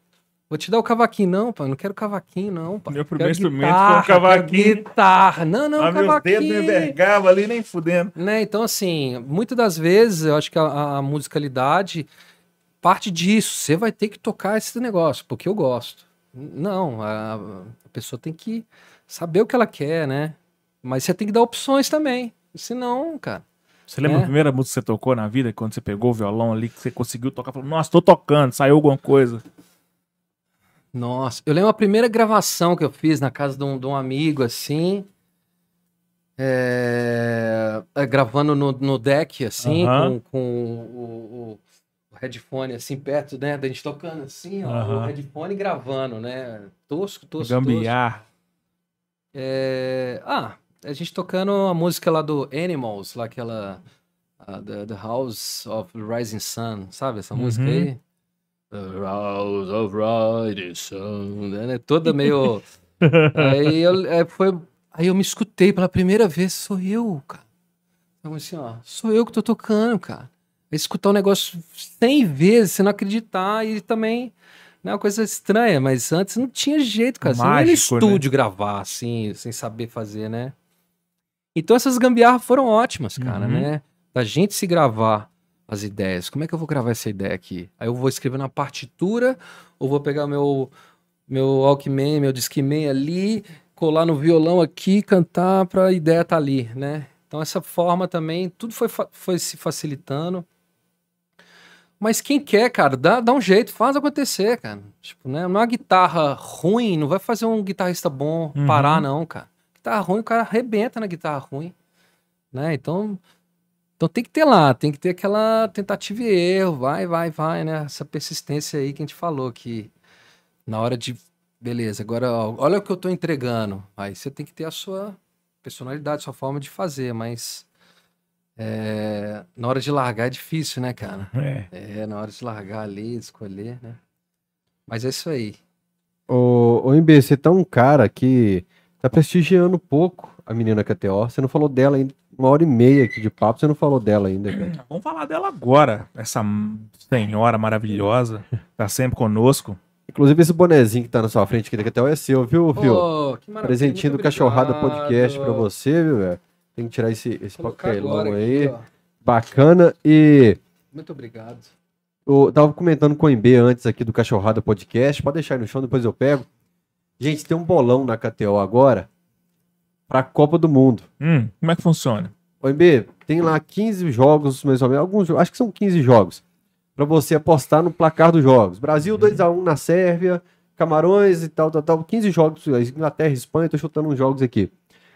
S3: Vou te dar o cavaquinho. Não, pai, não quero cavaquinho, não, pai.
S2: Meu
S3: Quero
S2: primeiro instrumento
S3: guitarra,
S2: foi um
S3: quero
S2: cavaquinho.
S3: Guitarra. Não, não,
S2: ah, meus
S3: cavaquinho.
S2: dedos não envergavam ali, nem fudendo.
S3: Né? Então, assim, muitas das vezes eu acho que a, a musicalidade parte disso. Você vai ter que tocar esse negócio, porque eu gosto. Não, a, a pessoa tem que saber o que ela quer, né? Mas você tem que dar opções também. Senão, cara.
S2: Você lembra
S3: É.
S2: a primeira música que você tocou na vida, quando você pegou o violão ali, que você conseguiu tocar? Falou, nossa, tô tocando, saiu alguma coisa.
S3: Nossa, eu lembro a primeira gravação que eu fiz na casa de um, de um amigo, assim. é, é, gravando no, no deck, assim, com, com o, o- o headphone, assim, perto, né? Da gente tocando assim, ó, o headphone gravando, né? Tosco, tosco, tosco.
S2: Gambiar.
S3: É, Ah, a gente tocando a música lá do Animals, lá aquela. ah, the, the House of the Rising Sun, sabe essa música
S2: Uhum.
S3: aí? The House of Rising Sun, né? Toda meio. aí, eu, é, foi, aí eu me escutei pela primeira vez, sou eu, cara. Então, assim, ó, sou eu que tô tocando, cara. Escutar um negócio 100 vezes, você não acreditar, e também. É uma coisa estranha, mas antes não tinha jeito, cara. Você não ia no
S2: Mágico, né?
S3: estúdio gravar, assim, sem saber fazer, né? Então essas gambiarras foram ótimas, cara,
S2: Uhum.
S3: né? Da gente se gravar as ideias. Como é que eu vou gravar essa ideia aqui? Aí eu vou escrever na partitura, ou vou pegar meu meu Walkman, meu Discman ali, colar no violão aqui, cantar para a ideia estar ali, né? Então essa forma também, tudo foi, foi se facilitando. Mas quem quer, cara, dá, dá um jeito, faz acontecer, cara. Tipo, né? Não é uma guitarra ruim, não vai fazer um guitarrista bom
S2: Uhum.
S3: parar, não, cara. Guitarra ruim, o cara arrebenta na guitarra ruim, né? Então, então tem que ter lá, tem que ter aquela tentativa e erro, vai, vai, vai, né? Essa persistência aí que a gente falou, que na hora de, beleza, agora ó, olha o que eu tô entregando. Aí você tem que ter a sua personalidade, sua forma de fazer, mas é, na hora de largar é difícil, né, cara?
S2: É.
S3: É, na hora de largar ali, escolher, né? Mas é isso aí.
S1: Ô, ô MB, você tá um cara que tá prestigiando pouco a menina KTO. Você não falou dela ainda. Uma hora e meia aqui de papo, você não falou dela ainda, cara.
S2: Vamos falar dela agora. Essa senhora maravilhosa. Tá sempre conosco.
S1: Inclusive, esse bonezinho que tá na sua frente aqui da KTO é seu, viu,
S3: que maravilha,
S1: Presentinho do Cachorrada. Podcast pra você, viu, velho? Tem que tirar esse, esse papelão aí.
S3: aqui.
S1: Bacana. E
S3: Muito obrigado.
S1: eu tava comentando com o MB antes aqui do Cachorrada Podcast. Pode deixar aí no chão, depois eu pego. Gente, tem um bolão na KTO agora pra Copa do Mundo.
S2: Hum, como é que funciona?
S1: Ô, MB, tem lá 15 jogos, mais ou menos, alguns, acho que são 15 jogos, pra você apostar no placar dos jogos. Brasil 2x1 na Sérvia, Camarões e tal, tal, tal. 15 jogos, Inglaterra e Espanha, tô chutando uns jogos aqui.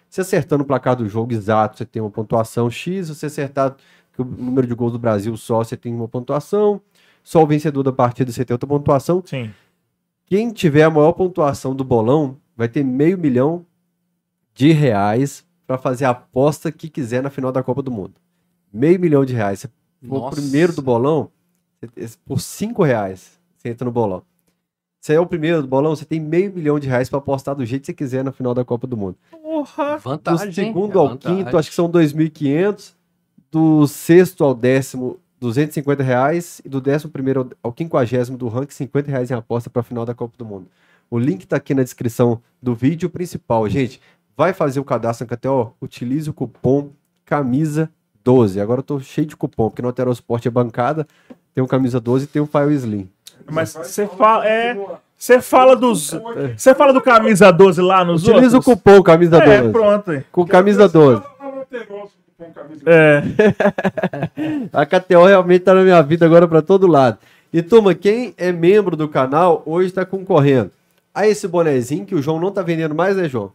S1: Se acertando o placar do jogo exato, você tem uma pontuação X. Se você acertar que o número de gols do Brasil só, você tem uma pontuação. Só o vencedor da partida você tem outra pontuação.
S2: Sim.
S1: Quem tiver a maior pontuação do bolão vai ter meio milhão de reais para fazer a aposta que quiser na final da Copa do Mundo. Meio milhão de reais. Se for o primeiro do bolão, você- por cinco reais você entra no bolão. Se é o primeiro do bolão, você tem meio milhão de reais para apostar do jeito que você quiser na final da Copa do Mundo.
S2: Porra.
S1: Do
S3: Vantagem.
S1: segundo
S3: é
S1: ao
S3: vantagem.
S1: quinto, acho que são 2.500. Do sexto ao décimo, 250 reais. E do décimo primeiro ao- ao quinquagésimo do ranking, 50 reais em aposta para a final da Copa do Mundo. O link tá aqui na descrição do vídeo principal. Gente, vai fazer o cadastro na KTO? Utilize o cupom CAMISA12. Agora eu tô cheio de cupom, porque no Aterosport é bancada. Tem o Camisa 12 e tem o Fire Slim.
S2: Mas você fala, é, você fala dos, você fala do camisa 12 lá nos
S1: Utilize o
S2: outros?
S1: cupom Camisa 12.
S2: É, pronto. aí.
S1: Com Camisa 12.
S2: É.
S1: A KTO realmente tá na minha vida agora pra todo lado. E turma, quem é membro do canal hoje tá concorrendo a esse bonezinho que o João não tá vendendo mais, né, João?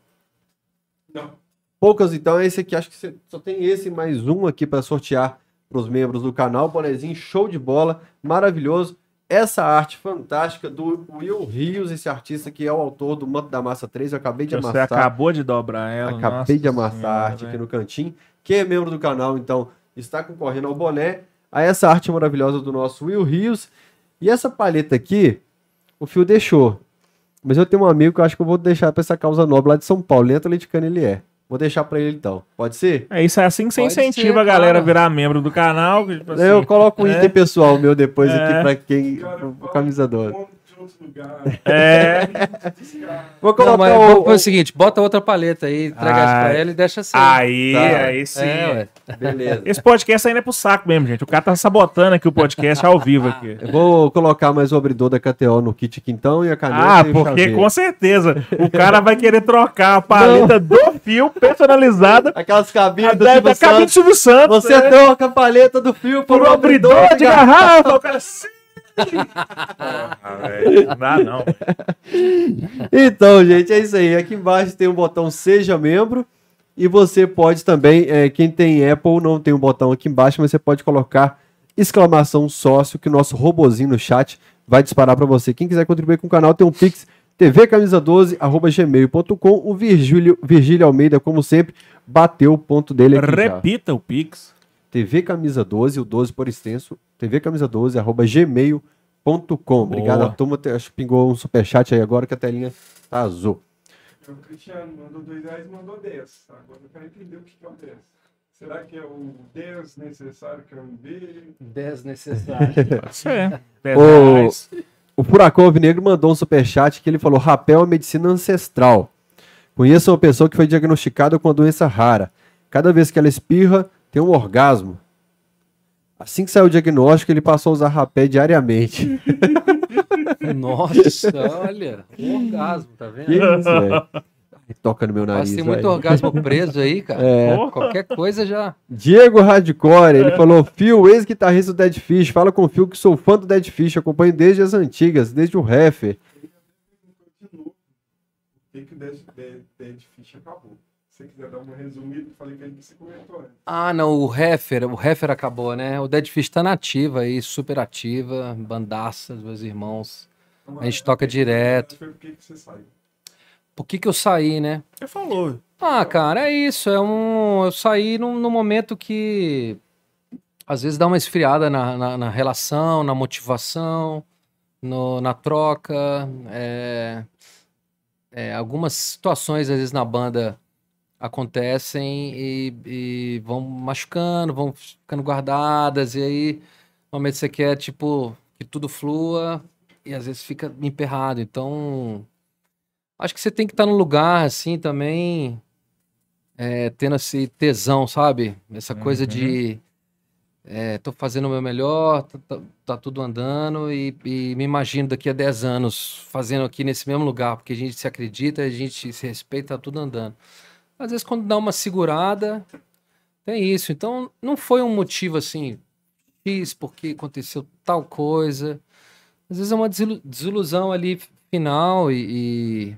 S4: Não.
S1: Poucas, então é esse aqui. Acho que você só tem esse mais um aqui pra sortear pros membros do canal. Bonezinho show de bola, maravilhoso. Essa arte fantástica do Will Rios, esse artista que é o autor do Manto da Massa 3. Eu acabei de
S2: Você
S1: amassar.
S2: acabou de dobrar ela.
S1: Acabei
S2: nossa
S1: de amassar a
S2: senhora,
S1: arte aqui no cantinho. Quem é membro do canal, então, está concorrendo ao boné, a essa arte maravilhosa do nosso Will Rios. E essa paleta aqui, o Fio deixou. Mas eu tenho um amigo que eu acho que eu vou deixar para essa causa nobre lá de São Paulo. Lento atleticano ele é. Vou deixar para ele então. Pode ser?
S2: É isso, é assim que você
S3: Pode
S2: incentiva
S3: ser,
S2: a galera a virar membro do canal. tipo assim,
S1: eu coloco um
S2: é.
S1: item pessoal meu depois
S2: É.
S1: aqui para quem.
S4: Cara,
S1: pro
S4: fala
S1: camisa
S4: de
S1: 12.
S4: Outro lugar.
S2: É.
S1: Vou
S3: Não,
S1: colocar
S3: mas
S1: o.
S3: fazer o seguinte, bota outra paleta aí, entrega
S2: Ai.
S3: pra ela e deixa assim.
S2: Aí,
S1: Tá.
S2: aí sim.
S3: É.
S1: Beleza.
S2: Esse podcast ainda é pro saco mesmo, gente. O cara tá sabotando aqui o podcast ao vivo aqui.
S1: Eu vou colocar mais o abridor da KTO no kit aqui então e a caneta
S2: Ah,
S1: e
S2: porque com certeza o cara vai querer trocar a paleta do fio personalizada
S1: Aquelas cabines do
S2: da,
S1: Silvio Santos.
S2: Silvio Santos.
S1: Você
S2: né?
S1: troca a paleta do fio por
S2: por um abridor de garrafa. O cara sim. Ah, não dá não.
S1: Então, gente, é isso aí. Aqui embaixo tem um botão Seja Membro. E você pode também, é, quem tem Apple não tem um botão aqui embaixo, mas você pode colocar exclamação sócio, que o nosso robozinho no chat vai disparar para você. Quem quiser contribuir com o canal, tem um Pix, tvcamisa12, arroba gmail.com. O Virgílio, Virgílio Almeida, como sempre, bateu o ponto dele aqui já.
S2: Repita o Pix.
S1: Tvcamisa12, o 12 por extenso, tvcamisa12, arroba gmail.com. Obrigado a turma, acho que pingou um superchat aí agora que a telinha tá azul.
S4: O Cristiano mandou dois reais e mandou 10. Agora eu quero entender o que é o 10. Será que é o desnecessário que eu enviei?
S3: Desnecessário.
S2: Pode ser. Reais.
S1: O Furacão Alvinegro mandou um superchat que ele falou: rapel é medicina ancestral. Conheço uma pessoa que foi diagnosticada com uma doença rara. Cada vez que ela espirra, tem um orgasmo. Assim que saiu o diagnóstico, ele passou a usar rapé diariamente.
S3: Nossa, olha. Um orgasmo, tá
S1: Que
S3: vendo?
S1: isso, velho? Toca no meu nariz.
S3: Mas tem muito orgasmo preso aí, cara.
S1: É.
S2: Porra.
S3: Qualquer coisa já.
S1: Diego Hardcore, ele falou: Phil, ex-guitarrista do Dead Fish, fala com o Phil que sou fã do Dead Fish, acompanho desde as antigas, desde o
S4: novo. O que o Dead Fish acabou? Se você quiser dar uma resumida, eu falei que ele que você comentou antes.
S3: Ah, não, o Heffer, o Heffer acabou, né? O Dead Fish tá nativa aí, super ativa, bandaça dos meus irmãos. A gente toca direto.
S4: Foi por que que você saiu?
S3: Por que que eu saí, né?
S2: Você falou.
S3: Ah, cara, é isso. É um. Eu saí num, num momento que às vezes dá uma esfriada na, na, na relação, na motivação, no- na troca. é, é, algumas situações, às vezes, na banda acontecem e, e vão machucando, vão ficando guardadas, e aí, no momento que você quer, tipo, que tudo flua, e às vezes fica emperrado. Então, acho que você tem que estar num lugar, assim, também é, tendo esse tesão, sabe? Essa coisa
S2: Uhum.
S3: de é, tô fazendo o meu melhor, tá, tá- tá tudo andando e, e me imagino daqui a 10 anos fazendo aqui nesse mesmo lugar, porque a gente se acredita, a gente se respeita, tá tudo andando. Às vezes quando dá uma segurada, tem isso. Então não foi um motivo assim, X, porque aconteceu tal coisa. Às vezes é uma desilu- desilusão ali final e, e-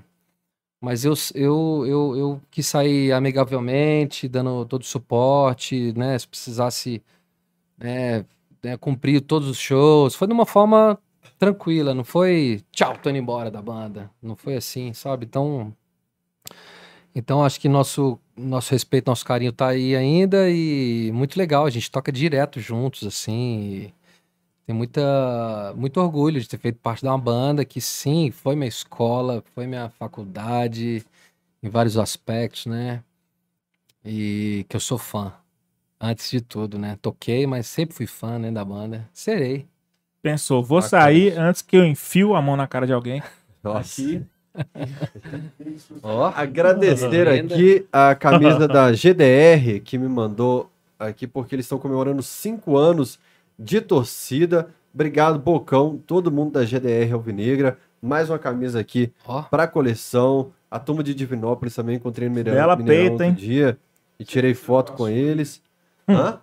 S3: mas eu, eu, eu, eu quis sair amigavelmente, dando todo o suporte, né? Se precisasse né, né, cumprir todos os shows. Foi de uma forma tranquila, não foi tchau, tô indo embora da banda. Não foi assim, sabe? Então, então acho que nosso, nosso respeito, nosso carinho tá aí ainda e muito legal. A gente toca direto juntos, assim. e tem muita, muito orgulho de ter feito parte de uma banda que, sim, foi minha escola, foi minha faculdade, em vários aspectos, né? E que eu sou fã, antes de tudo, né? Toquei, mas sempre fui fã, né, da banda. Serei.
S2: Pensou, vou
S1: Bacana.
S2: sair antes que eu enfio a mão na cara de alguém.
S1: Nossa.
S2: Aqui.
S3: Ó,
S1: Agradecer aqui a camisa da GDR que me mandou aqui porque eles estão comemorando cinco anos de torcida. Obrigado, Bocão, todo mundo da GDR Alvinegra. Mais uma camisa aqui
S3: ó.
S1: para coleção. A turma de Divinópolis também encontrei no Mineirão,
S2: Bela
S1: Mineirão
S2: peita,
S1: outro
S2: hein?
S1: dia e tirei foto com eles. Hã?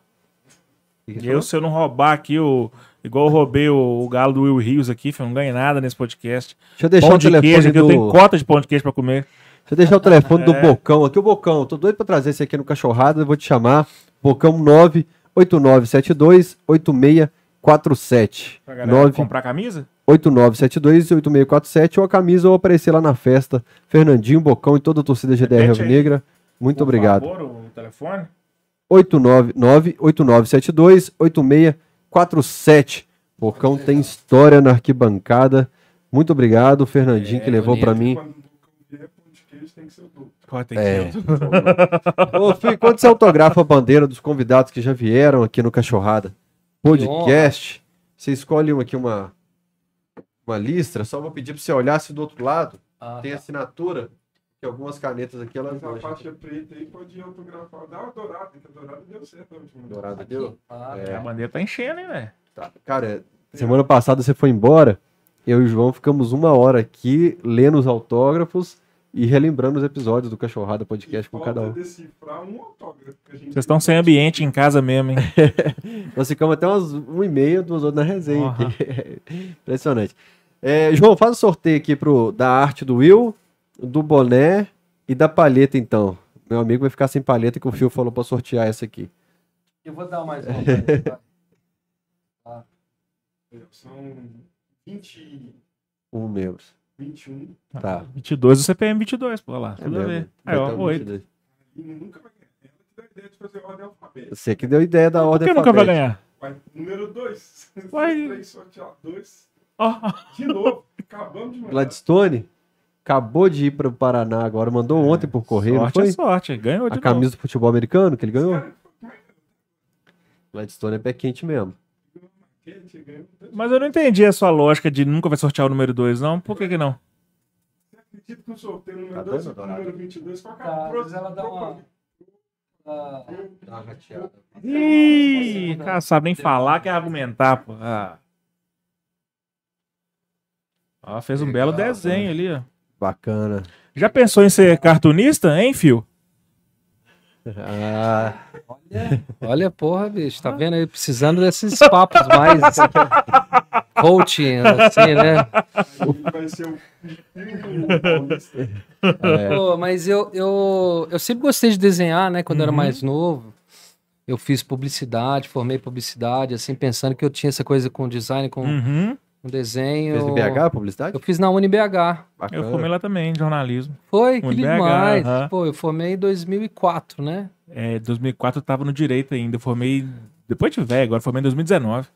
S1: Que que
S2: Eu, se eu não roubar aqui o. Igual eu roubei o, o galo do Will Rios aqui, filho, não ganhei nada nesse podcast.
S1: Deixa eu deixar
S2: Pão
S1: o
S2: de
S1: telefone
S2: queijo, aqui eu tenho
S1: do...
S2: cota de pão de queijo pra comer.
S1: Deixa eu deixar o telefone do
S2: É.
S1: Bocão aqui. O Bocão, tô doido pra trazer esse aqui no Cachorrada, eu vou te chamar. Bocão 98972 8647.
S2: Pra galera
S1: 9
S2: comprar camisa?
S1: 8972 8647 ou a camisa ou aparecer lá na festa. Fernandinho, Bocão e toda a torcida GDR. Alvinegra. Muito
S2: Por
S1: obrigado.
S2: favor, o telefone?
S1: 899-8972 8647. Bocão tem história na arquibancada. Muito obrigado, Fernandinho,
S3: É,
S1: que levou pra
S3: bonito.
S1: mim.
S4: Tem
S1: É. Ô, Fih, quando você autografa a bandeira dos convidados que já vieram aqui no Cachorrada Podcast, você escolhe aqui uma, uma listra, só vou pedir pra você olhar se do outro lado
S3: Ah,
S1: tem assinatura, que algumas canetas aqui elas
S4: Mas a faixa preta aí pode autografar. Dá uma dourada, que a dourada deu certo.
S1: Dourada deu?
S3: Ah,
S1: É.
S2: A bandeira tá enchendo, hein, velho?
S1: Tá. Cara, semana passada você foi embora, eu e o João ficamos uma hora aqui lendo os autógrafos e relembrando os episódios do Cachorrada Podcast com
S4: Falta
S1: cada um.
S4: decifrar um autógrafo. que a gente
S2: Vocês estão sem ambiente em casa mesmo, hein?
S1: Nós ficamos até umas uma e meia, duas horas na resenha. Aqui. Impressionante. É, João, faz o sorteio aqui pro, da arte do Will, do boné e da palheta, então. Meu amigo vai ficar sem palheta que o Fio falou pra sortear essa aqui.
S3: Eu vou dar mais uma.
S4: São 20.
S1: Um membros.
S4: 21.
S1: Tá.
S2: 22, o CPM 22, pô, lá.
S1: É
S2: Tudo a
S1: mesmo.
S2: ver. Aí, ó,
S1: Vai ter um
S2: 8.
S1: 22.
S4: E nunca vai ganhar. Ela que deu a ideia de fazer ordem alfabética.
S1: Você que deu ideia da
S2: Por
S1: ordem
S2: que nunca vai
S1: alfabética.
S2: ganhar?
S4: Vai, número 2.
S2: Vai.
S4: Três sortear dois.
S2: Ó,
S4: De novo. Acabamos de mandar.
S1: Gladstone acabou de ir para o Paraná agora, mandou ontem por correio, não
S2: sorte
S1: foi?
S2: é sorte. Ganhou de
S1: A
S2: novo.
S1: camisa do futebol americano que ele ganhou?
S4: Cara, é
S1: Gladstone é pé quente mesmo.
S2: Mas eu não entendi a sua lógica de nunca vai sortear o número 2, não. Por que que não?
S4: Você acredita que o sorteio
S1: Tá
S4: número
S1: dando,
S4: 2 e o número 22 qual que é
S3: Tá,
S4: a
S3: vezes ela dá uma- Ah,
S1: Dá uma rateada.
S2: Ih, cara, sabe nem falar, quer argumentar, pô. Ah. Ó, fez um
S1: Legal,
S2: belo desenho ali, ó.
S1: Bacana.
S2: Já pensou em ser cartunista, hein, Fio?
S1: Ah,
S3: Olha, porra, bicho, tá vendo aí? Precisando desses papos mais coaching, assim, né?
S4: Vai ser
S1: é.
S3: Pô, mas eu, eu, eu sempre gostei de desenhar, né? Quando eu era
S2: Uhum.
S3: mais novo. Eu fiz publicidade, formei publicidade, assim, pensando que eu tinha essa coisa com design, com,
S2: Uhum.
S3: Com desenho.
S1: Fez no BH, publicidade?
S3: Eu fiz na UniBH.
S1: Bacana.
S2: Eu formei lá também, em jornalismo.
S3: Foi, que
S2: UniBH,
S3: demais.
S2: aham.
S3: Pô, eu formei em 2004, né?
S2: É, 2004 eu tava no direito ainda. Eu formei depois de velho, agora eu formei em 2019.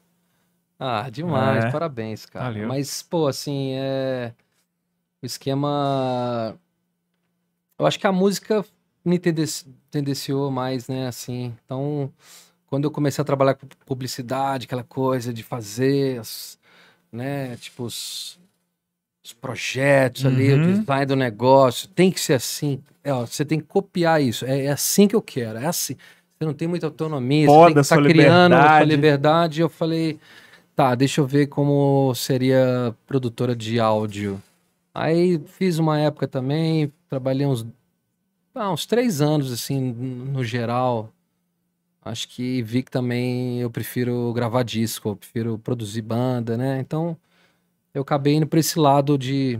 S3: Ah, demais,
S2: É.
S3: parabéns, cara.
S2: Valeu.
S3: Mas, pô, assim, é. O esquema. Eu acho que a música me tendenci- tendenciou mais, né, assim. Então, quando eu comecei a trabalhar com publicidade, aquela coisa de fazer, as- né, tipo, os, os projetos ali, o
S2: Uhum.
S3: design do negócio, tem que ser assim. É, ó, você tem que copiar isso. É, é assim que eu quero, é assim. Você não tem muita autonomia, você
S2: Poda
S3: tem que estar
S2: sua
S3: criando a sua
S2: liberdade.
S3: liberdade. Eu falei, tá, deixa eu ver como seria produtora de áudio. Aí fiz uma época também, trabalhei uns, ah, uns três anos, assim, no geral. Acho que vi que também eu prefiro gravar disco, eu prefiro produzir banda, né? Então, eu acabei indo para esse lado de,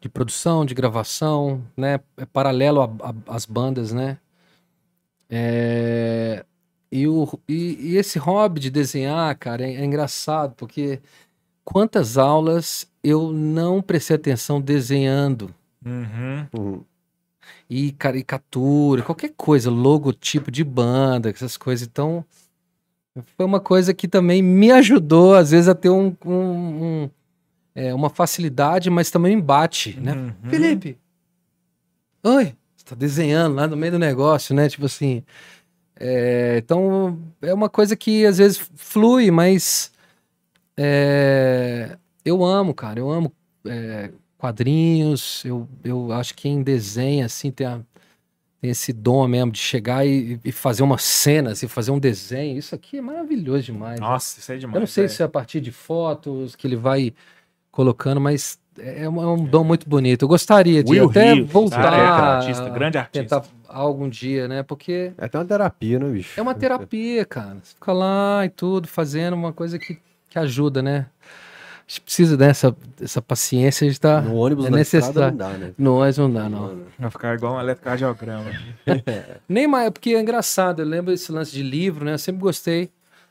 S3: de produção, de gravação, né? É paralelo às bandas, né? É, E, o, e, e esse hobby de desenhar, cara, é, é engraçado, porque quantas aulas eu não prestei atenção desenhando
S2: Uhum.
S1: Uhum.
S3: E caricatura, qualquer coisa, logotipo de banda, essas coisas. Então, foi uma coisa que também me ajudou, às vezes, a ter um, um- um, é, uma facilidade, mas também um embate, né?
S2: Uhum.
S3: Felipe, oi, você tá desenhando lá no meio do negócio, né? Tipo assim. é, então, é uma coisa que às vezes flui, mas é, eu amo, cara, eu amo é, quadrinhos, eu, eu acho que quem desenha, assim, tem, a- tem esse dom mesmo de chegar e, e fazer uma cena, assim, fazer um desenho, isso aqui é maravilhoso demais.
S2: Nossa, isso é demais.
S3: Eu não sei
S2: velho.
S3: se é a partir de fotos que ele vai colocando, mas é um, é um dom muito bonito. Eu gostaria de
S2: Will
S3: até
S2: Rios,
S3: voltar
S2: cara, é
S3: a
S2: artista, grande artista.
S3: tentar algum dia, né? Porque
S1: É até uma terapia, né, bicho?
S3: é uma terapia, cara. Você fica lá e tudo, fazendo uma coisa que, que ajuda, né? A gente precisa dessa, dessa paciência, a gente tá...
S1: No ônibus
S3: é
S1: na estrada
S3: necessário.
S1: não dá, né?
S3: Não, mas não dá, não.
S2: Vai ficar igual um eletrocardiograma.
S3: Nem mais, é porque é engraçado. Eu lembro esse lance de livro, né? Eu sempre gostei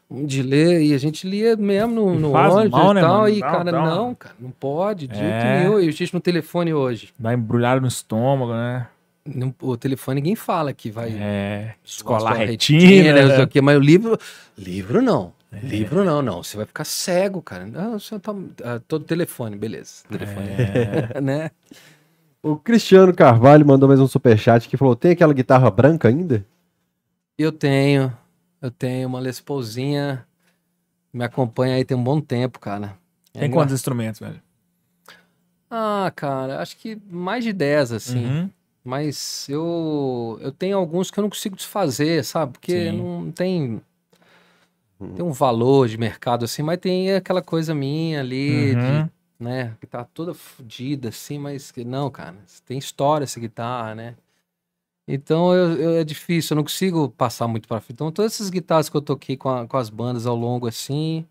S3: de ler e a gente lia mesmo no,
S2: E
S3: no ônibus
S2: mal,
S3: e
S2: né,
S3: tal.
S2: mano?
S3: E,
S2: Dá-
S3: cara,
S2: dá
S3: não, cara, não pode, de jeito
S2: É.
S3: nenhum. E a gente no telefone hoje.
S2: Dá embrulhado no estômago, né?
S3: Não- o telefone ninguém fala que vai
S2: É.
S3: escolar
S2: retina.
S3: não sei
S2: né?
S3: o quê, mas o livro. Livro não.
S2: É.
S3: Livro não, não. Você vai ficar cego, cara. Não, você tá. ah, todo telefone, beleza. Telefone.
S2: É.
S3: né?
S1: O Cristiano Carvalho mandou mais um superchat que falou: tem aquela guitarra branca ainda?
S3: Eu tenho. Eu tenho uma Les Paulzinha. Me acompanha aí tem um bom tempo, cara. É
S2: Tem
S3: engra-
S2: quantos instrumentos, velho?
S3: Ah, cara, acho que mais de 10, assim.
S2: Uhum.
S3: Mas eu, eu tenho alguns que eu não consigo desfazer, sabe? Porque
S2: Sim.
S3: não tem, tem um valor de mercado assim, mas tem aquela coisa minha ali, de,
S2: Uhum.
S3: né? Que tá toda fodida assim, mas que não, cara, tem história essa guitarra, né? Então eu, eu- é difícil, eu não consigo passar muito pra frente. Então todas essas guitarras que eu toquei com, a- com as bandas ao longo assim,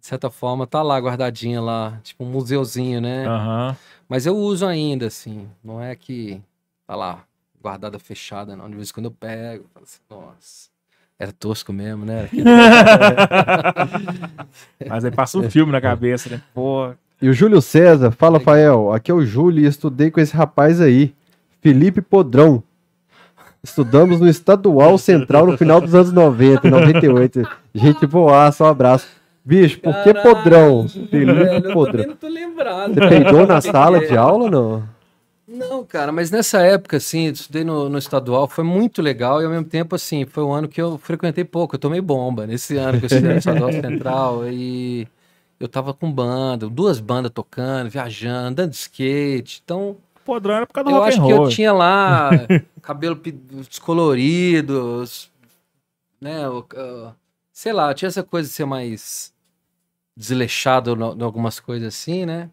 S3: de certa forma, tá lá guardadinha lá, tipo um museuzinho, né?
S2: Aham.
S3: Mas eu uso ainda, assim. Não é que tá lá, guardada fechada, não. De vez em quando eu pego, falo assim, nossa. Era tosco mesmo, né? Era aquele-
S2: Mas aí passa um filme na cabeça, né? Pô,
S1: E o Júlio César, fala, Fael, aqui é o Júlio e estudei com esse rapaz aí, Felipe Podrão. Estudamos no Estadual Central no final dos anos 90, 98. Gente boaça, um abraço. Bicho, por que
S3: Caralho,
S1: Podrão?
S3: velho,
S1: Felipe
S3: eu
S1: Podrão.
S3: não tô lembrado.
S1: Você peidou na sala
S3: é?
S1: de aula ou não?
S3: Não, cara, mas nessa época, assim, eu estudei no, no estadual, foi muito legal e ao mesmo tempo, assim, foi um ano que eu frequentei pouco, eu tomei bomba nesse ano que eu estudei no estadual central e eu tava com banda, duas bandas tocando, viajando, andando de skate, então
S2: Podrão era por causa do
S3: eu acho que eu tinha lá cabelo descolorido, né, sei lá, tinha essa coisa de ser mais desleixado em algumas coisas assim, né,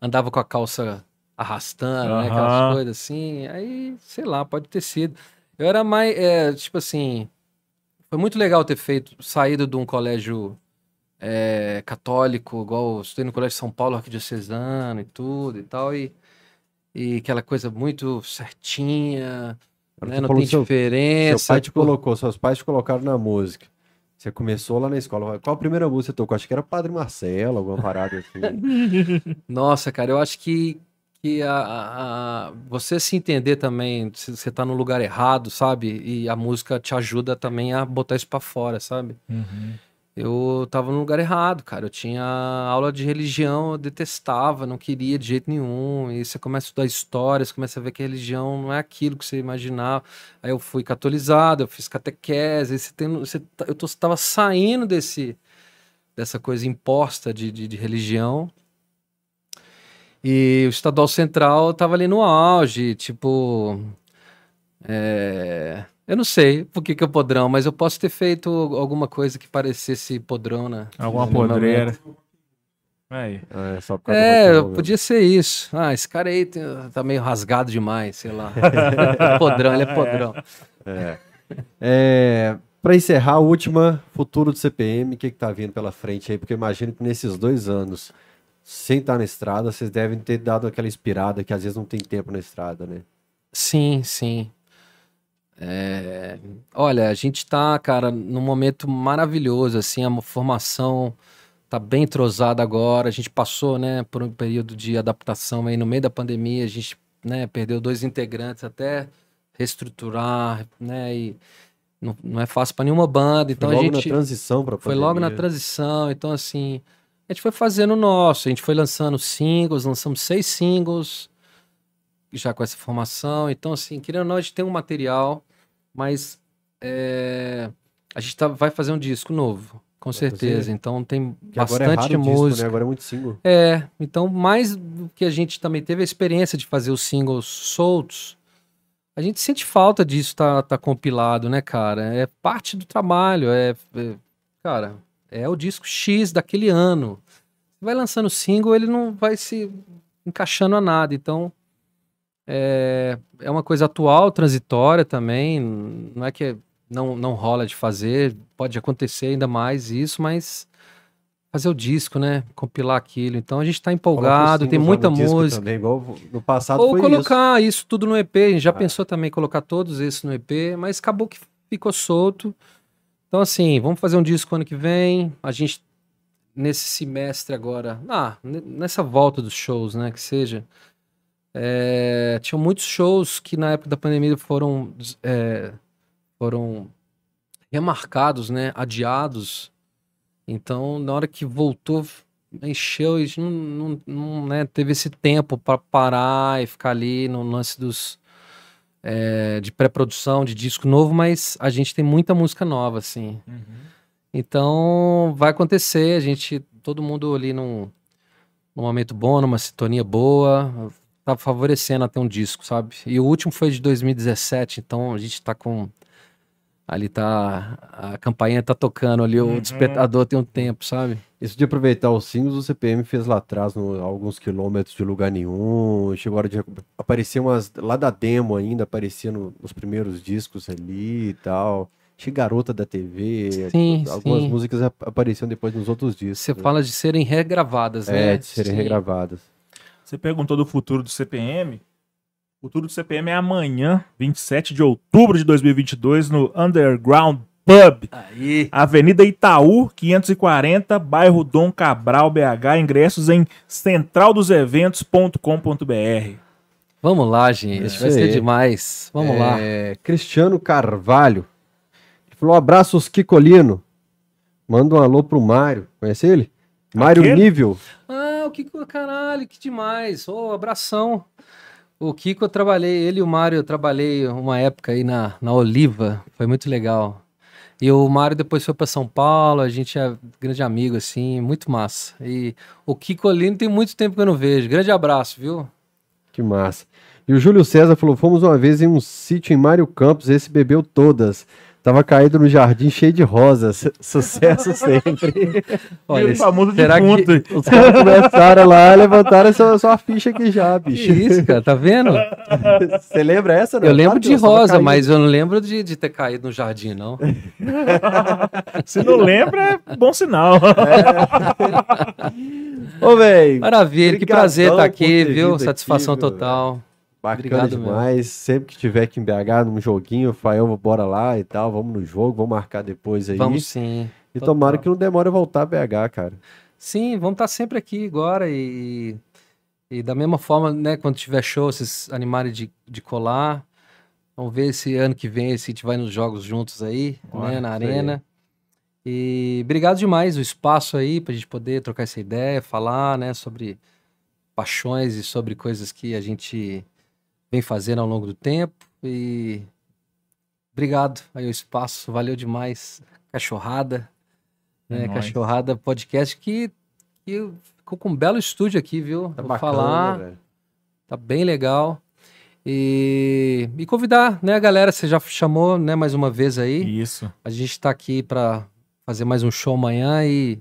S3: andava com a calça arrastando, né? Aquelas coisas assim. Aí, sei lá, pode ter sido. Eu era mais, é, tipo assim, foi muito legal ter feito, saído de um colégio é, católico, igual eu estudei no colégio São Paulo, arquidiocesano e tudo e tal, e, e aquela coisa muito certinha, né? Não tem
S1: seu-
S3: diferença.
S1: Seu pai te
S3: tipo,
S1: colocou, seus pais te colocaram na música. Você começou lá na escola. Qual a primeira música que você tocou? Acho que era Padre Marcelo, alguma parada assim.
S3: Nossa, cara, eu acho que, que a, a- você se entender também, se você tá no lugar errado, sabe? E a música te ajuda também a botar isso pra fora, sabe?
S2: Uhum.
S3: Eu tava no lugar errado, cara. Eu tinha aula de religião, eu detestava, não queria de jeito nenhum. E você começa a estudar história, você começa a ver que a religião não é aquilo que você imaginava. Aí eu fui catolizado, eu fiz catequese. Você tem, você, tá- eu tô, tava saindo desse, dessa coisa imposta de, de, de religião. E o Estadual Central tava ali no auge, tipo. é, Eu não sei por que, que é podrão, mas eu posso ter feito alguma coisa que parecesse podrão, né?
S2: Alguma podreira. Aí.
S1: É só por causa do
S3: É, podia ser isso. Ah, esse cara aí tem- tá meio rasgado demais, sei lá. podrão, ele é podrão.
S1: É, para encerrar, a última, futuro do CPM, o que, que tá vindo pela frente aí? Porque eu imagino que nesses dois anos, sem estar na estrada, vocês devem ter dado aquela inspirada que às vezes não tem tempo na estrada, né?
S3: Sim, sim. É, Olha, a gente tá, cara, num momento maravilhoso, assim, a formação tá bem entrosada agora, a gente passou, né, por um período de adaptação aí no meio da pandemia, a gente, né, perdeu dois integrantes até reestruturar, né, e não, não é fácil para nenhuma banda, então
S1: Foi
S3: a
S1: logo
S3: gente...
S1: na transição para
S3: Foi logo na transição, então assim, a gente foi fazendo o nosso, a gente foi lançando singles, lançamos seis singles já com essa formação, então assim, querendo ou não, a gente tem um material, mas é, a gente tá, vai fazer um disco novo, com
S1: fazer?
S3: certeza, então tem
S1: Que é
S3: bastante
S1: raro o disco,
S3: música.
S1: né? Agora é muito single.
S3: É, então mais do que a gente também teve a experiência de fazer os singles soltos, a gente sente falta disso tá, tá compilado, né, cara? É parte do trabalho, é, é- cara, é o disco X daquele ano. Vai lançando single, ele não vai se encaixando a nada, então é, é uma coisa atual, transitória também, não é que não, não rola de fazer, pode acontecer ainda mais isso, mas fazer o disco, né? Compilar aquilo. Então a gente tá empolgado, tem muita música.
S1: Também, igual no passado
S3: Ou colocar isso. tudo no EP. A gente já
S1: Ah.
S3: pensou também em colocar todos esses no EP, mas acabou que ficou solto. Então, assim, vamos fazer um disco ano que vem. A gente, nesse semestre agora, ah, nessa volta dos shows, né, que seja. é, tinham muitos shows que na época da pandemia foram, é, foram remarcados, né, adiados. Então, na hora que voltou, encheu e não, não, não, né, teve esse tempo para parar e ficar ali no lance dos é, de pré-produção de disco novo, mas a gente tem muita música nova, assim. Então vai acontecer, a gente, todo mundo ali num, num momento bom, numa sintonia boa, tá favorecendo até um disco, sabe? E o último foi de 2017, então a gente tá com ali tá a campainha tá tocando ali, o
S2: Uhum.
S3: despertador tem um tempo, sabe?
S1: Isso de aproveitar os singles, o CPM fez lá atrás, no, alguns quilômetros de lugar nenhum. Chegou a hora de aparecer umas. Lá da demo ainda, aparecia no- nos primeiros discos ali e tal. Tinha Garota da TV.
S3: Sim,
S1: algumas
S3: sim.
S1: músicas ap- apareciam depois nos outros discos.
S3: Você
S1: né?
S3: fala de serem regravadas, né?
S1: É, de serem
S3: Sim.
S1: regravadas.
S2: Você perguntou do futuro do CPM. O futuro do CPM é amanhã, 27 de outubro de 2022, no Underground Pub.
S3: Aí.
S2: Avenida Itaú, 540, bairro Dom Cabral, BH. Ingressos em centraldoseventos.com.br.
S3: Vamos lá, gente.
S1: Isso
S3: Vai ser demais. Vamos lá.
S1: É, Cristiano Carvalho. Ele falou: abraços, Kikolino. Manda um alô pro Mário. Conhece ele? Mário
S2: Aquele?
S1: Nível.
S3: Ah, o Kiko, caralho, que demais. Ô, abração. O Kiko eu trabalhei, ele e o Mário eu trabalhei uma época aí na, na Oliva. Foi muito legal. E o Mário depois foi para São Paulo, a gente é grande amigo, assim, muito massa. E o Kiko Lino tem muito tempo que eu não vejo. Grande abraço, viu?
S1: Que massa. E o Júlio César falou: fomos uma vez em um sítio em Mário Campos, esse bebeu todas. Tava caído no jardim cheio de rosas. Sucesso sempre.
S2: Olha, o famoso
S3: será que-.
S1: Os caras começaram lá, levantaram sua, sua ficha aqui já,
S3: Que
S1: bicho.
S3: isso, cara, tá vendo?
S1: Você lembra essa? não?
S3: Eu lembro
S1: que
S3: de
S1: eu tava
S3: rosa, mas eu não lembro de, de ter caído no jardim, não.
S2: Se não lembra, é bom sinal.
S1: Ô, velho.
S3: Maravilha, que prazer estar
S1: por
S3: aqui, viu?
S1: aqui,
S3: Satisfação
S1: meu
S3: total.
S1: Bacana
S3: Obrigado mesmo.
S1: demais. Sempre que tiver aqui em BH, num joguinho, Fael, bora lá e tal. Vamos no jogo, vamos marcar depois aí.
S3: Vamos sim.
S1: e
S3: total.
S1: tomara que não demore a voltar a BH, cara.
S3: Sim, vamos estar sempre aqui agora e, e da mesma forma, né, quando tiver show, vocês animarem de, de colar. Vamos ver esse ano que vem se a gente vai nos jogos juntos aí, né, na
S1: isso aí.
S3: arena. E obrigado demais o espaço aí pra gente poder trocar essa ideia, falar, né, sobre paixões e sobre coisas que a gente vem fazendo ao longo do tempo. E obrigado aí o espaço, valeu demais. Cachorrada, né,
S2: É.
S3: Cachorrada Podcast que, que ficou com um belo estúdio aqui, viu?
S1: Tá
S3: Vou
S1: bacana,
S3: falar.
S1: velho?
S3: Tá bem legal. E, e convidar, né, a galera, você já chamou, né, mais uma vez aí.
S2: Isso.
S3: A gente tá aqui para fazer mais um show amanhã e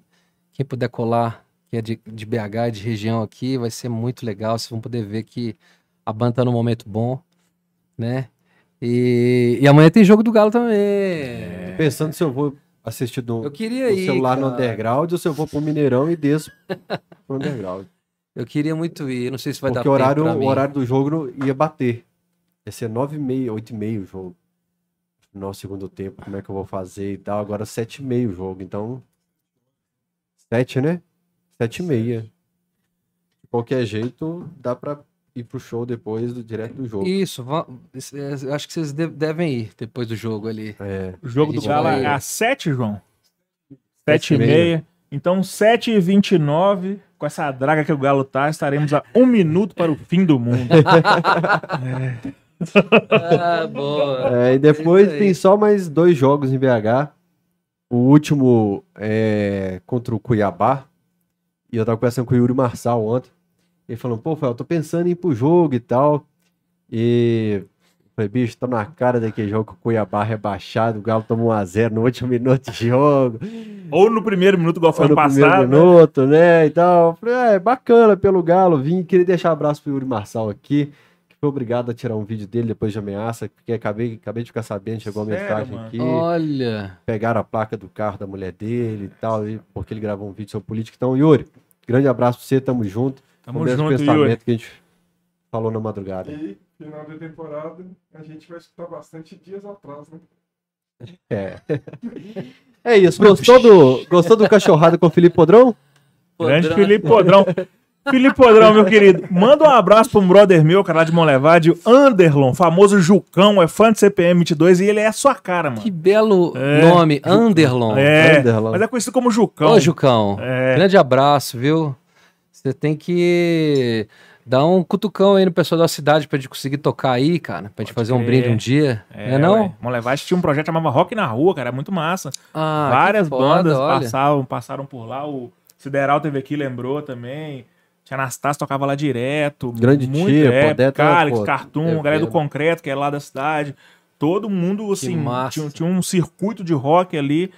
S3: quem puder colar, que é de, de BH, de região aqui, vai ser muito legal. Vocês vão poder ver que a banda tá num momento bom, né? E, e amanhã tem jogo do Galo também.
S1: Tô Pensando se eu vou assistir do,
S3: Eu queria
S1: do
S3: ir,
S1: celular no
S3: cara.
S1: underground ou se eu vou pro Mineirão e desço pro underground.
S3: Eu queria muito ir. Não sei se vai
S1: Porque
S3: dar
S1: o horário, o horário do jogo ia bater. Ia ser 9h30, 8h30 o jogo. No segundo tempo, como é que eu vou fazer e tal. Agora 7h30 o jogo, então. 7, né? 7h30. De qualquer jeito, dá pra ir pro show depois, do, direto do jogo.
S3: Isso, é, acho que vocês de- devem ir depois do jogo ali.
S1: É,
S2: O jogo do Galo é às 7, João?
S1: Sete
S2: 7
S1: e meia.
S2: meia. Então, 7 e 29 com essa draga que o Galo tá, estaremos a um minuto para o fim do mundo.
S3: Ah, boa.
S1: É, e depois
S3: aí.
S1: tem só mais dois jogos em BH. O último é contra o Cuiabá. E eu tava conversando com o Yuri Marçal ontem. Ele falou, pô, Fel, eu tô pensando em ir pro jogo e tal. E falei, bicho, tá na cara daquele jogo com o Cuiabá rebaixado. O Galo tomou 1x0 no último minuto de jogo.
S2: Ou no primeiro minuto, igual foi
S1: no primeiro
S2: passado. né?
S1: minuto, né? E tal. Falei, é, bacana pelo Galo. Vim, queria deixar um abraço pro Yuri Marçal aqui. Que foi obrigado a tirar um vídeo dele depois de ameaça. Porque acabei, acabei de ficar sabendo, chegou a mensagem
S2: mano?
S1: aqui.
S3: Olha,
S1: Pegaram a placa do carro da mulher dele e tal. e- porque ele gravou um vídeo sobre política. Então, Yuri, grande abraço pra você, tamo junto.
S2: Tamo
S1: o mesmo
S2: junto,
S1: pensamento
S2: Yuri.
S1: que a gente falou na madrugada.
S4: E final da temporada a gente vai escutar bastante dias atrás, né?
S1: É. É isso. Gostou do, gostou do cachorrado com o Felipe Podrão?
S2: Grande
S3: Podrão.
S2: Felipe Podrão. Felipe Podrão, meu querido, manda um abraço pra um brother meu, cara de Monlevade, o Anderlon, famoso Jucão, é fã de CPM 22 e ele é a sua cara, mano.
S3: que belo
S2: É,
S3: nome, Anderlon.
S2: É,
S1: Anderlon.
S2: mas é conhecido como Jucão.
S3: Ô, Jucão,
S2: É.
S3: grande abraço, viu? Você tem que dar um cutucão aí no pessoal da cidade pra gente conseguir tocar aí, cara. Pra gente
S2: Pode
S3: fazer um brinde um dia.
S2: É,
S3: não é não?
S2: ué. Tinha um projeto chamado Rock na Rua, cara, é muito massa.
S3: Ah,
S2: Várias
S3: foda,
S2: bandas
S3: olha.
S2: passaram, passaram por lá. O Sideral teve aqui, lembrou também. Tinha Anastácio, tocava lá direto.
S1: Grande
S2: muito
S1: Tia,
S2: é,
S1: Podeta,
S2: Calix, Cartoon, galera do. Concreto, que é lá da cidade. Todo mundo, assim, tinha, tinha um circuito de rock ali.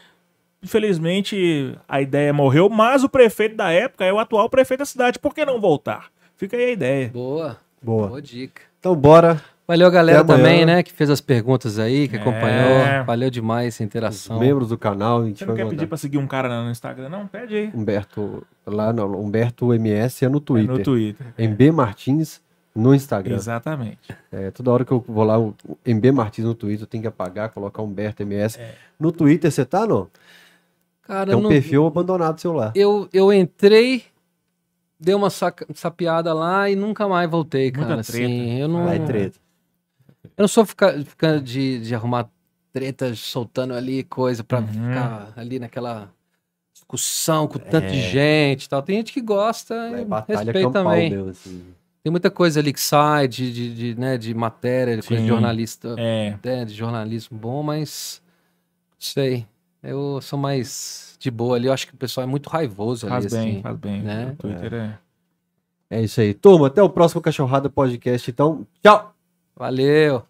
S2: Infelizmente, a ideia morreu, mas o prefeito da época é o atual prefeito da cidade. Por que não voltar? Fica aí a ideia.
S3: Boa,
S1: Boa.
S3: boa dica.
S1: Então, bora.
S3: Valeu a galera também, né, que fez as perguntas aí, que
S2: É.
S3: acompanhou. Valeu demais essa
S1: Os
S3: interação.
S1: membros do canal, a gente
S2: Você não quer pedir
S1: mandar.
S2: pra seguir um cara no Instagram? Não, pede aí.
S1: Humberto, lá no Humberto MS é no
S2: É
S1: Twitter.
S2: no Twitter.
S1: MB Martins No Instagram.
S2: Exatamente.
S1: É, toda hora que eu vou lá, MB Martins no Twitter, eu tenho que apagar, colocar Humberto MS. No Twitter você tá, não?
S3: Cara,
S1: Tem um
S3: não-
S1: perfil abandonado seu lá.
S3: eu, eu entrei, dei uma saca- sapeada lá e nunca mais voltei,
S2: Muita
S3: cara.
S2: treta.
S3: Assim, eu não,
S1: Vai treta.
S3: eu não sou ficar, ficar de, de arrumar treta soltando ali coisa pra
S2: Uhum.
S3: ficar ali naquela discussão com tanta
S1: É.
S3: gente e tal. Tem gente que gosta
S1: Lá é
S3: e respeita também.
S1: mesmo, assim.
S3: Tem muita coisa ali que sai de, de, de, né, de matéria, de coisa de jornalista,
S2: É,
S3: é, de jornalismo bom, mas não sei. Eu sou mais de boa ali. Eu acho que o pessoal é muito raivoso ali,
S2: faz bem,
S3: assim.
S2: faz bem.
S3: né?
S2: O Twitter é.
S1: É isso aí. Turma, até o próximo Cachorrada Podcast. Então, tchau!
S3: Valeu!